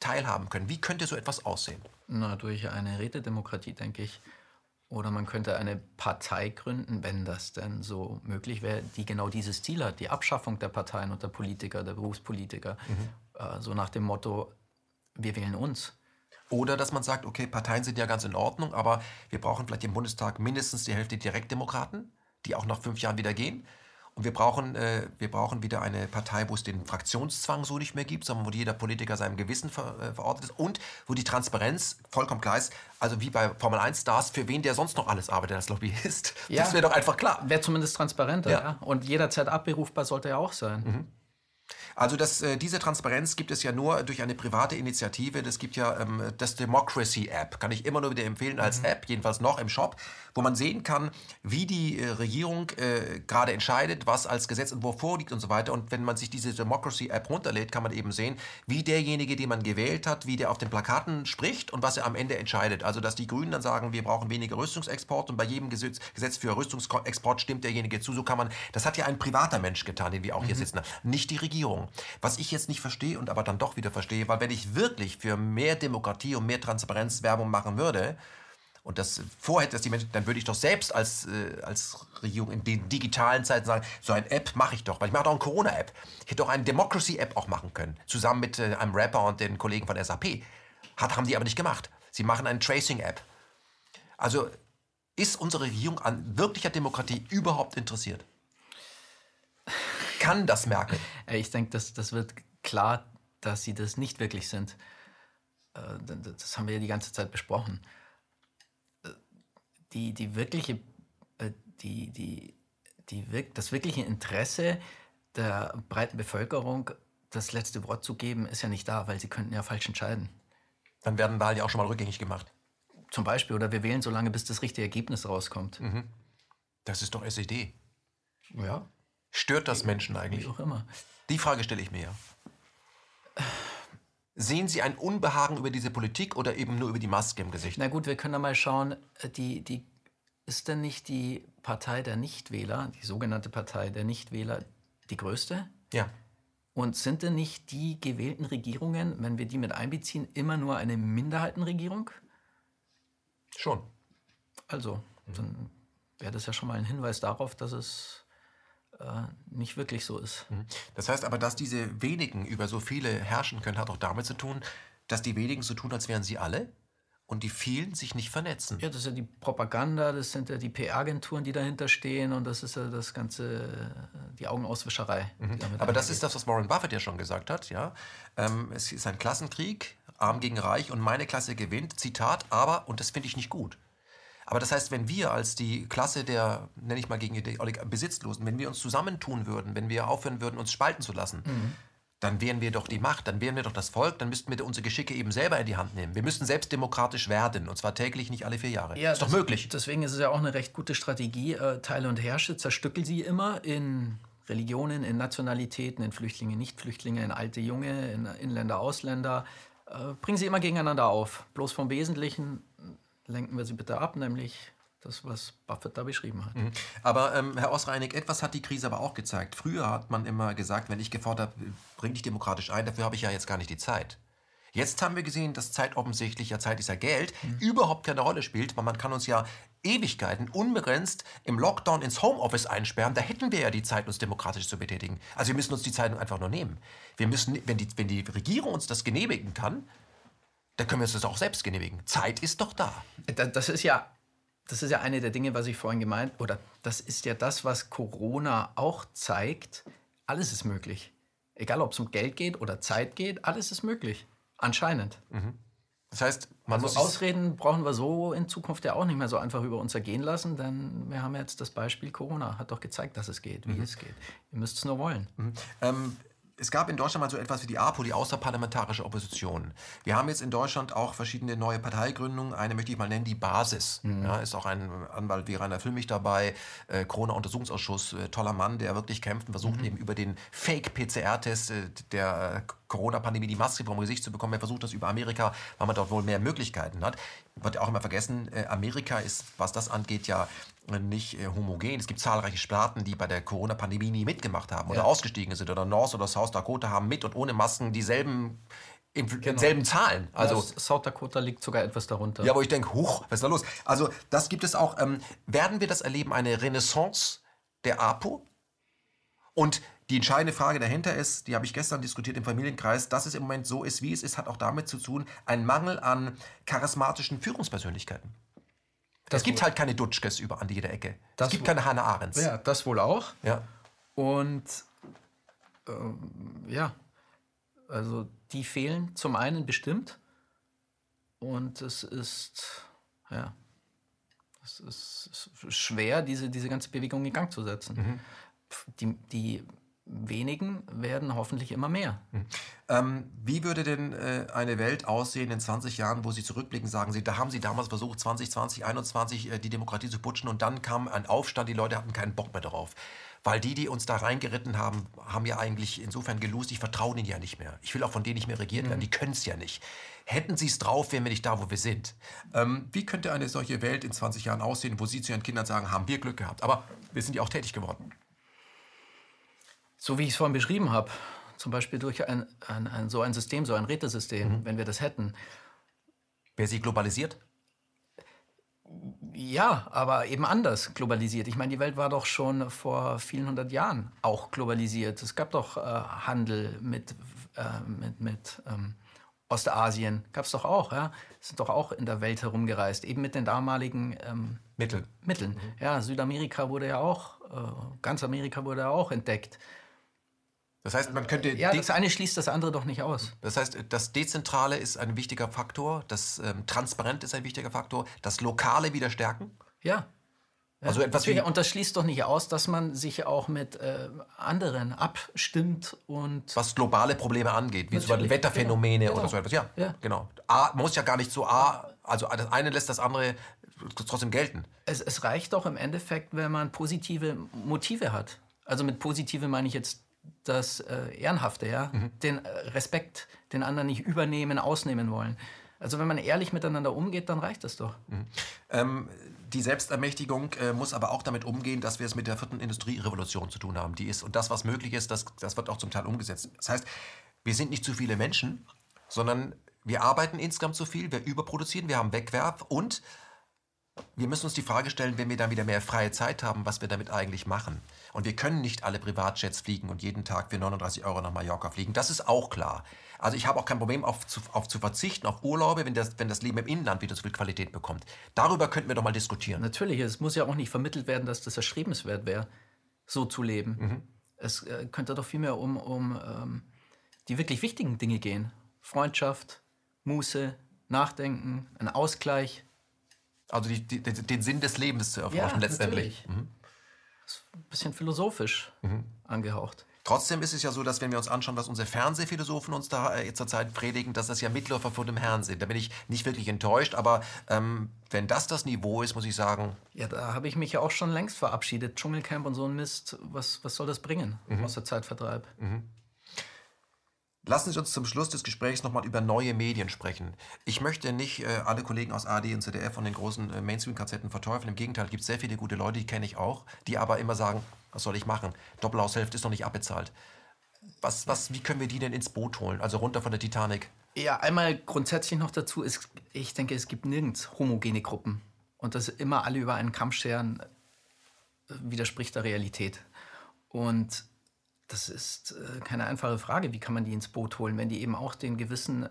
teilhaben können? Wie könnte so etwas aussehen? Na, durch eine Rätedemokratie, denke ich. Oder man könnte eine Partei gründen, wenn das denn so möglich wäre, die genau dieses Ziel hat, die Abschaffung der Parteien und der Politiker, der Berufspolitiker. Mhm. Äh, so nach dem Motto, wir wählen uns. Oder dass man sagt, okay, Parteien sind ja ganz in Ordnung, aber wir brauchen vielleicht im Bundestag mindestens die Hälfte Direktdemokraten, die auch nach fünf Jahren wieder gehen. Und wir brauchen, äh, wir brauchen wieder eine Partei, wo es den Fraktionszwang so nicht mehr gibt, sondern wo jeder Politiker seinem Gewissen ver, äh, verortet ist und wo die Transparenz vollkommen klar ist. Also wie bei Formel 1 Stars, für wen der sonst noch alles arbeitet als Lobbyist. *laughs* Ja, das wäre doch einfach klar. Wäre zumindest transparenter. Ja. ja. Und jederzeit abrufbar sollte er auch sein. Mhm. Also das, äh, diese Transparenz gibt es ja nur durch eine private Initiative. Das gibt ja ähm, das Democracy App, kann ich immer nur wieder empfehlen als mhm. App, jedenfalls noch im Shop, wo man sehen kann, wie die äh, Regierung äh, gerade entscheidet, was als Gesetzentwurf vorliegt und so weiter. Und wenn man sich diese Democracy App runterlädt, kann man eben sehen, wie derjenige, den man gewählt hat, wie der auf den Plakaten spricht und was er am Ende entscheidet. Also dass die Grünen dann sagen, wir brauchen weniger Rüstungsexport und bei jedem Gesetz, Gesetz für Rüstungsexport stimmt derjenige zu. So kann man, das hat ja ein privater Mensch getan, den wir auch mhm. hier sitzen, nicht die Regierung. Was ich jetzt nicht verstehe und aber dann doch wieder verstehe, weil wenn ich wirklich für mehr Demokratie und mehr Transparenz Werbung machen würde, und das vorhätte, dass die Menschen, dann würde ich doch selbst als, äh, als Regierung in den digitalen Zeiten sagen, so eine App mache ich doch, weil ich mache doch eine Corona-App. Ich hätte doch eine Democracy-App auch machen können, zusammen mit äh, einem Rapper und den Kollegen von SAP. Hat, haben die aber nicht gemacht. Sie machen eine Tracing-App. Also ist unsere Regierung an wirklicher Demokratie überhaupt interessiert? kann das Merkel? *laughs* Ich denke, das, das wird klar, dass sie das nicht wirklich sind. Äh, das haben wir ja die ganze Zeit besprochen. Die, die wirkliche, äh, die, die, die, das wirkliche Interesse der breiten Bevölkerung, das letzte Wort zu geben, ist ja nicht da, weil sie könnten ja falsch entscheiden. Dann werden Wahlen ja auch schon mal rückgängig gemacht. Zum Beispiel, oder wir wählen so lange, bis das richtige Ergebnis rauskommt. Mhm. Das ist doch SED. Ja. Stört das Menschen eigentlich? Wie auch immer. Die Frage stelle ich mir ja. Sehen Sie ein Unbehagen über diese Politik oder eben nur über die Maske im Gesicht? Na gut, wir können da mal schauen. Die, die, ist denn nicht die Partei der Nichtwähler, die sogenannte Partei der Nichtwähler, die größte? Ja. Und sind denn nicht die gewählten Regierungen, wenn wir die mit einbeziehen, immer nur eine Minderheitenregierung? Schon. Also, dann wäre das ja schon mal ein Hinweis darauf, dass es äh, nicht wirklich so ist. Mhm. Das heißt aber, dass diese wenigen über so viele herrschen können, hat auch damit zu tun, dass die wenigen so tun, als wären sie alle und die vielen sich nicht vernetzen. Ja, das ist ja die Propaganda, das sind ja die PR-Agenturen, die dahinter stehen und das ist ja das ganze, äh, die Augenauswischerei. Mhm. Aber das ist das, was Warren Buffett ja schon gesagt hat, ja. Ähm, es ist ein Klassenkrieg, arm gegen reich und meine Klasse gewinnt, Zitat, aber, und das finde ich nicht gut, aber das heißt, wenn wir als die Klasse der, nenne ich mal gegen die Besitzlosen, wenn wir uns zusammentun würden, wenn wir aufhören würden, uns spalten zu lassen, mhm. dann wären wir doch die Macht, dann wären wir doch das Volk, dann müssten wir unsere Geschicke eben selber in die Hand nehmen. Wir müssten selbst demokratisch werden und zwar täglich, nicht alle vier Jahre. Ja, ist doch möglich. Deswegen ist es ja auch eine recht gute Strategie. Äh, Teile und Herrsche, zerstückel sie immer in Religionen, in Nationalitäten, in Flüchtlinge, Nichtflüchtlinge, in alte, junge, in Inländer, Ausländer. Äh, bringen sie immer gegeneinander auf. Bloß vom Wesentlichen lenken wir sie bitte ab, nämlich das, was Buffett da beschrieben hat. Mhm. Aber ähm, Herr Osreinig, etwas hat die Krise aber auch gezeigt. Früher hat man immer gesagt, wenn ich gefordert habe, bring dich demokratisch ein, dafür habe ich ja jetzt gar nicht die Zeit. Jetzt haben wir gesehen, dass Zeit offensichtlich, ja Zeit ist ja Geld, mhm. überhaupt keine Rolle spielt, weil man kann uns ja Ewigkeiten unbegrenzt im Lockdown ins Homeoffice einsperren. Da hätten wir ja die Zeit, uns demokratisch zu betätigen. Also wir müssen uns die Zeit einfach nur nehmen. Wir müssen, wenn die, wenn die Regierung uns das genehmigen kann, dann können wir uns das auch selbst genehmigen. Zeit ist doch da. Das ist ja, das ist ja eine der Dinge, was ich vorhin gemeint, oder das ist ja das, was Corona auch zeigt. Alles ist möglich. Egal, ob es um Geld geht oder Zeit geht, alles ist möglich. Anscheinend. Mhm. Das heißt, man also muss Ausreden brauchen wir so in Zukunft ja auch nicht mehr so einfach über uns ergehen lassen, denn wir haben jetzt das Beispiel Corona, hat doch gezeigt, dass es geht, wie mhm. es geht. Ihr müsst es nur wollen. Mhm. Ähm, es gab in Deutschland mal so etwas wie die APO, die Außerparlamentarische Opposition. Wir haben jetzt in Deutschland auch verschiedene neue Parteigründungen. Eine möchte ich mal nennen, die Basis. Mhm. Ja, ist auch ein Anwalt wie Rainer Füllmich dabei, äh, Corona-Untersuchungsausschuss, äh, toller Mann, der wirklich kämpft und versucht mhm. eben über den Fake-PCR-Test äh, der äh, Corona-Pandemie die Maske vom Gesicht zu bekommen. Er versucht das über Amerika, weil man dort wohl mehr Möglichkeiten hat. Wird auch immer vergessen, äh, Amerika ist, was das angeht, ja nicht äh, homogen. Es gibt zahlreiche Staaten, die bei der Corona-Pandemie nie mitgemacht haben oder ja. ausgestiegen sind. Oder North oder South Dakota haben mit und ohne Masken dieselben genau. selben Zahlen. Also ja, South Dakota liegt sogar etwas darunter. Ja, wo ich denke, huch, was ist da los? Also das gibt es auch. Ähm, werden wir das erleben, eine Renaissance der APO? Und die entscheidende Frage dahinter ist, die habe ich gestern diskutiert im Familienkreis, dass es im Moment so ist, wie es ist, hat auch damit zu tun, ein Mangel an charismatischen Führungspersönlichkeiten. Es gibt halt keine Dutschkes über an jeder Ecke. Es gibt keine Hannah Arendts. Ja, das wohl auch. Ja. Und ähm, ja, also die fehlen zum einen bestimmt. Und es ist, ja, es ist schwer, diese, diese ganze Bewegung in Gang zu setzen. Mhm. Die, die wenigen werden hoffentlich immer mehr. Mhm. Ähm, wie würde denn äh, eine Welt aussehen in 20 Jahren, wo Sie zurückblicken, sagen Sie, da haben Sie damals versucht, 2020, 2021 äh, die Demokratie zu putschen und dann kam ein Aufstand, die Leute hatten keinen Bock mehr darauf. Weil die, die uns da reingeritten haben, haben ja eigentlich insofern gelost, ich vertraue ihnen ja nicht mehr. Ich will auch von denen nicht mehr regiert werden, mhm. die können es ja nicht. Hätten sie es drauf, wären wir nicht da, wo wir sind. Ähm, wie könnte eine solche Welt in 20 Jahren aussehen, wo Sie zu Ihren Kindern sagen, haben wir Glück gehabt? Aber wir sind ja auch tätig geworden so wie ich es vorhin beschrieben habe, zum Beispiel durch ein, ein, ein, so ein System, so ein Rätesystem, mhm. wenn wir das hätten. Wäre sie globalisiert? Ja, aber eben anders globalisiert. Ich meine, die Welt war doch schon vor vielen hundert Jahren auch globalisiert. Es gab doch äh, Handel mit, äh, mit, mit ähm, Ostasien, gab es doch auch. Ja? Sind doch auch in der Welt herumgereist, eben mit den damaligen ähm, Mittel. Mitteln. Mhm. Ja, Südamerika wurde ja auch, äh, ganz Amerika wurde ja auch entdeckt. Das heißt, man könnte. Ja, das eine schließt das andere doch nicht aus. Das heißt, das Dezentrale ist ein wichtiger Faktor, das ähm, Transparent ist ein wichtiger Faktor, das Lokale wieder stärken. Ja. Also etwas wie und das schließt doch nicht aus, dass man sich auch mit äh, anderen abstimmt und. Was globale Probleme angeht, wie zum Beispiel Wetterphänomene genau. oder so etwas. Ja, ja. genau. A, muss ja gar nicht so A, also das eine lässt das andere trotzdem gelten. Es, es reicht doch im Endeffekt, wenn man positive Motive hat. Also mit positive meine ich jetzt das äh, Ehrenhafte, ja, mhm. den äh, Respekt, den anderen nicht übernehmen, ausnehmen wollen. Also wenn man ehrlich miteinander umgeht, dann reicht das doch. Mhm. Ähm, die Selbstermächtigung äh, muss aber auch damit umgehen, dass wir es mit der vierten Industrierevolution zu tun haben. Die ist und das, was möglich ist, das, das wird auch zum Teil umgesetzt. Das heißt, wir sind nicht zu viele Menschen, sondern wir arbeiten insgesamt zu viel, wir überproduzieren, wir haben Wegwerf und wir müssen uns die Frage stellen, wenn wir dann wieder mehr freie Zeit haben, was wir damit eigentlich machen. Und wir können nicht alle Privatjets fliegen und jeden Tag für 39 Euro nach Mallorca fliegen. Das ist auch klar. Also ich habe auch kein Problem auf zu, auf zu verzichten, auf Urlaube, wenn das, wenn das Leben im Inland wieder so viel Qualität bekommt. Darüber könnten wir doch mal diskutieren. Natürlich, es muss ja auch nicht vermittelt werden, dass das erstrebenswert wäre, so zu leben. Mhm. Es äh, könnte doch vielmehr um, um ähm, die wirklich wichtigen Dinge gehen. Freundschaft, Muße, Nachdenken, ein Ausgleich. Also die, die, den Sinn des Lebens zu erforschen ja, letztendlich. Mhm ein bisschen philosophisch mhm. angehaucht. Trotzdem ist es ja so, dass wenn wir uns anschauen, was unsere Fernsehphilosophen uns da äh, zurzeit predigen, dass das ja Mitläufer vor dem Herrn sind. Da bin ich nicht wirklich enttäuscht, aber ähm, wenn das das Niveau ist, muss ich sagen. Ja, da habe ich mich ja auch schon längst verabschiedet. Dschungelcamp und so ein Mist, was, was soll das bringen mhm. außer Zeitvertreib? Mhm. Lassen Sie uns zum Schluss des Gesprächs nochmal über neue Medien sprechen. Ich möchte nicht äh, alle Kollegen aus AD und ZDF und den großen äh, Mainstream-Kazetten verteufeln. Im Gegenteil, es gibt sehr viele gute Leute, die kenne ich auch, die aber immer sagen, was soll ich machen? Doppelhaushälfte ist noch nicht abbezahlt. Was, was, wie können wir die denn ins Boot holen? Also runter von der Titanic? Ja, einmal grundsätzlich noch dazu, ist, ich denke, es gibt nirgends homogene Gruppen. Und das immer alle über einen Kamm scheren, äh, widerspricht der Realität. Und das ist äh, keine einfache Frage. Wie kann man die ins Boot holen? Wenn die eben auch den gewissen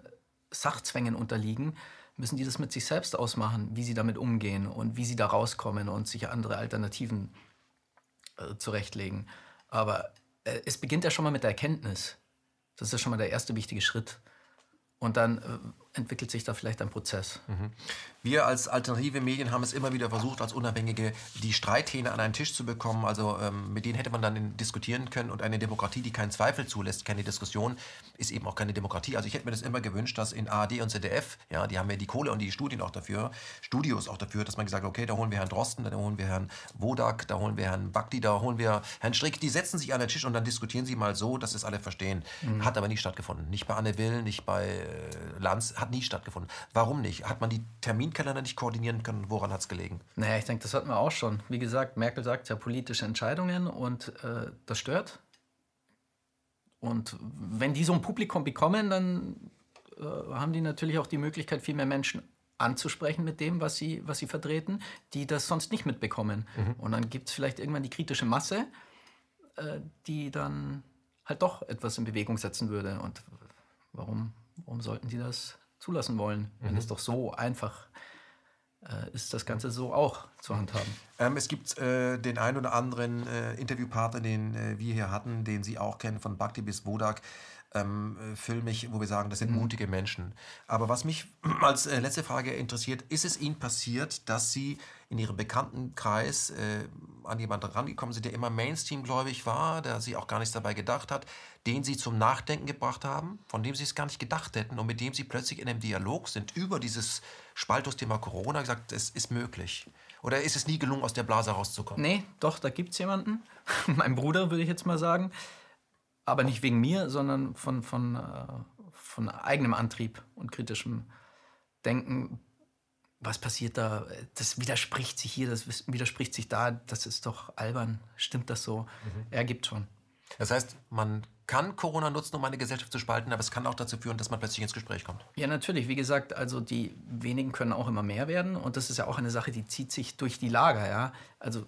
Sachzwängen unterliegen, müssen die das mit sich selbst ausmachen, wie sie damit umgehen und wie sie da rauskommen und sich andere Alternativen äh, zurechtlegen. Aber äh, es beginnt ja schon mal mit der Erkenntnis. Das ist ja schon mal der erste wichtige Schritt. Und dann, äh, entwickelt sich da vielleicht ein Prozess. Mhm. Wir als alternative Medien haben es immer wieder versucht, als Unabhängige die Streithähne an einen Tisch zu bekommen. Also ähm, mit denen hätte man dann diskutieren können. Und eine Demokratie, die keinen Zweifel zulässt, keine Diskussion, ist eben auch keine Demokratie. Also ich hätte mir das immer gewünscht, dass in ARD und ZDF, ja, die haben ja die Kohle und die Studien auch dafür, Studios auch dafür, dass man gesagt hat, okay, da holen wir Herrn Drosten, da holen wir Herrn Wodak, da holen wir Herrn Bakti, da holen wir Herrn Strick. Die setzen sich an den Tisch und dann diskutieren sie mal so, dass es alle verstehen. Mhm. Hat aber nie stattgefunden. Nicht bei Anne Will, nicht bei äh, Lanz, hat nie stattgefunden. Warum nicht? Hat man die Terminkalender nicht koordinieren können? Woran hat es gelegen? Naja, ich denke, das hatten wir auch schon. Wie gesagt, Merkel sagt ja politische Entscheidungen und äh, das stört. Und wenn die so ein Publikum bekommen, dann äh, haben die natürlich auch die Möglichkeit, viel mehr Menschen anzusprechen mit dem, was sie, was sie vertreten, die das sonst nicht mitbekommen. Mhm. Und dann gibt es vielleicht irgendwann die kritische Masse, äh, die dann halt doch etwas in Bewegung setzen würde. Und warum, warum sollten die das zulassen wollen, wenn mhm. es doch so einfach äh, ist, das Ganze so auch zu handhaben. Ähm, es gibt äh, den einen oder anderen äh, Interviewpartner, den äh, wir hier hatten, den Sie auch kennen, von Bhakti bis Wodak, ähm, äh, filmig, wo wir sagen, das sind mhm. mutige Menschen. Aber was mich *clears throat* als äh, letzte Frage interessiert, ist es Ihnen passiert, dass Sie in Ihrem Bekanntenkreis äh, an jemanden rangekommen sind, der immer Mainstream-gläubig war, der Sie auch gar nichts dabei gedacht hat, den Sie zum Nachdenken gebracht haben, von dem Sie es gar nicht gedacht hätten und mit dem Sie plötzlich in einem Dialog sind über dieses Spaltus-Thema Corona, gesagt, es ist möglich? Oder ist es nie gelungen, aus der Blase rauszukommen? Nee, doch, da gibt es jemanden. *laughs* mein Bruder, würde ich jetzt mal sagen aber nicht wegen mir, sondern von, von, äh, von eigenem Antrieb und kritischem Denken. Was passiert da? Das widerspricht sich hier, das widerspricht sich da. Das ist doch albern. Stimmt das so? Mhm. Er gibt schon. Das heißt, man kann Corona nutzen, um eine Gesellschaft zu spalten, aber es kann auch dazu führen, dass man plötzlich ins Gespräch kommt. Ja, natürlich. Wie gesagt, also die wenigen können auch immer mehr werden. Und das ist ja auch eine Sache, die zieht sich durch die Lager. Ja? Also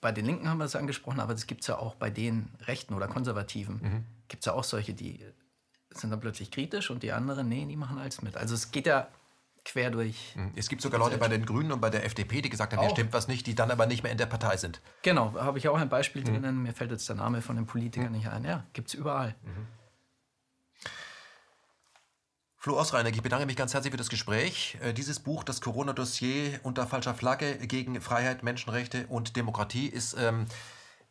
bei den Linken haben wir es angesprochen, aber das gibt es ja auch bei den Rechten oder Konservativen. Mhm. Gibt es ja auch solche, die sind dann plötzlich kritisch und die anderen, nee, die machen alles mit. Also es geht ja quer durch. Mhm. Es gibt sogar Leute bei den Grünen und bei der FDP, die gesagt haben, hier stimmt was nicht, die dann aber nicht mehr in der Partei sind. Genau, habe ich auch ein Beispiel mhm. drinnen. Mir fällt jetzt der Name von dem Politiker mhm. nicht ein. Ja, gibt es überall. Mhm. Flo Osreiner, ich bedanke mich ganz herzlich für das Gespräch. Äh, dieses Buch, das Corona-Dossier unter falscher Flagge gegen Freiheit, Menschenrechte und Demokratie, ist ähm,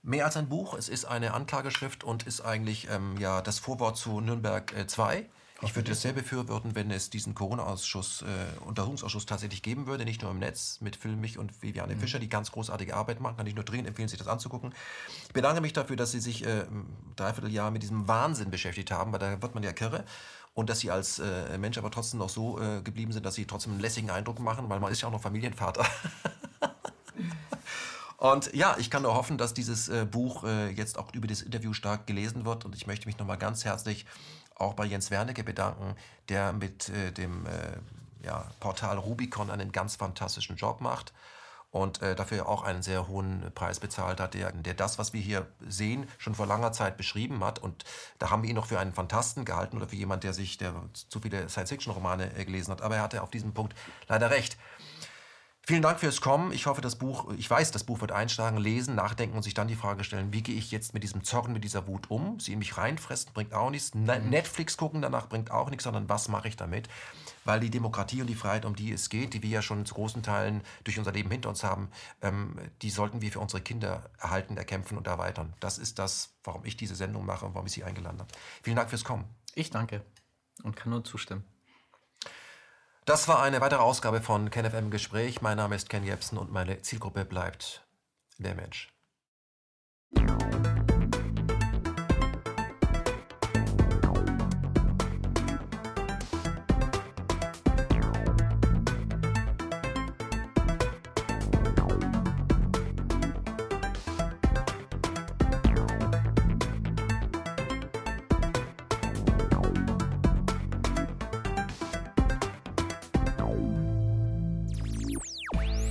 mehr als ein Buch. Es ist eine Anklageschrift und ist eigentlich ähm, ja, das Vorwort zu Nürnberg äh, 2. Ich würde dasselbe befürworten, wenn es diesen Corona-Ausschuss, äh, Untersuchungsausschuss tatsächlich geben würde, nicht nur im Netz mit Phil Mich und Viviane mhm. Fischer, die ganz großartige Arbeit machen. Kann ich nur dringend empfehlen, sich das anzugucken. Ich bedanke mich dafür, dass Sie sich äh, ein Dreivierteljahr mit diesem Wahnsinn beschäftigt haben, weil da wird man ja kirre und dass sie als äh, Mensch aber trotzdem noch so äh, geblieben sind, dass sie trotzdem einen lässigen Eindruck machen, weil man ist ja auch noch Familienvater. *laughs* und ja, ich kann nur hoffen, dass dieses äh, Buch äh, jetzt auch über das Interview stark gelesen wird und ich möchte mich nochmal ganz herzlich auch bei Jens Wernicke bedanken, der mit äh, dem äh, ja, Portal Rubicon einen ganz fantastischen Job macht und äh, dafür auch einen sehr hohen Preis bezahlt hat, der, der das, was wir hier sehen, schon vor langer Zeit beschrieben hat. Und da haben wir ihn noch für einen Fantasten gehalten oder für jemand, der sich der zu viele Science-Fiction-Romane äh, gelesen hat. Aber er hatte auf diesem Punkt leider recht. Vielen Dank fürs Kommen. Ich hoffe, das Buch, ich weiß, das Buch wird einschlagen, lesen, nachdenken und sich dann die Frage stellen, wie gehe ich jetzt mit diesem Zorn, mit dieser Wut um? Sie in mich reinfressen bringt auch nichts. Mhm. Netflix gucken danach bringt auch nichts, sondern was mache ich damit? Weil die Demokratie und die Freiheit, um die es geht, die wir ja schon zu großen Teilen durch unser Leben hinter uns haben, ähm, die sollten wir für unsere Kinder erhalten, erkämpfen und erweitern. Das ist das, warum ich diese Sendung mache und warum ich Sie eingeladen habe. Vielen Dank fürs Kommen. Ich danke und kann nur zustimmen. Das war eine weitere Ausgabe von KenFM Gespräch. Mein Name ist Ken Jebsen und meine Zielgruppe bleibt der Mensch.